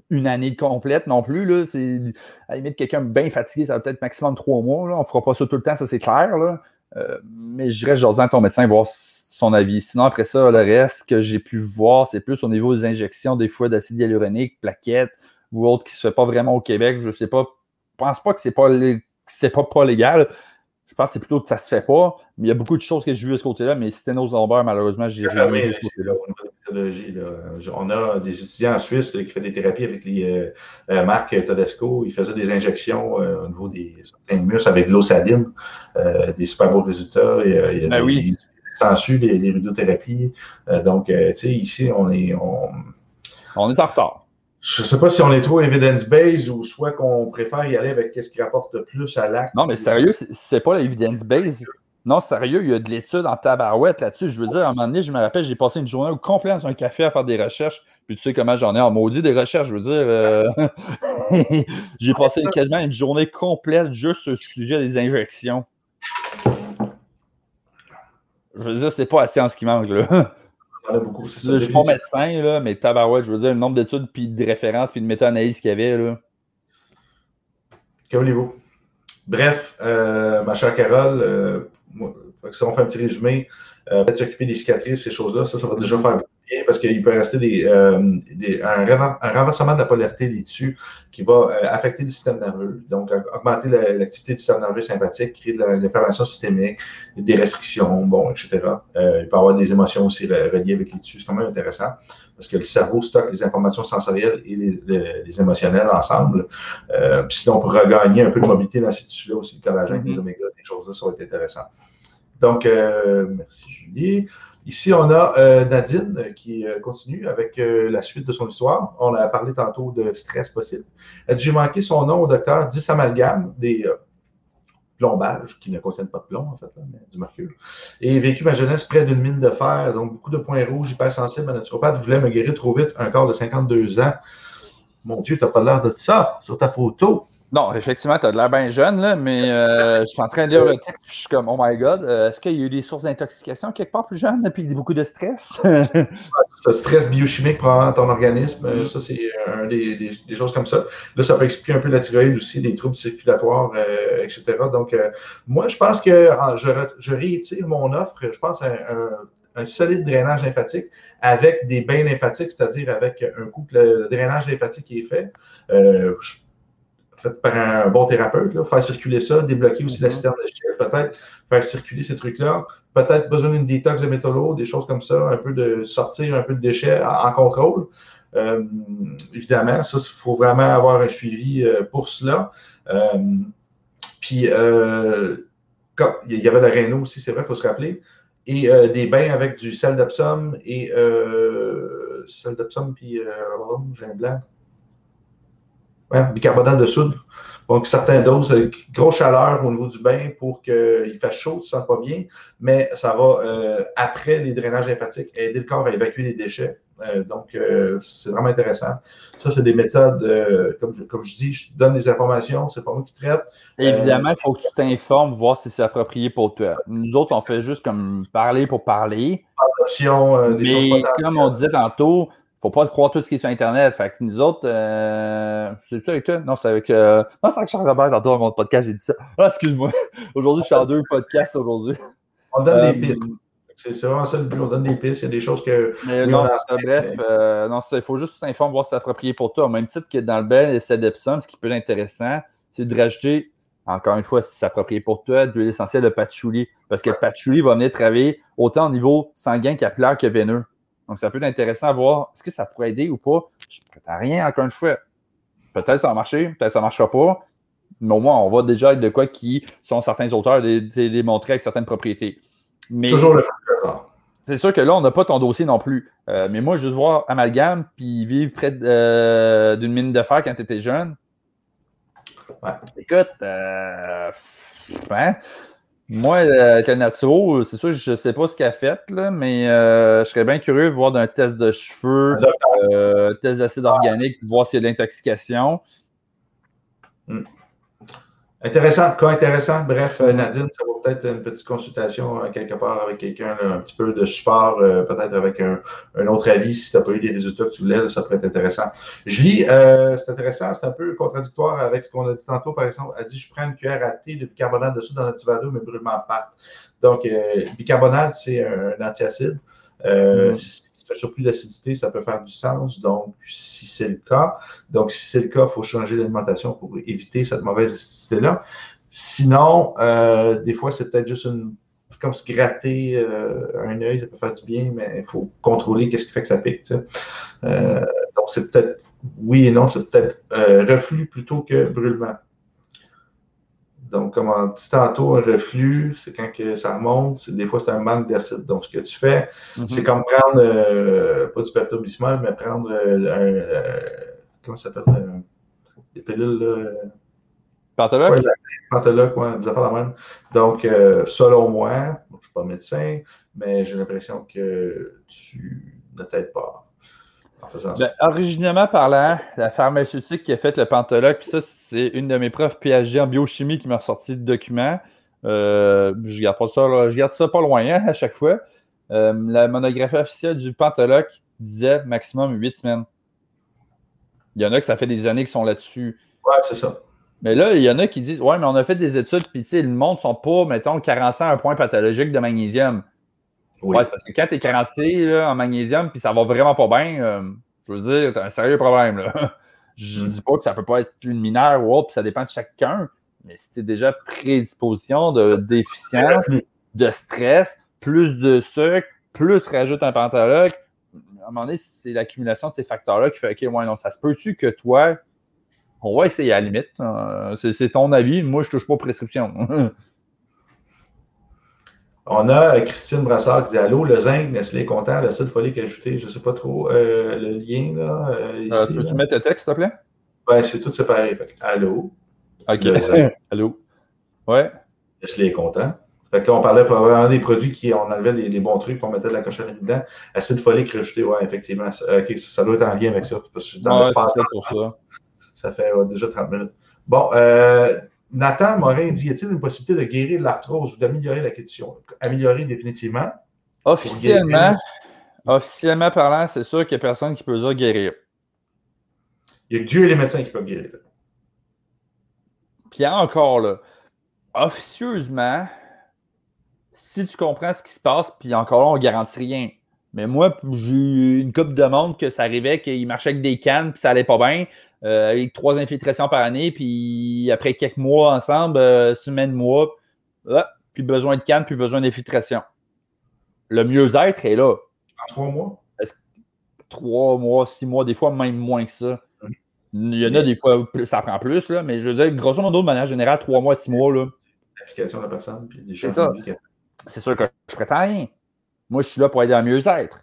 une année complète non plus. Là. C'est, à la limite, quelqu'un bien fatigué, ça va peut-être maximum trois mois. Là. On fera pas ça tout le temps, ça c'est clair. Là. Euh, mais je dirais, à ton médecin voir son avis. Sinon, après ça, le reste que j'ai pu voir, c'est plus au niveau des injections, des fois d'acide hyaluronique, plaquettes ou autre qui se fait pas vraiment au Québec. Je sais pas. Je pense pas que c'est pas, c'est pas, pas légal. Je pense que c'est plutôt que ça se fait pas. Mais il y a beaucoup de choses que j'ai vues de ce côté-là, mais sténose lombaire, malheureusement, j'ai rien vu de ce côté-là. On a des étudiants en Suisse qui font des thérapies avec les euh, euh, Marc Todesco. Ils faisaient des injections euh, au niveau des certains muscles avec de l'eau saline, des super beaux résultats. il y a ben des, oui. Sensu, les, les radiothérapies. donc, tu sais, ici, on est. On... on est en retard. Je ne sais pas si on est trop evidence-based ou soit qu'on préfère y aller avec ce qui rapporte le plus à l'acte. Non, mais sérieux, c'est pas l'evidence-based. Non, sérieux, il y a de l'étude en tabarouette là-dessus. Je veux dire, à un moment donné, je me rappelle, j'ai passé une journée complète dans un café à faire des recherches. Puis tu sais comment j'en ai en maudit des recherches, je veux dire. Euh, j'ai passé quasiment une journée complète juste sur le sujet des injections. Je veux dire, c'est pas la science qui manque, là. Je suis pas médecin, là, mais tabarouette, je veux dire, le nombre d'études, puis de références, puis de méta-analyses qu'il y avait. Là. Que voulez-vous? Bref, euh, ma chère Carole, euh, si on fait un petit résumé, euh, peut-être s'occuper des cicatrices, ces choses-là, ça, ça va déjà faire bien parce qu'il peut rester des, euh, un, renversement de la polarité des tissus qui va euh, affecter le système nerveux, donc augmenter l'activité du système nerveux sympathique, créer de l'inflammation systémique, des restrictions, bon, etc. il peut y avoir des émotions aussi reliées avec les tissus, c'est quand même intéressant parce que le cerveau stocke les informations sensorielles et les, émotionnelles ensemble. puis sinon, on peut regagner un peu de mobilité dans ces tissus-là aussi, le collagène, les mm-hmm. oméga, des choses-là, ça va être intéressant. Donc, merci Julie. Ici, on a Nadine qui continue avec la suite de son histoire. On a parlé tantôt de stress possible. J'ai manqué son nom au docteur 10 amalgames, des plombage, qui ne contiennent pas de plomb, en fait, mais du mercure. Et vécu ma jeunesse près d'une mine de fer, donc beaucoup de points rouges, hypersensible. Ma naturopathe voulait me guérir trop vite, un corps de 52 ans. Mon Dieu, tu n'as pas l'air de ça sur ta photo. Non, effectivement, tu as l'air bien jeune, là, mais euh, je suis en train de lire le texte je suis comme, oh my god, euh, est-ce qu'il y a eu des sources d'intoxication quelque part plus jeune, puis beaucoup de stress? Ce stress biochimique prend ton organisme, euh, ça, c'est des, des, choses comme ça. Là, ça peut expliquer un peu la thyroïde aussi, des troubles circulatoires, etc. Donc, moi, je pense que je, je, réitère mon offre, je pense à un, solide drainage lymphatique avec des bains lymphatiques, c'est-à-dire avec un couple, le drainage lymphatique qui est fait. Je par un bon thérapeute, faire circuler ça, débloquer aussi la mhm. citerne de peut-être faire circuler ces trucs-là, peut-être besoin d'une détox de métaux des choses comme ça, un peu de sortir un peu de déchets en, contrôle. Euh, évidemment, ça, il faut vraiment avoir un suivi euh, pour cela. Euh, puis, il y avait le Rhino aussi, c'est vrai, il faut se rappeler. Et des bains avec du sel d'Epsom et sel d'Epsom, puis j'ai un blanc bicarbonate de soude. Donc, certaines doses, euh, grosse chaleur au niveau du bain pour qu'il fasse chaud, tu ne sens pas bien, mais ça va, euh, après les drainages lymphatiques, aider le corps à évacuer les déchets. Euh, donc, c'est vraiment intéressant. Ça, c'est des méthodes, comme, comme, je dis, je donne des informations, c'est pas moi qui traite. Évidemment, il faut que tu t'informes, voir si c'est approprié pour toi. Nous autres, on fait juste comme parler pour parler. Des mais comme on disait tantôt, faut pas croire tout ce qui est sur Internet. Fait que nous autres, euh, c'est plus avec toi? Non, c'est avec. Euh... Non, c'est avec Charles Robert tantôt dans mon podcast, j'ai dit ça. Ah, excuse-moi. Aujourd'hui, je suis en deux podcasts aujourd'hui. On donne des euh, pistes. C'est vraiment ça le but, on donne des pistes, il y a des choses que. Mais non, ça, bref, euh, non, il faut juste t'informer, voir si c'est approprié pour toi. Au même titre que dans le bel et Epsom, ce qui peut être intéressant, c'est de rajouter, encore une fois, si c'est approprié pour toi, de l'huile essentielle de patchouli. Parce que patchouli va venir travailler autant au niveau sanguin, capillaire que veineux. Donc, ça peut être intéressant à voir est-ce que ça pourrait aider ou pas. Je ne prête à rien, encore une fois. Peut-être ça va marcher, peut-être ça ne marchera pas. Mais au moins, on va déjà être de quoi qui sont certains auteurs démontrer avec certaines propriétés. Mais, Toujours le C'est sûr que là, on n'a pas ton dossier non plus. Euh, mais moi, juste voir amalgame puis vivre près euh, d'une mine de fer quand tu étais jeune. Ouais. Écoute, euh, hein? Moi, le naturo, c'est sûr, je ne sais pas ce qu'elle a fait, là, mais euh, je serais bien curieux de voir d'un test de cheveux, euh, test d'acide organique, voir s'il y a de l'intoxication. Hmm. Intéressant, cas intéressant. Bref, euh, Nadine, ça vaut peut-être une petite consultation euh, quelque part avec quelqu'un, un petit peu de support, euh, peut-être avec un, autre avis si tu n'as pas eu les résultats que tu voulais, ça pourrait être intéressant. Julie, c'est intéressant, c'est un peu contradictoire avec ce qu'on a dit tantôt, par exemple. Elle dit Je prends une cuillère à thé de bicarbonate dessus dans notre d'eau, mais brûlement part. Donc, bicarbonate, c'est un antiacide. Mm un surplus d'acidité, ça peut faire du sens. Donc, si c'est le cas, donc si c'est le cas, il faut changer l'alimentation pour éviter cette mauvaise acidité-là. Sinon, euh, des fois, c'est peut-être juste une comme se gratter euh, un œil, ça peut faire du bien, mais il faut contrôler qu'est-ce qui fait que ça pique. Euh, donc, c'est peut-être oui et non, c'est peut-être reflux plutôt que brûlement. Donc, comme on dit tantôt, un reflux, c'est quand que ça remonte, des fois c'est un manque d'acide. Donc, ce que tu fais, mhm. c'est comme prendre, euh, pas du pepto mais prendre euh, un, euh, comment ça s'appelle, des pilules. Pantoloc? Oui, Pantoloc, oui, des affaires la même. Donc, selon moi, je ne suis pas médecin, mais j'ai l'impression que tu ne t'aides pas. Ben, originalement parlant, la pharmaceutique qui a fait le Pantoloc, puis ça, c'est une de mes profs PhD en biochimie qui m'a ressorti le document. Euh, je garde pas ça, je garde ça pas loin hein, à chaque fois. Euh, la monographie officielle du Pantoloc disait maximum 8 semaines. Il y en a que ça fait des années qu'ils sont là-dessus. Ouais, c'est ça. Mais là, il y en a qui disent Ouais, mais on a fait des études, puis le monde ne sont pas, mettons, carencés à un point pathologique de magnésium. Oui. Ouais, c'est parce que quand tu es carencé en magnésium, puis ça va vraiment pas bien, euh, je veux dire, tu as un sérieux problème. Là. Je ne mm. dis pas que ça ne peut pas être une mineure ou autre, puis ça dépend de chacun, mais si tu es déjà prédisposition de déficience, mm. de stress, plus de sucre, plus rajoute un pantologue, à un moment donné, c'est l'accumulation de ces facteurs-là qui fait OK, ouais, non, ça se peut-tu que toi, on va essayer à la limite. Hein. c'est ton avis, moi, je ne touche pas aux prescriptions. On a Christine Brassard qui dit Allô, le zinc, Nestlé est content, l'acide folique ajouté, je ne sais pas trop le lien. là. Ici, Peux-tu mettre le texte, s'il te plaît? Ben, c'est tout séparé. allô. OK. allô. Ouais. Nestlé est content. Fait que là, on parlait probablement des produits qui, on enlevait les, bons trucs, on mettait de la cochonnerie dedans. Acide folique rajouté, ouais, effectivement. OK, ça, doit être en lien avec ça. Parce que dans l'espace pour ça. Ça fait déjà 30 minutes. Bon, euh, Nathan Morin dit y a-t-il une possibilité de guérir l'arthrose ou d'améliorer la condition? Améliorer définitivement Officiellement, officiellement parlant, c'est sûr qu'il n'y a personne qui peut dire guérir. Il y a que Dieu et les médecins qui peuvent guérir. Puis encore là, officieusement, si tu comprends ce qui se passe, puis encore là, on ne garantit rien. Mais moi, j'ai eu une coupe de monde que ça arrivait qu'il marchait avec des cannes, puis ça allait pas bien, euh, avec trois infiltrations par année, puis après quelques mois ensemble, euh, semaine, mois, plus besoin de cannes, plus besoin d'infiltration. Le mieux-être est là. En trois mois? Trois mois, six mois, des fois même moins que ça. Il y en a des fois, ça prend plus, là, mais je veux dire, grosso modo, de manière générale, trois mois, six mois. L'application de la personne, puis des choses c'est sûr que je prétends rien. Moi, je suis là pour aider à mieux-être.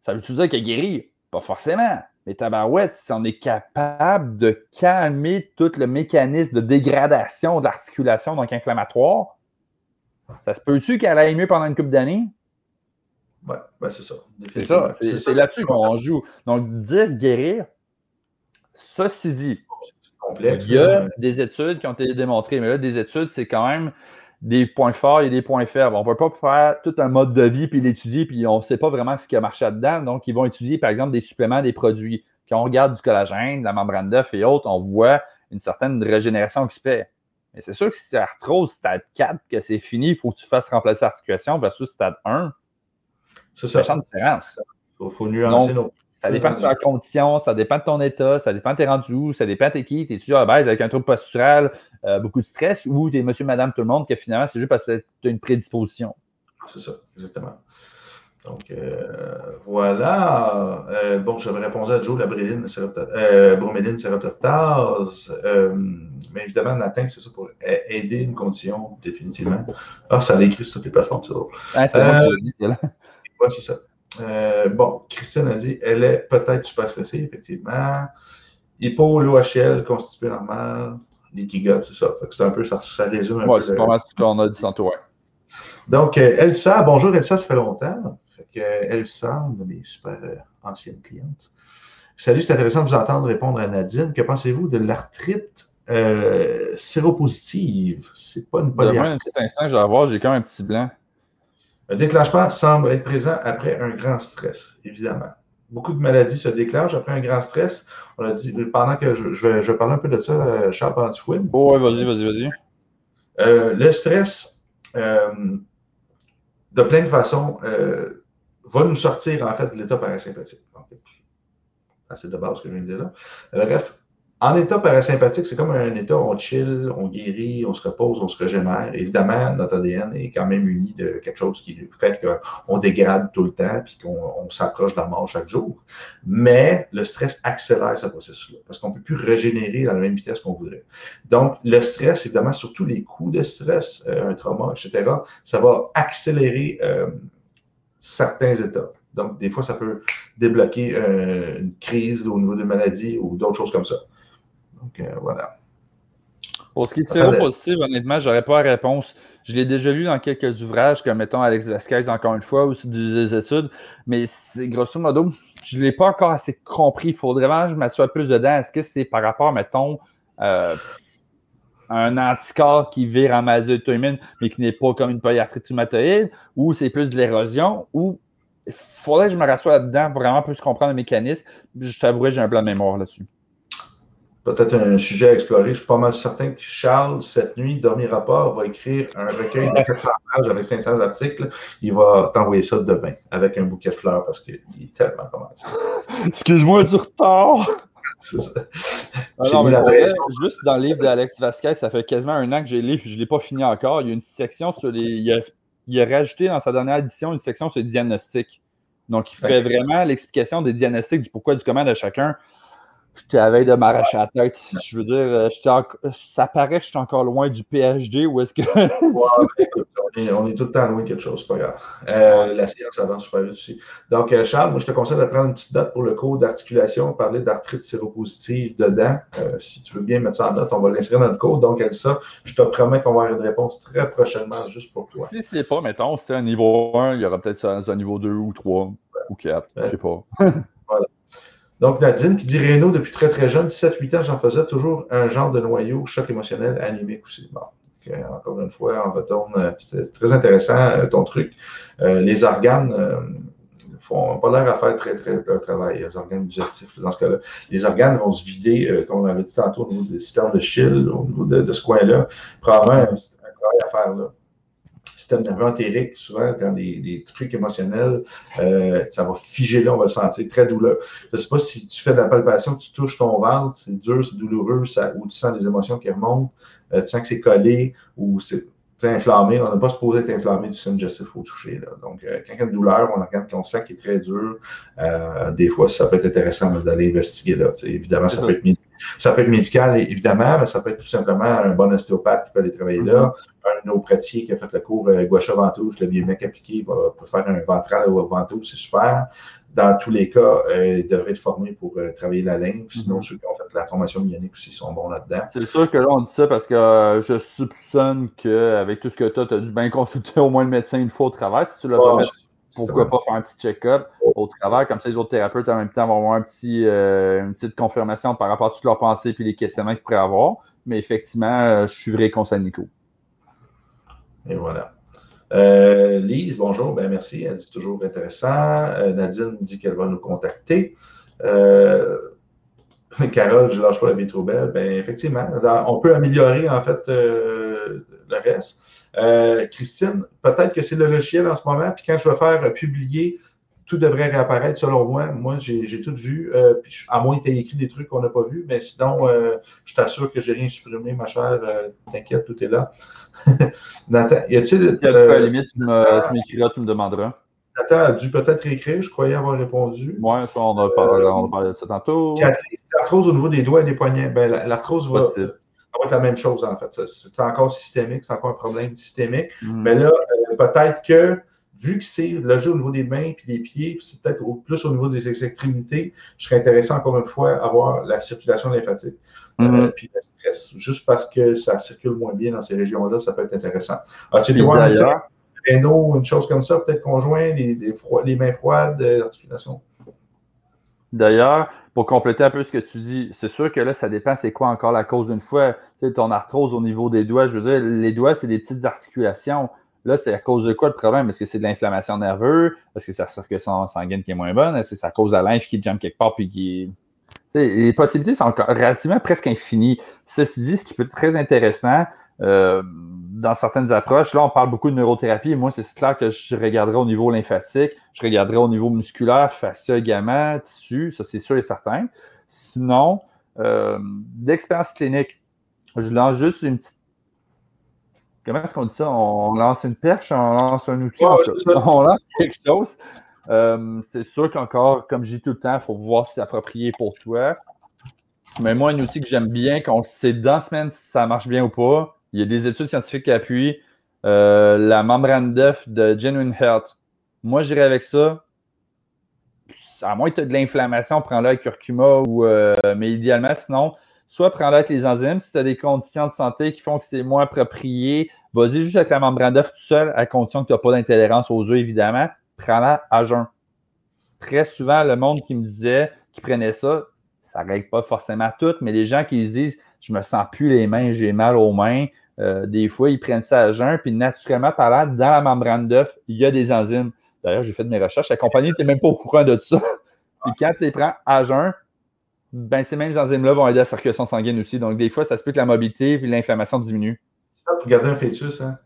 Ça veut-tu dire qu'il guéri? Pas forcément. Mais tabarouette, si on est capable de calmer tout le mécanisme de dégradation de l'articulation, donc inflammatoire, ça se peut-tu qu'elle aille mieux pendant une couple d'années? Oui, ben c'est ça. C'est ça. C'est là-dessus qu'on joue. Donc, dire guérir, ceci dit, il y a des études qui ont été démontrées, mais là, des études, c'est quand même des points forts et des points faibles. On ne peut pas faire tout un mode de vie puis l'étudier, puis on ne sait pas vraiment ce qui a marché là-dedans. Donc, ils vont étudier, par exemple, des suppléments, des produits. Quand on regarde du collagène, de la membrane d'œuf et autres, on voit une certaine régénération qui se fait. Mais c'est sûr que si c'est arthrose stade 4, que c'est fini, il faut que tu fasses remplacer l'articulation versus stade 1. C'est ça. C'est différence. Il faut, nuancer nos ça dépend de ta condition, ça dépend de ton état, ça dépend de tes rendus où, ça dépend de qui. T'es-tu à base avec un trouble postural, euh, beaucoup de stress, ou t'es monsieur, madame, tout le monde, que finalement, c'est juste parce que tu as une prédisposition. C'est ça, exactement. Donc, euh, voilà. Euh, bon, j'avais répondu à Joe, la bréline, euh, broméline séroptase. mais évidemment, Nathan, c'est ça pour aider une condition, définitivement. Ah, ça l'écrit sur toutes les plateformes, c'est drôle. Ah, c'est bon, Ouais, c'est ça. Euh, bon, Christine a dit elle est peut-être super stressée, effectivement. Hypo, l'OHL, constitué normal. L'ikigot, c'est ça. c'est un peu, ça, résume un ouais, c'est pas mal ce qu'on a dit tantôt, ouais. Donc, euh, Elsa, bonjour Elsa, ça fait longtemps. Fait que, euh, Elsa, une de mes super anciennes clientes. Salut, c'est intéressant de vous entendre répondre à Nadine. Que pensez-vous de l'arthrite séropositive? C'est pas une polyarthrite. un petit instant, je vais avoir, j'ai quand même un petit blanc. Un déclenchement semble être présent après un grand stress, évidemment. Beaucoup de maladies se déclenchent après un grand stress. On a dit, pendant que je, je, je parle un peu de ça, euh, Charles Pantifouine. Oh, oui, vas-y, vas-y, vas-y. Euh, le stress, euh, de plein de façons, va nous sortir en fait de l'état parasympathique. C'est de base ce que je viens de dire là. Bref, en état parasympathique, c'est comme un état, on chill, on guérit, on se repose, on se régénère. Évidemment, notre ADN est quand même uni de quelque chose qui fait qu'on dégrade tout le temps puis qu'on s'approche de la mort chaque jour. Mais le stress accélère ce processus-là parce qu'on ne peut plus régénérer à la même vitesse qu'on voudrait. Donc, le stress, évidemment, surtout les coups de stress, euh, un trauma, etc., ça va accélérer euh, certains états. Donc, des fois, ça peut débloquer euh, une crise au niveau de maladie ou d'autres choses comme ça. Donc, euh, voilà. Pour ce qui est séropositif, honnêtement, je n'aurais pas la réponse. Je l'ai déjà lu dans quelques ouvrages, comme mettons Alex Vasquez, encore une fois, aussi des études, mais grosso modo, je ne l'ai pas encore assez compris. Il faudrait vraiment que je m'assoie plus dedans. Est-ce que c'est par rapport, mettons, euh, un anticorps qui vire en maladie auto-immune, mais qui n'est pas comme une polyarthrite rhumatoïde, ou c'est plus de l'érosion, ou il faudrait que je me rassoie là-dedans vraiment plus comprendre le mécanisme. Je t'avouerai, j'ai un plan de mémoire là-dessus peut-être un sujet à explorer. Je suis pas mal certain que Charles, cette nuit, dormira pas, va écrire un recueil de 400 pages avec 500 articles. Il va t'envoyer ça demain avec un bouquet de fleurs parce qu'il est tellement commenté. Excuse-moi du retard. C'est ça. Ah juste dans le livre d'Alex Vasquez, ça fait quasiment un an que j'ai lu, je ne l'ai pas fini encore. Il y a une section sur les. Il a, il a, rajouté dans sa dernière édition une section sur les diagnostics. Donc, il fait vraiment l'explication des diagnostics, du pourquoi, du comment de chacun J'étais à veille de m'arracher la tête. Je veux dire, euh, ça paraît que je suis encore loin du PhD ou est-ce que. on, est, tout le temps loin de quelque chose, c'est pas grave. Euh, la science avance super vite aussi. Donc, euh, Charles, moi, je te conseille de prendre une petite date pour le cours d'articulation, parler d'arthrite séropositive dedans. si tu veux bien mettre ça en note, on va l'inscrire dans le cours. Donc, elle ça, je te promets qu'on va avoir une réponse très prochainement juste pour toi. Si c'est pas, mettons, c'est un niveau 1, il y aura peut-être un niveau 2 ou 3 ou 4, je sais pas. Donc, Nadine qui dit Renault depuis très très jeune, 7-8 ans, j'en faisais toujours un genre de noyau, choc émotionnel, animé aussi. Bon, encore une fois, on retourne. Euh, c'était très intéressant euh, ton truc. Euh, les organes font pas l'air à faire très très leur travail, les organes digestifs. Dans ce cas-là, les organes vont se vider, comme on avait dit tantôt, au niveau des systèmes de Schill, au niveau de, de ce coin-là. Probablement un, un travail à faire là système nerveux entérique, souvent, quand des, trucs émotionnels, euh, ça va figer là, on va le sentir très douloureux. Je ne sais pas si tu fais de la palpation, tu touches ton ventre, c'est dur, c'est douloureux, ça, ou tu sens des émotions qui remontent, euh, tu sens que c'est collé, ou c'est inflammé. On n'a pas supposé être inflammé du système digestif au toucher. Là. Donc, euh, quand il y a une douleur, on regarde qu'on sent qui est très dur, des fois, ça peut être intéressant d'aller investiguer là. évidemment, ça peut être ça peut être médical, évidemment, mais ça peut être tout simplement un bon ostéopathe qui peut aller travailler là, mm-hmm. un néopratien qui a fait le cours euh, gauche ventouse, le biomec appliqué, va, peut faire un ventral ou ventouse, c'est super. Dans tous les cas, euh, il devrait être formé pour euh, travailler la. Sinon, mm-hmm. ceux qui ont fait la formation myonique aussi sont bons là-dedans. C'est sûr que là, on dit ça parce que je soupçonne qu'avec tout ce que tu as, tu as dû bien consulter au moins le médecin une fois au travail. Si tu l'as pas pourquoi pas faire un petit check-up au travail, comme ça les autres thérapeutes en même temps vont avoir un petit, euh, une petite confirmation par rapport à toutes leurs pensées et les questionnements qu'ils pourraient avoir. Mais effectivement, euh, je suivrai conseil Nico. Et voilà. Euh, Lise, bonjour, ben merci, elle dit toujours intéressant. Nadine dit qu'elle va nous contacter. Carole, je lâche pas la vie trop belle. Ben effectivement, on peut améliorer en fait le reste. Euh, Christine, peut-être que c'est le logiciel en ce moment, puis quand je vais faire publier, tout devrait réapparaître selon moi. Moi, j'ai tout vu, euh, puis, à moins que tu aies écrit des trucs qu'on n'a pas vus, mais sinon, euh, je t'assure que j'ai rien supprimé, ma chère. T'inquiète, tout est là. Nathan, y a-t-il. à la limite, tu m'écriras, tu me demanderas. Nathan a dû peut-être écrire, je croyais avoir répondu. Oui, on a parlé, de ça tantôt. L'arthrose au niveau des doigts et des poignets. Ben, l'arthrose va va être la même chose, en fait. C'est encore systémique, c'est encore un problème systémique. Mm. Mais là, euh, peut-être que, vu que c'est le jeu au niveau des mains et des pieds, c'est peut-être plus au niveau des extrémités, je serais intéressé encore une fois à voir la circulation lymphatique. Euh, mm-hmm. puis le stress. Juste parce que ça circule moins bien dans ces régions-là, ça peut être intéressant. As-tu des une chose comme ça, peut-être conjoint, les, les, mains froides, euh, l'articulation? D'ailleurs, pour compléter un peu ce que tu dis, c'est sûr que là, ça dépend c'est quoi encore la cause une fois. Tu sais, ton arthrose au niveau des doigts, je veux dire, les doigts, c'est des petites articulations. Là, c'est à cause de quoi le problème? Est-ce que c'est de l'inflammation nerveuse? Est-ce que c'est la circulation sanguine qui est moins bonne? Est-ce que c'est à cause de la lymphe qui jambe quelque part puis qui. les possibilités sont relativement presque infinies. Ceci dit, ce qui peut être très intéressant, euh, dans certaines approches, là, on parle beaucoup de neurothérapie. Moi, c'est clair que je regarderai au niveau lymphatique, je regarderai au niveau musculaire, fascia, gamma, tissu, ça c'est sûr et certain. Sinon, euh, d'expérience clinique, je lance juste une petite. Comment est-ce qu'on dit ça? On lance une perche, on lance un outil, on lance quelque chose. Euh, c'est sûr qu'encore, comme je dis tout le temps, il faut voir si c'est approprié pour toi. Mais moi, un outil que j'aime bien, qu'on sait dans la semaine si ça marche bien ou pas, il y a des études scientifiques qui appuient euh, la membrane d'œuf de Genuine Health. Moi, j'irais avec ça. À moins que tu aies de l'inflammation, prends-le avec curcuma ou. Euh, mais idéalement, sinon, soit prends-le avec les enzymes. Si tu as des conditions de santé qui font que c'est moins approprié, vas-y juste avec la membrane d'œuf tout seul, à condition que tu n'as pas d'intolérance aux œufs, évidemment. Prends-la à jeun. Très souvent, le monde qui me disait qu'il prenait ça, ça ne règle pas forcément tout, mais les gens qui disent je me sens plus les mains, j'ai mal aux mains, euh, des fois, ils prennent ça à jeun, puis naturellement parlant, dans la membrane d'œuf, il y a des enzymes. D'ailleurs, j'ai fait de mes recherches. La compagnie n'était même pas au courant de ça. puis quand tu les prends à jeun, ben, ces mêmes enzymes-là vont aider à la circulation sanguine aussi. Donc, des fois, ça se peut que la mobilité et l'inflammation diminuent. C'est ça pour garder un fœtus, hein?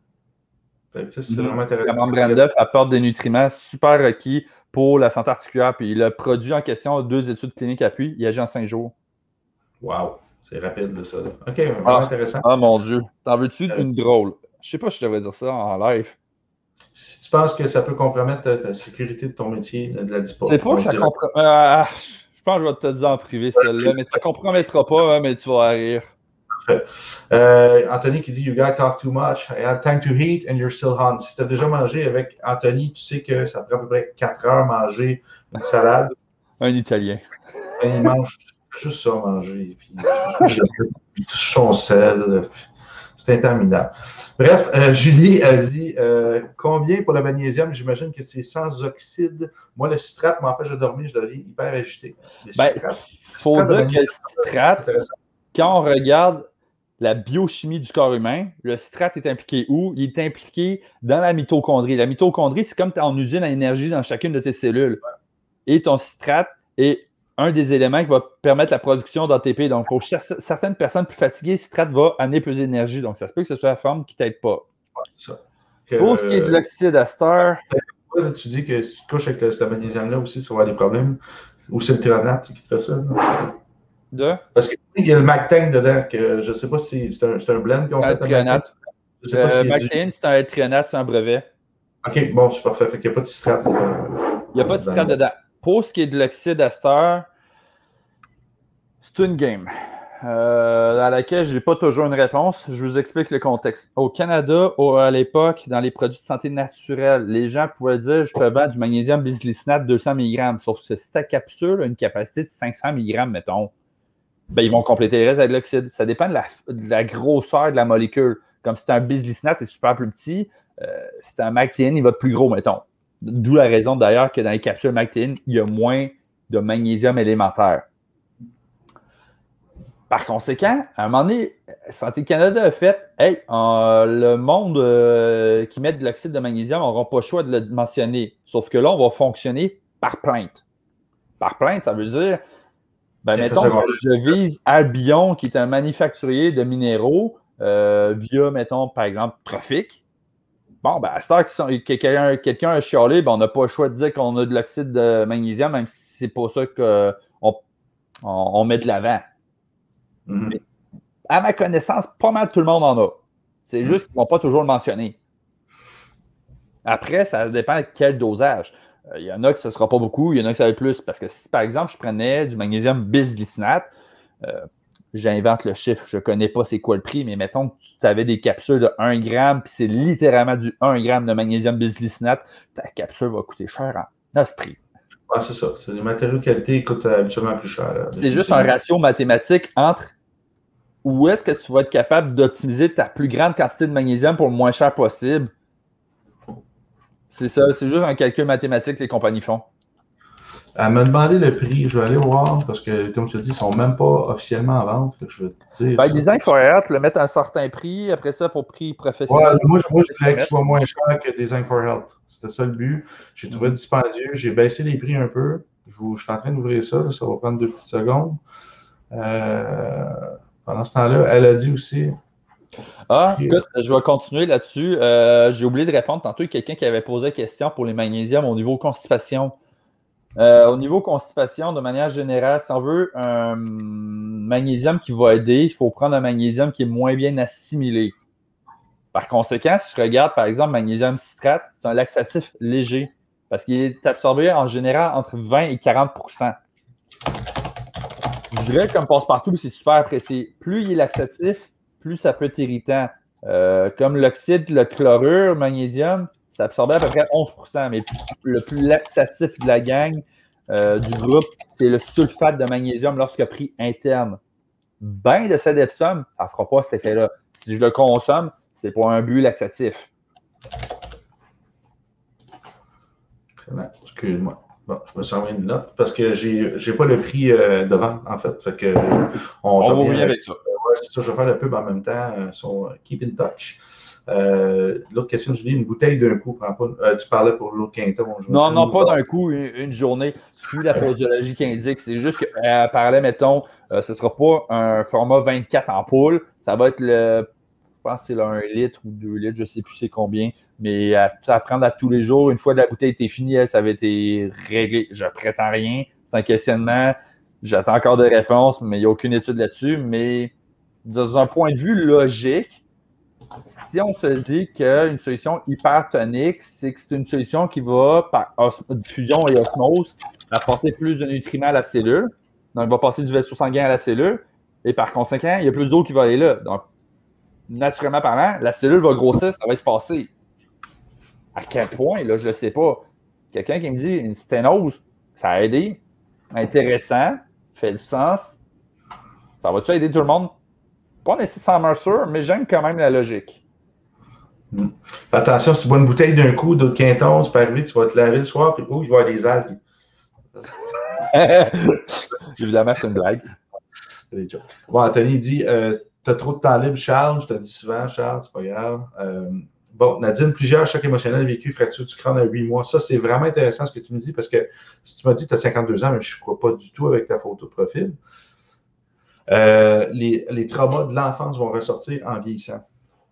c'est mhm. vraiment intéressant. La membrane d'œuf apporte des nutriments super requis pour la santé articulaire. Puis le produit en question, deux études cliniques appui, il agit en cinq jours. Wow! C'est rapide, ça. OK, vraiment ah, intéressant. Ah, mon Dieu. T'en veux-tu une drôle? Je sais pas si je devrais dire ça en live. Si tu penses que ça peut compromettre ta, sécurité de ton métier, de la C'est pas que ça compromet. Euh, Je pense que je vais te dire en privé celle-là, mais ça ne compromettra pas, hein, mais tu vas rire. Euh, Anthony qui dit You guys talk too much. I had time to eat and you're still hungry. Si tu as déjà mangé avec Anthony, tu sais que ça prend à peu près 4 heures manger une salade. Un Italien. il mange juste ça manger. Puis, puis son sel. C'est interminable. Bref, euh, Julie a dit euh, combien pour le magnésium? J'imagine que c'est sans oxyde. Moi, le citrate m'empêche de dormir, je deviens hyper agité. Il ben, faut dire que le citrate, quand on regarde la biochimie du corps humain, le citrate est impliqué où? Il est impliqué dans la mitochondrie. La mitochondrie, c'est comme en usine à énergie dans chacune de tes cellules. Et ton citrate est un des éléments qui va permettre la production d'ATP. Donc, pour certaines personnes plus fatiguées, le citrate va amener plus d'énergie. Donc, ça se peut que ce soit la forme qui ne t'aide pas. pour ce qui est de l'oxyde d'Aster. Tu dis que si tu couches avec ce magnésium-là aussi, ça va avoir des problèmes. Ou c'est le théranate qui te fait ça. De? Parce qu'il y a le MacTane dedans, que je ne sais pas si c'est un, un, blend qu'on fait. Trionate. Euh, MacTane, c'est un trionate, c'est un brevet. OK, bon, c'est parfait. Fait qu'il n'y a pas de citrate dedans. Il n'y a pas de citrate dedans. Pour ce qui est de l'oxyde d'Aster, c'est une game euh, à laquelle je n'ai pas toujours une réponse. Je vous explique le contexte. Au Canada, à l'époque, dans les produits de santé naturels, les gens pouvaient dire je te vends du magnésium bisglycinate 200 mg. Sauf que si ta capsule a une capacité de 500 mg, mettons, ben, ils vont compléter le reste avec l'oxyde. Ça dépend de la, grosseur de la molécule. Comme si c'est un bisglycinate, c'est super plus petit. Euh, c'est un MacTN, il va être plus gros, mettons. D'où la raison d'ailleurs que dans les capsules MacTN, il y a moins de magnésium élémentaire. Par conséquent, à un moment donné, Santé Canada a fait Hey, le monde euh, qui met de l'oxyde de magnésium n'aura pas le choix de le mentionner. Sauf que là, on va fonctionner par plainte. Par plainte, ça veut dire ben, mettons que je vise Albion, qui est un manufacturier de minéraux, euh, via, mettons, par exemple, Trafic. Bon, ben, à ce que quelqu'un a chialé, ben, on n'a pas le choix de dire qu'on a de l'oxyde de magnésium, même si c'est pas ça qu'on on met de l'avant. Mhm. À ma connaissance, pas mal tout le monde en a. C'est juste qu'ils ne vont pas toujours le mentionner. Après, ça dépend de quel dosage. Euh, il y en a que ce ne sera pas beaucoup, il y en a que ça va être plus. Parce que si, par exemple, je prenais du magnésium bisglycinate, euh, j'invente le chiffre, je ne connais pas c'est quoi le prix, mais mettons que tu avais des capsules de 1 gramme, puis c'est littéralement du 1 gramme de magnésium bisglycinate, ta capsule va coûter cher en prix. Ah, c'est ça. C'est des matériaux qualité qui coûtent habituellement plus cher. C'est juste un ratio mathématique entre où est-ce que tu vas être capable d'optimiser ta plus grande quantité de magnésium pour le moins cher possible. C'est ça, c'est juste un calcul mathématique que les compagnies font. Elle m'a demandé le prix. Je vais aller voir parce que, comme je te dis, ils ne sont même pas officiellement en vente. je vais te dire. Ben, Design for Health, le mettre à un certain prix. Après ça, pour prix professionnel. moi, je, moi, je voulais que ce soit moins cher que Design for Health. C'était ça le but. J'ai trouvé dispendieux. J'ai baissé les prix un peu. Je, suis en train d'ouvrir ça. ça va prendre deux petites secondes. Euh, pendant ce temps-là, elle a dit aussi. Ah, écoute, je vais continuer là-dessus. Euh, j'ai oublié de répondre tantôt. Quelqu'un qui avait posé la question pour les magnésiums au niveau constipation. Euh, au niveau constipation, de manière générale, si on veut un magnésium qui va aider, il faut prendre un magnésium qui est moins bien assimilé. Par conséquent, si je regarde par exemple magnésium citrate, c'est un laxatif léger parce qu'il est absorbé en général entre 20 et 40% Je dirais comme passe-partout, c'est super apprécié. Plus il est laxatif, plus ça peut être irritant. Euh, comme l'oxyde, le chlorure, magnésium, ça absorbait à peu près 11% mais le plus laxatif de la gang euh, du groupe, c'est le sulfate de magnésium lorsque pris interne. Ben de cet Epsom, ça ne fera pas cet effet-là. Si je le consomme, c'est pour un but laxatif. Excuse-moi. Bon, je me sens une note parce que j'ai n'ai pas le prix euh, de vente, en fait. fait que, on, on va avec ça. Ouais, c'est ça, je vais faire le pub en même temps. Euh, Keep in touch. Euh, l'autre question, je dis une bouteille d'un coup. Euh, tu parlais pour l'autre quinta. non, non, pas d'un coup, une, journée. Suis la posologie qui indique. C'est juste qu'elle parlait, mettons, euh, ce ne sera pas un format 24 ampoules. Ça va être le. Je pense que c'est le 1 litre ou 2 litres, je ne sais plus c'est combien. Mais à, prendre à tous les jours, une fois que la bouteille était finie, ça avait été réglé. Je prétends rien. C'est un questionnement. J'attends encore des réponses, mais il n'y a aucune étude là-dessus. Mais dans un point de vue logique, si on se dit qu'une solution hypertonique, c'est que c'est une solution qui va par diffusion et osmose apporter plus de nutriments à la cellule. Donc, il va passer du vaisseau sanguin à la cellule. Et par conséquent, il y a plus d'eau qui va aller là. Donc, naturellement parlant, la cellule va grossir, ça va se passer. À quel point, là, je ne sais pas. Quelqu'un qui me dit une sténose, ça a aidé, intéressant, fait du sens. Ça va-tu aider tout le monde? Pas nécessairement sûr, mais j'aime quand même la logique. Hmm. Attention, si tu bois une bouteille d'un coup d'autres quinton, c'est pas arrivé, tu vas te laver le soir, puis oh, il va y avoir des algues. Évidemment, c'est une blague. Bon, Anthony dit euh, T'as trop de temps libre, Charles. Je te le dis souvent, Charles, c'est pas grave. Euh, bon, Nadine, plusieurs chocs émotionnels vécus, fracture du crâne à 8 mois? Ça, c'est vraiment intéressant ce que tu me dis parce que si tu m'as dit que tu as 52 ans, mais je ne crois pas du tout avec ta photo de profil. Euh, les, les, traumas de l'enfance vont ressortir en vieillissant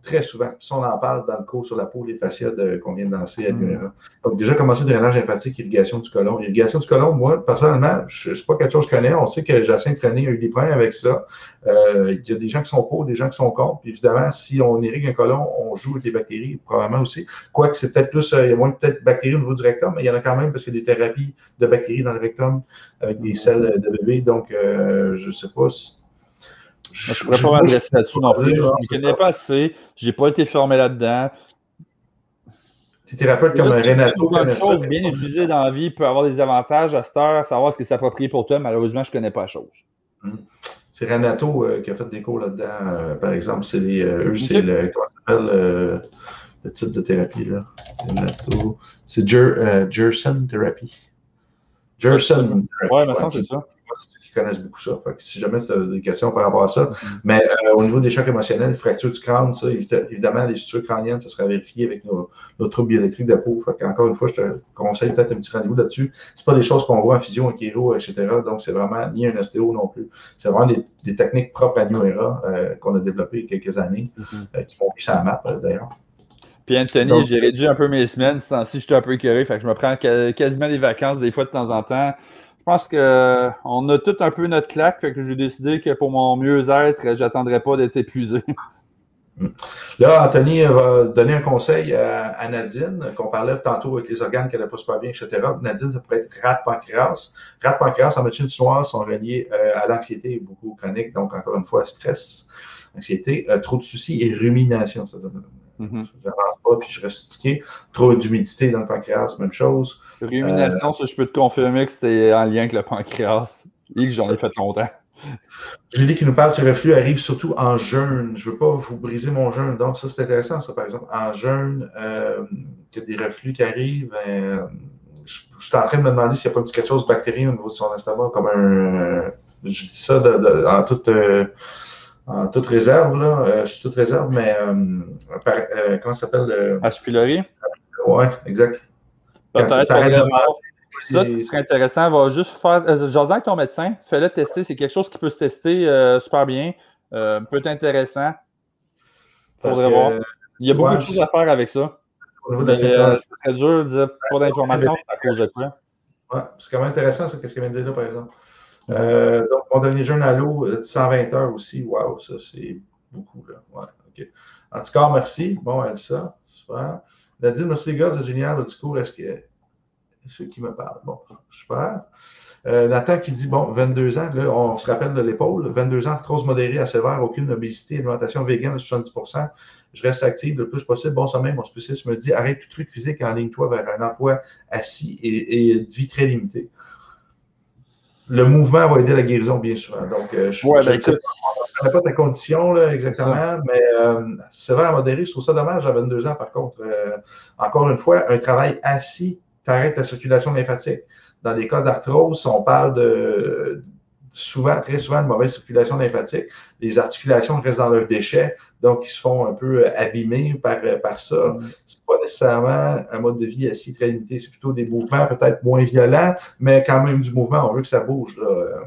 très souvent. Ça, on en parle dans le cours sur la peau, les fascias qu'on vient de lancer à l'URA. Donc, déjà, commencer drainage lymphatique, irrigation du côlon. Irrigation du côlon, moi, personnellement, ce n'est pas quelque chose que je connais. On sait que Jacinthe René a eu des problèmes avec ça. Euh, il y a des gens qui sont pour, des gens qui sont contre. Puis évidemment, si on irrigue un côlon, on joue avec les bactéries, probablement aussi. Quoique c'est peut-être plus, euh, il y a moins peut-être bactéries au niveau du rectum, mais il y en a quand même parce qu'il y a des thérapies de bactéries dans le rectum avec des selles de bébé. Donc, euh, je ne sais pas si je ne pourrais pas m'adresser là-dessus non plus. Je ne connais pas assez. Je n'ai pas été formé là-dedans. Tu thérapeute comme Renato. Une chose bien utilisée dans la vie peut avoir des avantages à cette heure, savoir ce que c'est approprié pour toi. Malheureusement, je ne connais pas la chose. Hmm. C'est Renato euh, qui a fait des cours là-dedans, euh, par exemple. C'est euh, eux, c'est le, comment s'appelle le type de thérapie là. Renato. C'est Jerson Therapy. Jerson. Ouais, mais ça, c'est ça qui connaissent beaucoup ça. si jamais tu as des questions par rapport à ça. Mais euh, au niveau des chocs émotionnels, fractures du crâne, ça, évidemment, les structures crâniennes, ça sera vérifié avec nos, nos troubles bioélectriques de peau. Encore une fois, je te conseille peut-être un petit rendez-vous là-dessus. Ce pas des choses qu'on voit en physio, en chiro, etc. Donc, c'est vraiment ni un ostéo non plus. C'est vraiment des, techniques propres à New Era euh, qu'on a développées il y a quelques années, mm-hmm. euh, qui m'ont mis sur la map d'ailleurs. Puis Anthony, j'ai réduit un peu mes semaines. Si j'étais un peu écœuré, fait que je me prends quasiment des vacances des fois de temps en temps. Je pense qu'on a tout un peu notre claque, fait que j'ai décidé que pour mon mieux-être, j'attendrai pas d'être épuisé. Là, Anthony va donner un conseil à, Nadine, qu'on parlait tantôt avec les organes qu'elle n'a pas bien, etc. Nadine, ça pourrait être rat pancréas. Rat pancréas en médecine chinoise sont reliés euh, à l'anxiété beaucoup chronique, donc encore une fois, stress, anxiété, euh, trop de soucis et rumination. Ça donne Mm n'avance pas, puis je reste stické. Trop d'humidité dans le pancréas, même chose. Rumination, ça, je peux te confirmer que c'était en lien avec le pancréas et que j'en ai fait longtemps. Julie qui nous parle, ces reflux arrivent surtout en jeûne. Je ne veux pas vous briser mon jeûne. Donc, ça, c'est intéressant, ça, par exemple. En jeûne, euh, qu'il y a des reflux qui arrivent. Ben, je, suis en train de me demander s'il n'y a pas quelque chose de bactérien au niveau de son estomac, comme un. je dis ça en toute. Euh, en toute réserve, là, euh, suis toute réserve, mais euh, euh, comment ça s'appelle? H. pylori? Oui, exact. Ça, ce serait intéressant. Va juste faire. Euh, avec ton médecin, fais-le tester. C'est quelque chose qui peut se tester super bien. peut être intéressant. Faudrait voir. Il y a beaucoup de choses à faire avec ça. C'est très dur de dire pas d'informations, c'est à cause de quoi. Ouais, c'est quand même intéressant, ça, qu'est-ce qu'elle vient de dire là, par exemple. Euh, donc, mon dernier jeûne à l'eau, 120 heures aussi. Waouh, ça, c'est beaucoup. Là. En tout cas, merci. Bon, Elsa, super. Nadine, merci gars, c'est génial le discours. Est-ce que ceux qui me parlent? Bon, super. Euh, Nathan qui dit, bon, 22 ans, là, on se rappelle de l'épaule, 22 ans, arthrose modérée à sévère, aucune obésité, alimentation végane de 70% je reste active le plus possible. Bon sommeil, mon spécialiste me dit, arrête tout truc physique, en ligne toi vers un emploi assis et, et de vie très limitée le mouvement va aider la guérison bien souvent. Donc, euh, je ne ben, connais pas ta condition là, exactement, mais euh, c'est vrai à modérer. Je trouve ça dommage à 22 ans, par contre. Euh, encore une fois, un travail assis t'arrête ta circulation lymphatique. Dans les cas d'arthrose, on parle de, souvent, très souvent, de mauvaise circulation lymphatique. Les articulations restent dans leurs déchets, donc ils se font un peu euh, abîmer par, euh, par ça. Mm. C'est pas nécessairement un mode de vie assez très limité, c'est plutôt des mouvements peut-être moins violents, mais quand même du mouvement, on veut que ça bouge. Là.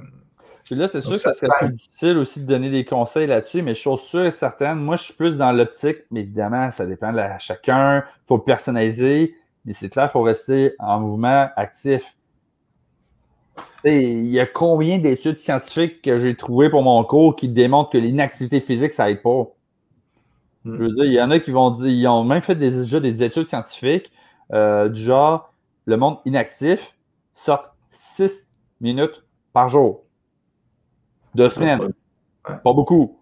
là, c'est sûr que ça serait plus difficile aussi de donner des conseils là-dessus, mais chose sûre et certaine, moi, je suis plus dans l'optique, mais évidemment, ça dépend de chacun, il faut le personnaliser, mais c'est clair, il faut rester en mouvement actif. Il y a combien d'études scientifiques que j'ai trouvées pour mon cours qui démontrent que l'inactivité physique, ça n'aide pas? Hmm. Je veux dire, il y en a qui vont dire, ils ont même fait déjà des études scientifiques euh, du genre, le monde inactif sort 6 minutes par jour. Deux semaines. Pas beaucoup.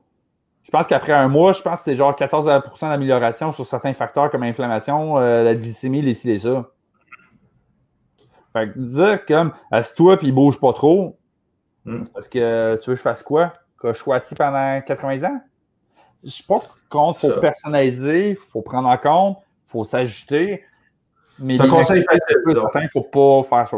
Je pense qu'après un mois, je pense que c'était genre 14% d'amélioration sur certains facteurs comme l'inflammation, euh, la glycémie, les ci, les ça. Fait que dire comme assis-toi puis bouge pas trop, hmm. parce que tu veux que je fasse quoi? Que je sois assis pendant 80 ans? Je suis pas contre, il faut personnaliser, il faut prendre en compte, il faut s'ajuster. Mais un conseil facile. il faut pas faire ça.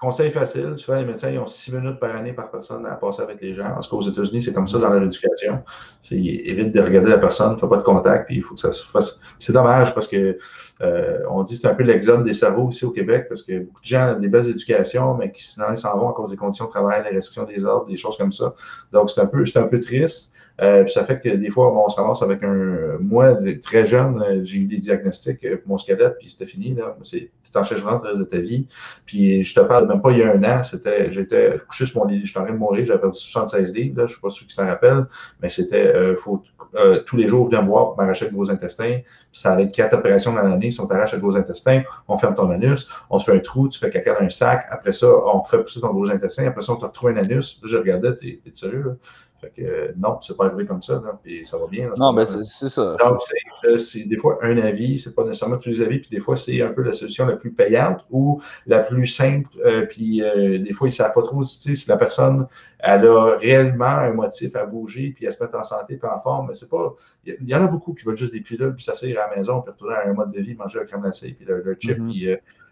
Conseil facile, vois, les médecins ils ont six minutes par année par personne à passer avec les gens. En tout cas, aux États-Unis, c'est comme ça dans leur éducation. Évite de regarder la personne, ne fais pas de contact, puis il faut que ça se fasse. C'est dommage parce que euh, on dit c'est un peu l'exode des cerveaux ici au Québec, parce que beaucoup de gens ont des belles éducations, mais qui sinon ils s'en vont à cause des conditions de travail, la restriction des ordres, des choses comme ça. Donc, c'est un peu, c'est un peu triste. Euh, puis ça fait que des fois, on se avec un. Moi, très jeune, euh, j'ai eu des diagnostics pour mon squelette, puis c'était fini. Là. C'est en le reste de ta vie. Puis je te parle même pas il y a un an, c'était, j'étais couché sur mon lit, j'étais en train de mourir, j'avais perdu 76 livres, là, je sais pas ceux qui s'en rappellent, mais c'était euh, faut euh, tous les jours venir me voir pour m'arracher le gros intestin. Puis ça allait être quatre opérations dans l'année. Si on t'arrache le gros intestin, on ferme ton anus, on se fait un trou, tu fais caca dans un sac. Après ça, on fait pousser ton gros intestin. Après ça, on te retrouve un anus. Là, je regardais, t'es, t'es sérieux, là? Fait que euh, non, c'est pas arrivé comme ça, là, puis ça va bien. non, mais ben, c'est ça. Donc, euh, c'est des fois un avis, c'est pas nécessairement tous les avis, puis des fois, c'est un peu la solution la plus payante ou la plus simple, euh, puis des fois, ils ne savent pas trop si la personne, elle a réellement un motif à bouger, puis elle se met en santé, puis en forme, mais c'est pas. Il y, en a beaucoup qui veulent juste des pilules, puis s'asseoir à la maison, puis retourner à un mode de vie, manger un crème glacée, puis le, chip, mm-hmm. puis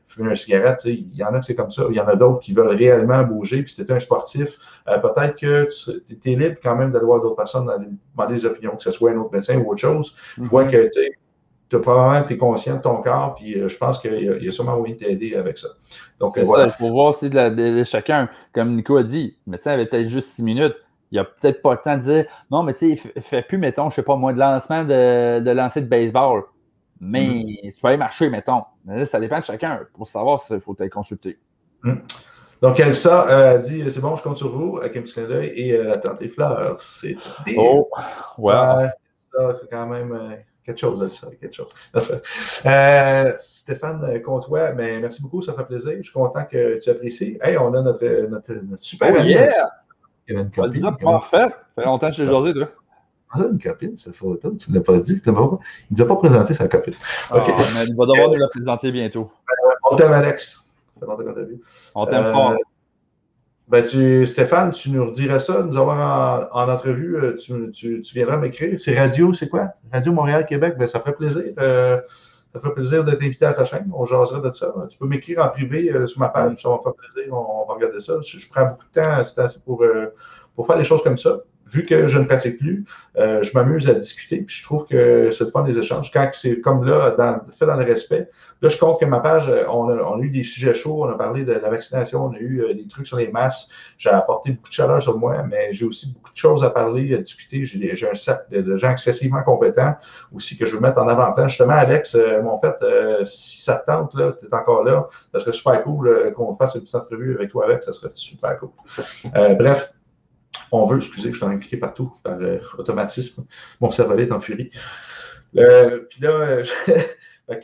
fumer une cigarette. Il y en a que c'est comme ça. Il y en a d'autres qui veulent réellement bouger. Puis si tu un sportif, euh, peut-être que tu es libre quand même d'aller voir d'autres personnes, d'aller demander des opinions, que ce soit un autre médecin ou autre chose. Je vois mhm. que tu es conscient de ton corps, puis euh, je pense qu'il y, y, a sûrement moyen de t'aider avec ça. Donc, euh, voilà. il faut voir aussi de, chacun. Comme Nico a dit, le médecin avait peut-être juste six minutes. Il n'y a peut-être pas le temps de dire non, mais tu sais, fait plus, mettons, je ne sais pas moi, de lancement de, de lancer de baseball. Mais mm-hmm. tu peux aller marcher, mettons. Mais là, ça dépend de chacun pour savoir s'il faut être consulté. Mm. Donc, Elsa euh, a dit C'est bon, je compte sur vous, avec un petit clin d'œil. Et euh, attends, tes fleurs, c'est. Oh, ouais. c'est quand même euh, quelque chose, Elsa, quelque chose. Euh, Stéphane Comtois, mais merci beaucoup, ça fait plaisir. Je suis content que tu apprécies. Hey, on a notre, notre, notre super oh, yeah! Vas-y, parfait. Ça fait longtemps que je l'ai toi. Une copine, cette photo. Tu ne l'as pas dit. Il ne nous a pas présenté sa copine. Ah, il va devoir nous la présenter bientôt. Euh, on t'aime, Alex. On t'aime euh, fort. Ben, tu, Stéphane, tu nous redirais ça, nous avoir en, entrevue, euh, tu, tu, tu viendras m'écrire. C'est Radio, c'est quoi? Radio Montréal-Québec, ben, ça ferait plaisir. ça ferait plaisir d'être invité à ta chaîne. On jaserait de ça. Tu peux m'écrire en privé sur ma page, ça va faire plaisir. On, va regarder ça. Je, prends beaucoup de temps pour, pour faire les choses comme ça vu que je ne pratique plus, euh, je m'amuse à discuter. Puis je trouve que c'est de faire des échanges. Quand c'est comme là, dans, fait dans le respect, là, je compte que ma page, euh, on a, eu des sujets chauds, on a parlé de la vaccination, on a eu euh, des trucs sur les masques. J'ai apporté beaucoup de chaleur sur moi, mais j'ai aussi beaucoup de choses à parler, à discuter. J'ai un cercle de, gens excessivement compétents aussi que je veux mettre en avant-plan. Justement, Alex, en fait, si ça te tente, là, tu es encore là, ça serait super cool qu'on fasse une petite entrevue avec toi, avec, ça serait super cool. bref, on veut, excusez, je suis impliqué partout par euh, automatisme. Mon cerveau est en furie. Euh, puis là,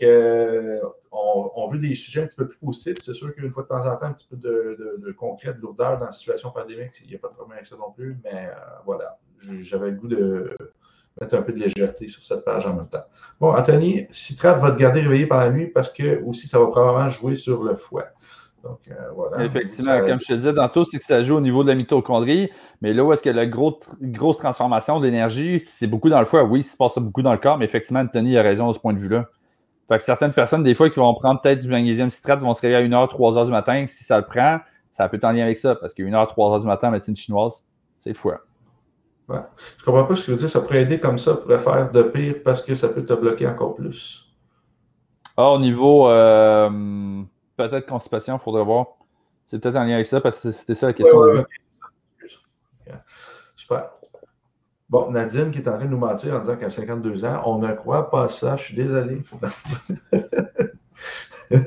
euh, on, veut des sujets un petit peu plus positifs. C'est sûr qu'une fois de temps en temps, un petit peu de, concret, de lourdeur dans la situation pandémique, il n'y a pas de problème avec ça non plus. Mais voilà, j'avais le goût de mettre un peu de légèreté sur cette page en même temps. Bon, Anthony, Citrate va te garder réveillé par la nuit parce que aussi, ça va probablement jouer sur le foie. Donc, euh, voilà. Effectivement, comme je te disais tantôt, c'est que ça joue au niveau de la mitochondrie, mais là où est-ce que la grosse transformation d'énergie, c'est beaucoup dans le foie. Oui, il se passe beaucoup dans le corps, mais effectivement, Anthony a raison à ce point de vue-là. Fait que certaines personnes, des fois, qui vont prendre peut-être du magnésium citrate, vont se réveiller à 1h, 3h du matin. Si ça le prend, ça peut être en lien avec ça, parce qu'à 1h, 3h du matin, en médecine chinoise, c'est le foie. Ouais. Je comprends pas ce que tu veux dire. Ça pourrait aider comme ça, pourrait faire de pire parce que ça peut te bloquer encore plus. Ah, au niveau. Euh, peut-être constipation, il faudrait voir. C'est peut-être en lien avec ça, parce que c'était ça la question. Super. Bon, Nadine qui est en train de nous mentir en disant qu'à 52 ans, on ne croit pas ça. Je suis désolé.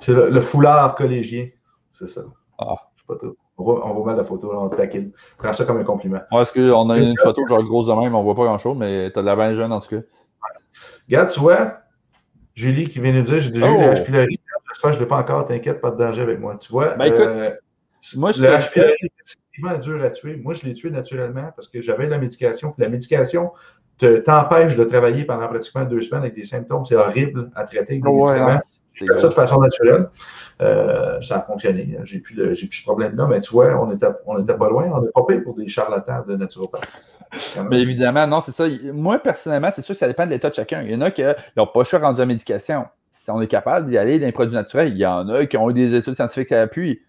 c'est le, foulard collégien. C'est ça. Ah. Je sais pas tout. On voit, on voit mal la photo, on taquine. Prends ça comme un compliment. Ouais, est-ce qu'on a une photo genre grosse de même, on voit pas grand-chose, mais tu as de la bien jeune en tout cas. Regarde, tu vois, Julie qui vient nous dire j'ai déjà eu la H. pylori. Ne l'ai pas encore, t'inquiète, pas de danger avec moi. Tu vois, ben, écoute, euh, Moi, je le H. pylori est effectivement dur à tuer. Moi, je l'ai tué naturellement parce que j'avais la médication. la médication t'empêche de travailler pendant pratiquement deux semaines avec des symptômes. C'est horrible à traiter avec des médicaments. C'est ça de façon naturelle. Euh, ça a fonctionné. J'ai plus, plus ce problème-là. Mais tu vois, on n'était on était pas loin. On n'est pas payé pour des charlatans de naturopathe. Mais évidemment, non, c'est ça. Moi, personnellement, c'est sûr que ça dépend de l'état de chacun. Il y en a qui n'ont pas choix rendu à la médication. Si on est capable d'y aller dans les produits naturels, il y en a qui ont eu des études scientifiques à l'appui.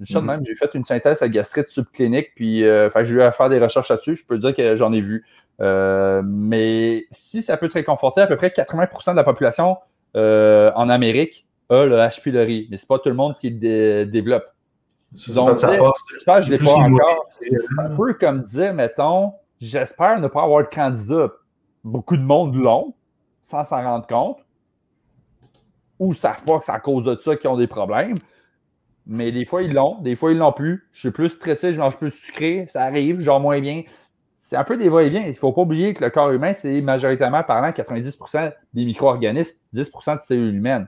Mm-hmm. même, j'ai fait une synthèse à gastrite subclinique, puis euh, j'ai eu à faire des recherches là-dessus. Je peux dire que j'en ai vu. Euh, mais si ça peut te réconforter, à peu près 80% de la population euh, en Amérique a le H. pylori, mais ce n'est pas tout le monde qui le développe. Donc, j'espère que je ne l'ai pas encore. C'est un peu comme dire, mettons, j'espère ne pas avoir de candidat. Beaucoup de monde l'ont, sans s'en rendre compte, ou ne savent pas que c'est à cause de ça qu'ils ont des problèmes. Mais des fois, ils l'ont, des fois, ils l'ont plus. Je suis plus stressé, je mange plus sucré, ça arrive, je dors moins bien c'est un peu des va-et-vient. Il ne faut pas oublier que le corps humain, c'est majoritairement parlant 90% des micro-organismes, 10% de cellules humaines.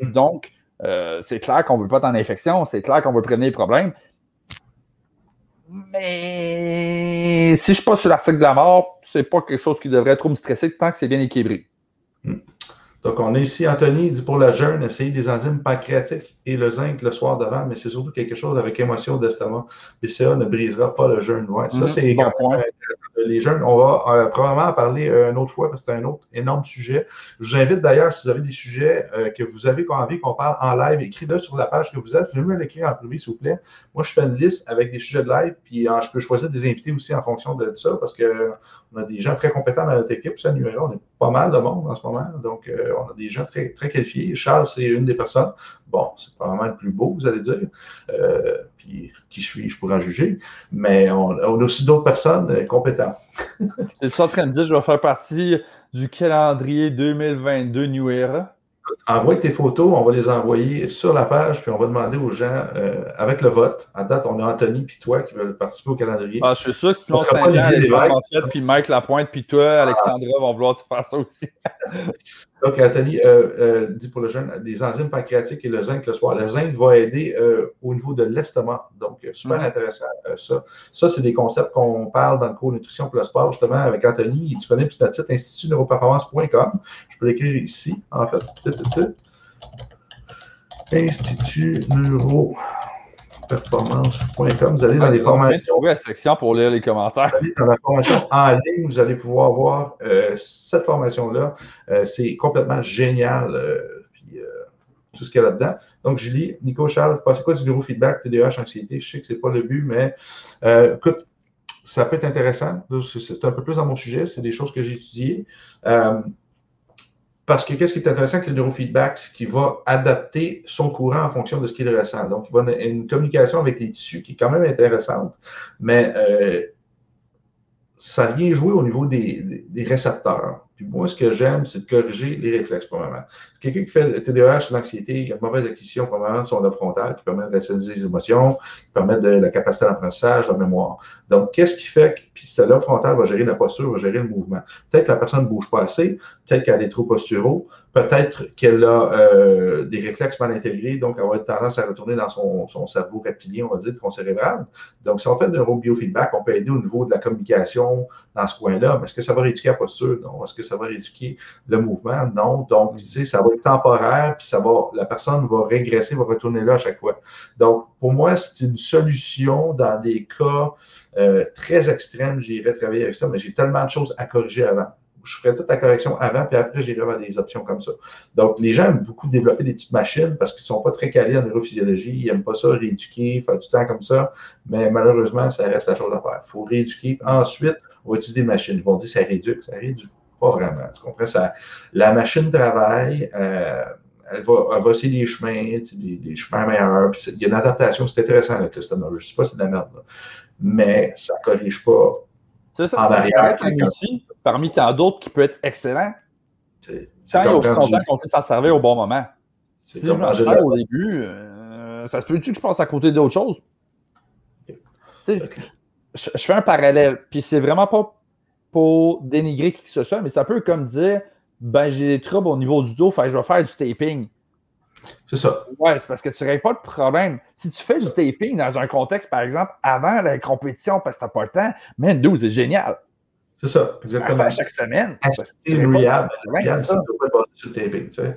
Mm. Donc, euh, c'est clair qu'on ne veut pas tant d'infection, c'est clair qu'on veut prévenir les problèmes. Mais si je suis pas sur l'article de la mort, c'est pas quelque chose qui devrait trop me stresser tant que c'est bien équilibré. Mm. Donc, on a ici Anthony, il dit pour le jeûne, essayer des enzymes pancréatiques et le zinc le soir d'avant, mais c'est surtout quelque chose avec émotion d'estomac. ça ne brisera pas le jeûne. Ouais, ça, mm-hmm. c'est bon les jeunes. On va euh, probablement en parler euh, une autre fois parce que c'est un autre énorme sujet. Je vous invite d'ailleurs, si vous avez des sujets euh, que vous avez envie qu'on parle en live, écrivez-le sur la page que vous êtes. Venez me l'écrire en privé, s'il vous plaît. Moi, je fais une liste avec des sujets de live, puis je peux choisir des invités aussi en fonction de ça parce qu'on a des gens très compétents dans notre équipe. Ça, numéro, on est pas mal de monde en ce moment. Donc, on a des gens très, très qualifiés. Charles, c'est une des personnes. Bon, c'est probablement le plus beau, vous allez dire qui suis-je? Pour en juger, mais on, a aussi d'autres personnes euh, compétentes. Tu es en je vais faire partie du calendrier 2022 New Era? Envoie tes photos, on va les envoyer sur la page, puis on va demander aux gens, euh, avec le vote, à date, on a Anthony puis toi qui veulent participer au calendrier. Ah, je suis sûr que sinon, Alexandre puis Mike Lapointe, puis toi, Alexandra, vont vouloir faire ça aussi. Donc, Anthony euh, euh, dit pour le jeune, des enzymes pancréatiques et le zinc le soir. Le zinc va aider au niveau de l'estomac. Donc, super intéressant ça. Ça, c'est des concepts qu'on parle dans le cours Nutrition pour le sport, justement, avec Anthony. Il est disponible sur notre site institutneuroperformance.com. Je peux l'écrire ici, en fait. Institut neuroperformance.com. Vous allez dans les formations. la section pour lire les commentaires. Vous allez dans la formation en ligne, vous allez pouvoir voir euh, cette formation-là. Euh, c'est complètement génial. Euh, tout ce qu'il y a là-dedans. Donc, Julie, Nico, Charles, c'est quoi du neurofeedback, TDAH, anxiété? Je sais que ce n'est pas le but, mais écoute, ça peut être intéressant. C'est un peu plus dans mon sujet. C'est des choses que j'ai étudiées. Parce que qu'est-ce qui est intéressant avec le neurofeedback, c'est qu'il va adapter son courant en fonction de ce qu'il ressent. Donc, il va avoir une communication avec les tissus qui est quand même intéressante, mais euh, ça vient jouer au niveau des, récepteurs. Puis moi, ce que j'aime, c'est de corriger les réflexes, probablement. Quelqu'un qui fait TDAH, l'anxiété, il a une mauvaise acquisition, probablement, de son lobe frontal, qui permet de rationaliser les émotions, qui permet de la capacité d'apprentissage, la mémoire. Donc, qu'est-ce qui fait que, puis ce lobe frontal va gérer la posture, va gérer le mouvement? Peut-être que la personne ne bouge pas assez, peut-être qu'elle est trop posturaux, peut-être qu'elle a euh, des réflexes mal intégrés, donc elle va avoir tendance à retourner dans son, son cerveau reptilien, on va dire, son cérébral. Donc, si on fait un biofeedback, on peut aider au niveau de la communication dans ce coin-là. Mais est-ce que ça va rééduquer la posture? Non. Est-ce que ça va rééduquer le mouvement? Non. Donc, ça va être temporaire, puis ça va, la personne va régresser, va retourner là à chaque fois. Donc, pour moi, c'est une solution dans des cas euh, très extrêmes. J'irai travailler avec ça, mais j'ai tellement de choses à corriger avant je ferai toute la correction avant, puis après, j'irai vers des options comme ça. Donc, les gens aiment beaucoup développer des petites machines parce qu'ils ne sont pas très calés en neurophysiologie. Ils n'aiment pas ça, rééduquer, faire du temps comme ça. Mais malheureusement, ça reste la chose à faire. Il faut rééduquer. Ensuite, on va utiliser des machines. Ils vont dire que ça réduit. Ça réduit pas vraiment. Tu comprends? Ça, la machine travaille. Euh, elle va, elle va essayer des chemins, des, chemins meilleurs. Puis il y a une adaptation, c'est intéressant avec le système Je ne sais pas si c'est de la merde, mais ça ne corrige pas ça, ça, ça, un outil parmi tant d'autres qui peut être excellent. Tant longtemps qu'on sait s'en servir au bon moment. Si je m'en sers au début, euh, ça se peut-tu que je passe à côté d'autres choses? Je, je, fais un parallèle, puis c'est vraiment pas pour dénigrer qui que ce soit, mais c'est un peu comme dire ben j'ai des troubles au niveau du dos, fait je vais faire du taping. C'est ça. Ouais, c'est parce que tu ne règles pas le problème. Si tu fais du taping dans un contexte, par exemple, avant la compétition parce que tu n'as pas le temps, man, dude, c'est génial. C'est ça, exactement. À chaque semaine. C'est rehab. C'est ça. Pas sur le taping, tu sais.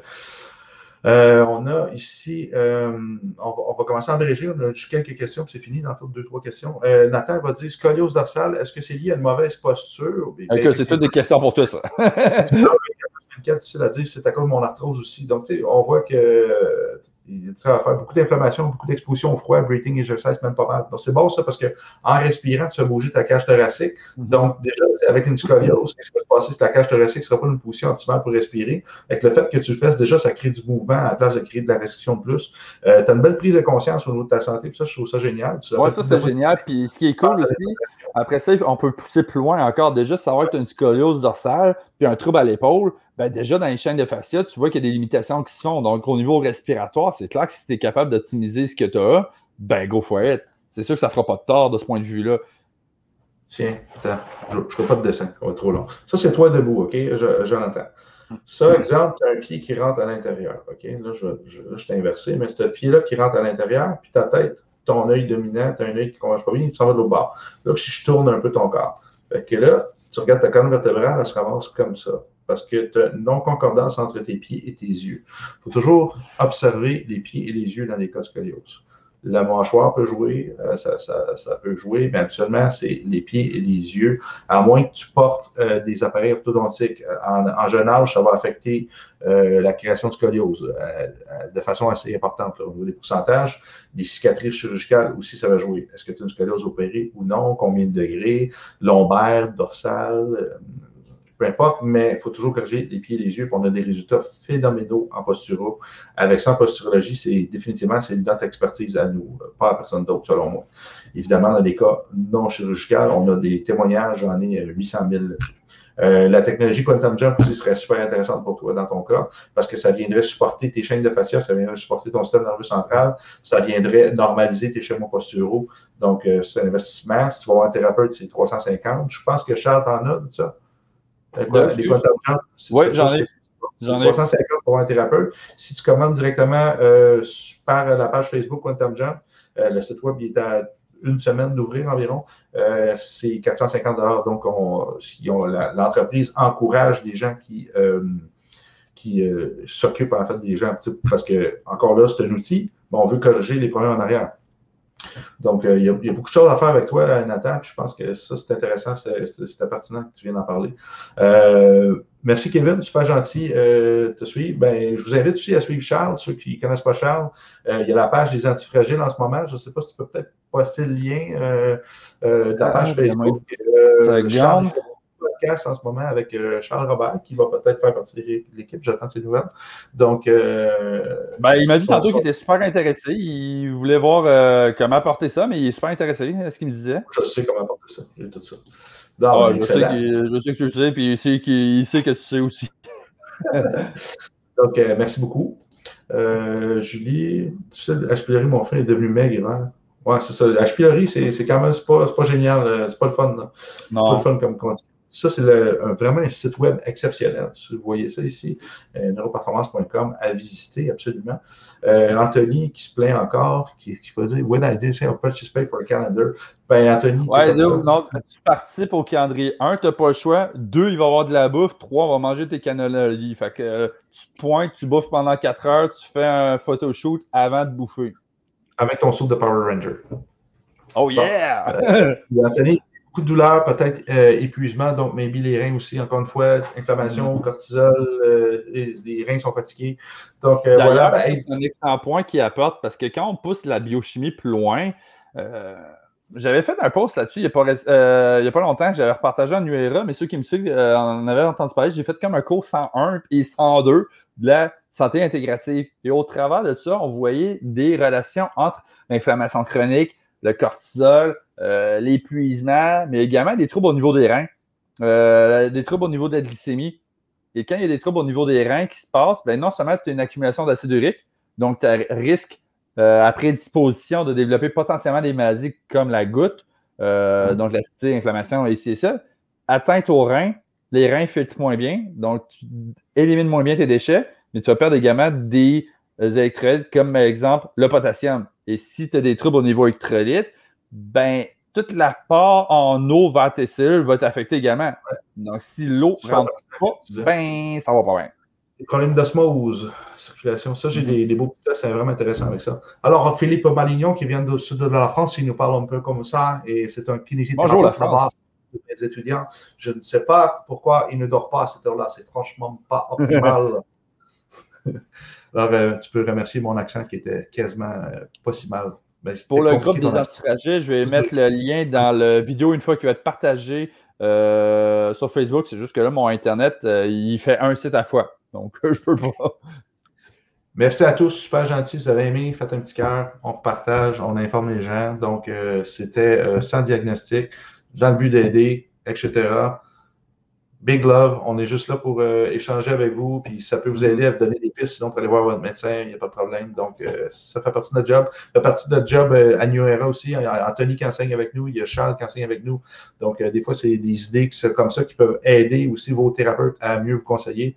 Euh, on a ici, euh, on, va, commencer à abréger. On a juste quelques questions, puis c'est fini dans le deux, trois questions. Euh, Nathan va dire scoliose dorsale, est-ce que c'est lié à une mauvaise posture? c'est toutes des questions pour toi, ça. c'est difficile à dire, c'est à cause de mon arthrose aussi. Donc, tu sais, on voit que ça va faire beaucoup d'inflammation, beaucoup d'exposition au froid, breathing exercise, même pas mal. Donc, c'est bon ça parce que en respirant, tu vas bouger ta cage thoracique. Mhm. Donc, déjà, avec une scoliose, qu'est-ce qui va se passer? Ta cage thoracique ne sera pas une position optimale pour respirer? Avec le fait que tu le fasses, déjà, ça crée du mouvement à la place de créer de la restriction de plus. Euh, tu as une belle prise de conscience au niveau de ta santé, puis ça, je trouve ça génial. Oui, ça, c'est génial. Puis ce qui est cool aussi, après ça, on peut pousser plus loin encore. Déjà, savoir que tu as une scoliose dorsale, puis un trouble à l'épaule ben déjà dans les chaînes de fascia, tu vois qu'il y a des limitations qui se font. Donc, au niveau respiratoire, c'est clair que si tu es capable d'optimiser ce que tu as, ben go for it. C'est sûr que ça ne fera pas de tort de ce point de vue-là. Tiens, attends, je ne ferai pas de dessin, ça va être trop long. Ça, c'est toi debout, OK? Entends. Ça, exemple, tu as un pied qui rentre à l'intérieur, OK? Là, je, je, t'ai inversé, mais c'est le pied-là qui rentre à l'intérieur, puis ta tête, ton œil dominant, tu as un œil qui ne converge pas bien, il s'en va de l'autre bord. Là, si je tourne un peu ton corps, fait que là, tu regardes ta colonne vertébrale, elle se ramasse comme ça parce que tu as une non-concordance entre tes pieds et tes yeux. Il faut toujours observer les pieds et les yeux dans les cas de scoliose. La mâchoire peut jouer, euh, ça, peut jouer, mais actuellement, c'est les pieds et les yeux, à moins que tu portes euh, des appareils orthodontiques. En, jeune âge, ça va affecter euh, la création de scoliose de façon assez importante au niveau des pourcentages. Les cicatrices chirurgicales aussi, ça va jouer. Est-ce que tu as une scoliose opérée ou non? Combien de degrés? Lombaire, dorsale? Peu importe, mais il faut toujours corriger les pieds et les yeux, pour on a des résultats phénoménaux en posturo. Avec ça, en posturologie, c'est définitivement c'est notre expertise à nous, pas à personne d'autre, selon moi. Évidemment, dans les cas non chirurgicaux, on a des témoignages, j'en ai 800 000 euh, la technologie Quantum Jump aussi serait super intéressante pour toi dans ton cas parce que ça viendrait supporter tes chaînes de fascia, ça viendrait supporter ton système nerveux central, ça viendrait normaliser tes schémas posturaux. Donc, euh, c'est un investissement. Si tu vas avoir un thérapeute, c'est 350. Je pense que Charles t'en a, ça? Euh, les Oui, j'en ai. J'en ai. 350 pour un thérapeute. Si tu commandes directement euh, par la page Facebook Quantum Jump, euh, le site web il est à une semaine d'ouvrir environ, c'est 450 Donc, l'entreprise encourage des gens qui, qui s'occupent en fait des gens, parce que, encore là, c'est un outil, mais on veut corriger les problèmes en arrière. Donc, euh, il, y a, beaucoup de choses à faire avec toi, Nathan, puis je pense que ça, c'est intéressant, c'était pertinent que tu viennes d'en parler. Euh, merci, Kevin, super gentil euh, de te suivre. Ben, je vous invite aussi à suivre Charles, ceux qui ne connaissent pas Charles. il y a la page des antifragiles en ce moment. Je ne sais pas si tu peux peut-être poster le lien de la page Facebook. Charles, en ce moment avec euh, Charles Robert, qui va peut-être faire partie de l'équipe. J'attends ses nouvelles. Donc. Euh, ben, il m'a dit tantôt qu'il était super intéressé. Il voulait voir euh, comment apporter ça, mais il est super intéressé à ce qu'il me disait. Je sais comment apporter ça. J'ai tout ça. Ah, je, sais je, sais que tu le sais, puis il sait, sait que tu sais aussi. Donc, merci beaucoup. Julie, tu sais, HPLRI, mon frère, est devenu maigre Ouais, c'est ça. HPLRI, c'est quand même, c'est pas, pas génial, c'est pas le fun. Non. pas le fun comme. Ça, c'est vraiment un site web exceptionnel. Si vous voyez ça ici, euh, neuroperformance.com, à visiter absolument. Euh, Anthony qui se plaint encore, qui, qui va dire When I did say I'll participate for a calendar. Ben, Anthony. Ouais, non, tu participes au calendrier. Un, tu n'as pas le choix. Deux, il va y avoir de la bouffe. Trois, on va manger tes cannellis. Fait que euh, tu te pointes, tu bouffes pendant quatre heures, tu fais un photoshoot avant de bouffer. Avec ton soupe de Power Ranger. Oh yeah! Anthony, beaucoup de douleur, peut-être euh, épuisement, donc maybe les reins aussi, encore une fois, inflammation, mm-hmm. cortisol, euh, les, reins sont fatigués. Donc euh, voilà. Ben, c'est un excellent point qui apporte parce que quand on pousse la biochimie plus loin, j'avais fait un post là-dessus il n'y a, a, pas longtemps, j'avais repartagé en URA, mais ceux qui me suivent en avaient entendu parler, j'ai fait comme un cours 101 et 102 de la santé intégrative. Et au travers de ça, on voyait des relations entre l'inflammation chronique, le cortisol, euh, l'épuisement, mais également des troubles au niveau des reins, euh, des troubles au niveau de la glycémie. Et quand il y a des troubles au niveau des reins qui se passent, ben non seulement tu as une accumulation d'acide urique, donc tu as risque euh, à prédisposition de développer potentiellement des maladies comme la goutte, donc la l'inflammation et c'est ça. Atteinte aux reins, les reins filtrent moins bien, donc tu élimines moins bien tes déchets, mais tu vas perdre également des électrolytes, comme par exemple le potassium. Et si tu as des troubles au niveau électrolyte, ben, toute la part en eau vers tes cellules va t'affecter également. Donc, si l'eau ne rentre pas, ben, ça va pas bien. Les problèmes d'osmose, circulation. Ça, j'ai des, beaux petits tests, c'est vraiment intéressant avec ça. Alors, Philippe Malignon, qui vient du sud de la France, il nous parle un peu comme ça, et c'est un kinésithérapeute là-bas mes étudiants. Je ne sais pas pourquoi il ne dort pas à cette heure-là. C'est franchement pas optimal. Alors, euh, tu peux remercier mon accent qui était quasiment euh, pas si mal. Pour le groupe des antifragiles, je vais mettre le lien dans la vidéo une fois qu'il va être partagé euh, sur Facebook. C'est juste que là, mon Internet, il fait un site à fois. Donc, je peux pas. Merci à tous, super gentil. Vous avez aimé, faites un petit cœur, on partage, on informe les gens. Donc, c'était sans diagnostic, dans le but d'aider, etc. Big love, on est juste là pour euh, échanger avec vous, puis ça peut vous aider à vous donner des pistes, sinon pour aller voir votre médecin, il n'y a pas de problème. Donc, euh, ça fait partie de notre job. Ça fait partie de notre job euh, à New Era aussi. Il y a Anthony qui enseigne avec nous, il y a Charles qui enseigne avec nous. Donc, des fois, c'est des idées comme ça qui peuvent aider aussi vos thérapeutes à mieux vous conseiller.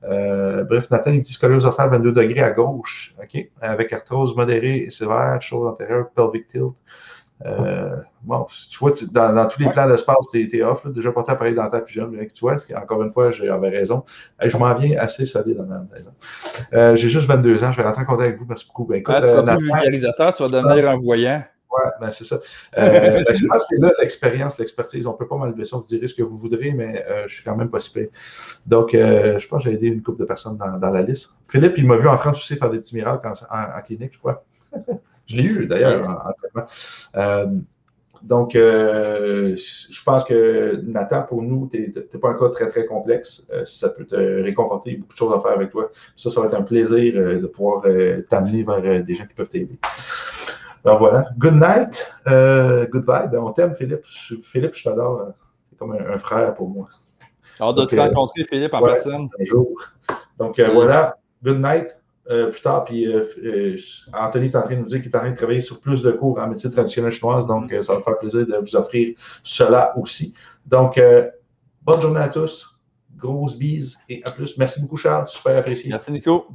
bref, Nathan, il dit scoliose dorsale 22 degrés à gauche, OK, avec arthrose modérée et sévère, chose antérieure, pelvic tilt. Euh, bon, tu vois, dans, tous les plans d'espace, tu es, off. Là, déjà porté appareil dentaire plus jeune. Mais tu vois, encore une fois, j'avais raison. je m'en viens assez solide dans la maison. Euh, j'ai juste 22 ans. Je vais rentrer en contact avec vous. Merci beaucoup. Ben, écoute, tu vas plus vulgarisateur, tu vas devenir un voyant. Ouais, ben c'est ça. Euh, ben, je pense que c'est là l'expérience, l'expertise. On peut pas m'enlever ça. Vous direz ce que vous voudrez, mais je suis quand même pas si pire. Donc, je pense que j'ai aidé une couple de personnes dans, la liste. Philippe, il m'a vu en France aussi faire des petits miracles en clinique, je crois. Je l'ai eu d'ailleurs. Euh, donc, euh, je pense que Nathan, pour nous, tu n'es pas un cas très, très complexe. Euh, ça peut te réconforter, il y a beaucoup de choses à faire avec toi. Ça, ça va être un plaisir de pouvoir t'amener vers des gens qui peuvent t'aider. Alors voilà. Good night. good vibe. On t'aime, Philippe. Philippe, je t'adore. C'est comme un, frère pour moi. Alors de te rencontrer, Philippe, en personne. Un jour. Donc voilà. Good night. Euh, plus tard. Puis euh, euh, Anthony est en train de nous dire qu'il est en train de travailler sur plus de cours en médecine traditionnelle chinoise. Donc, ça va me faire plaisir de vous offrir cela aussi. Donc, bonne journée à tous. Grosse bise et à plus. Merci beaucoup, Charles. Super apprécié. Merci, Nico.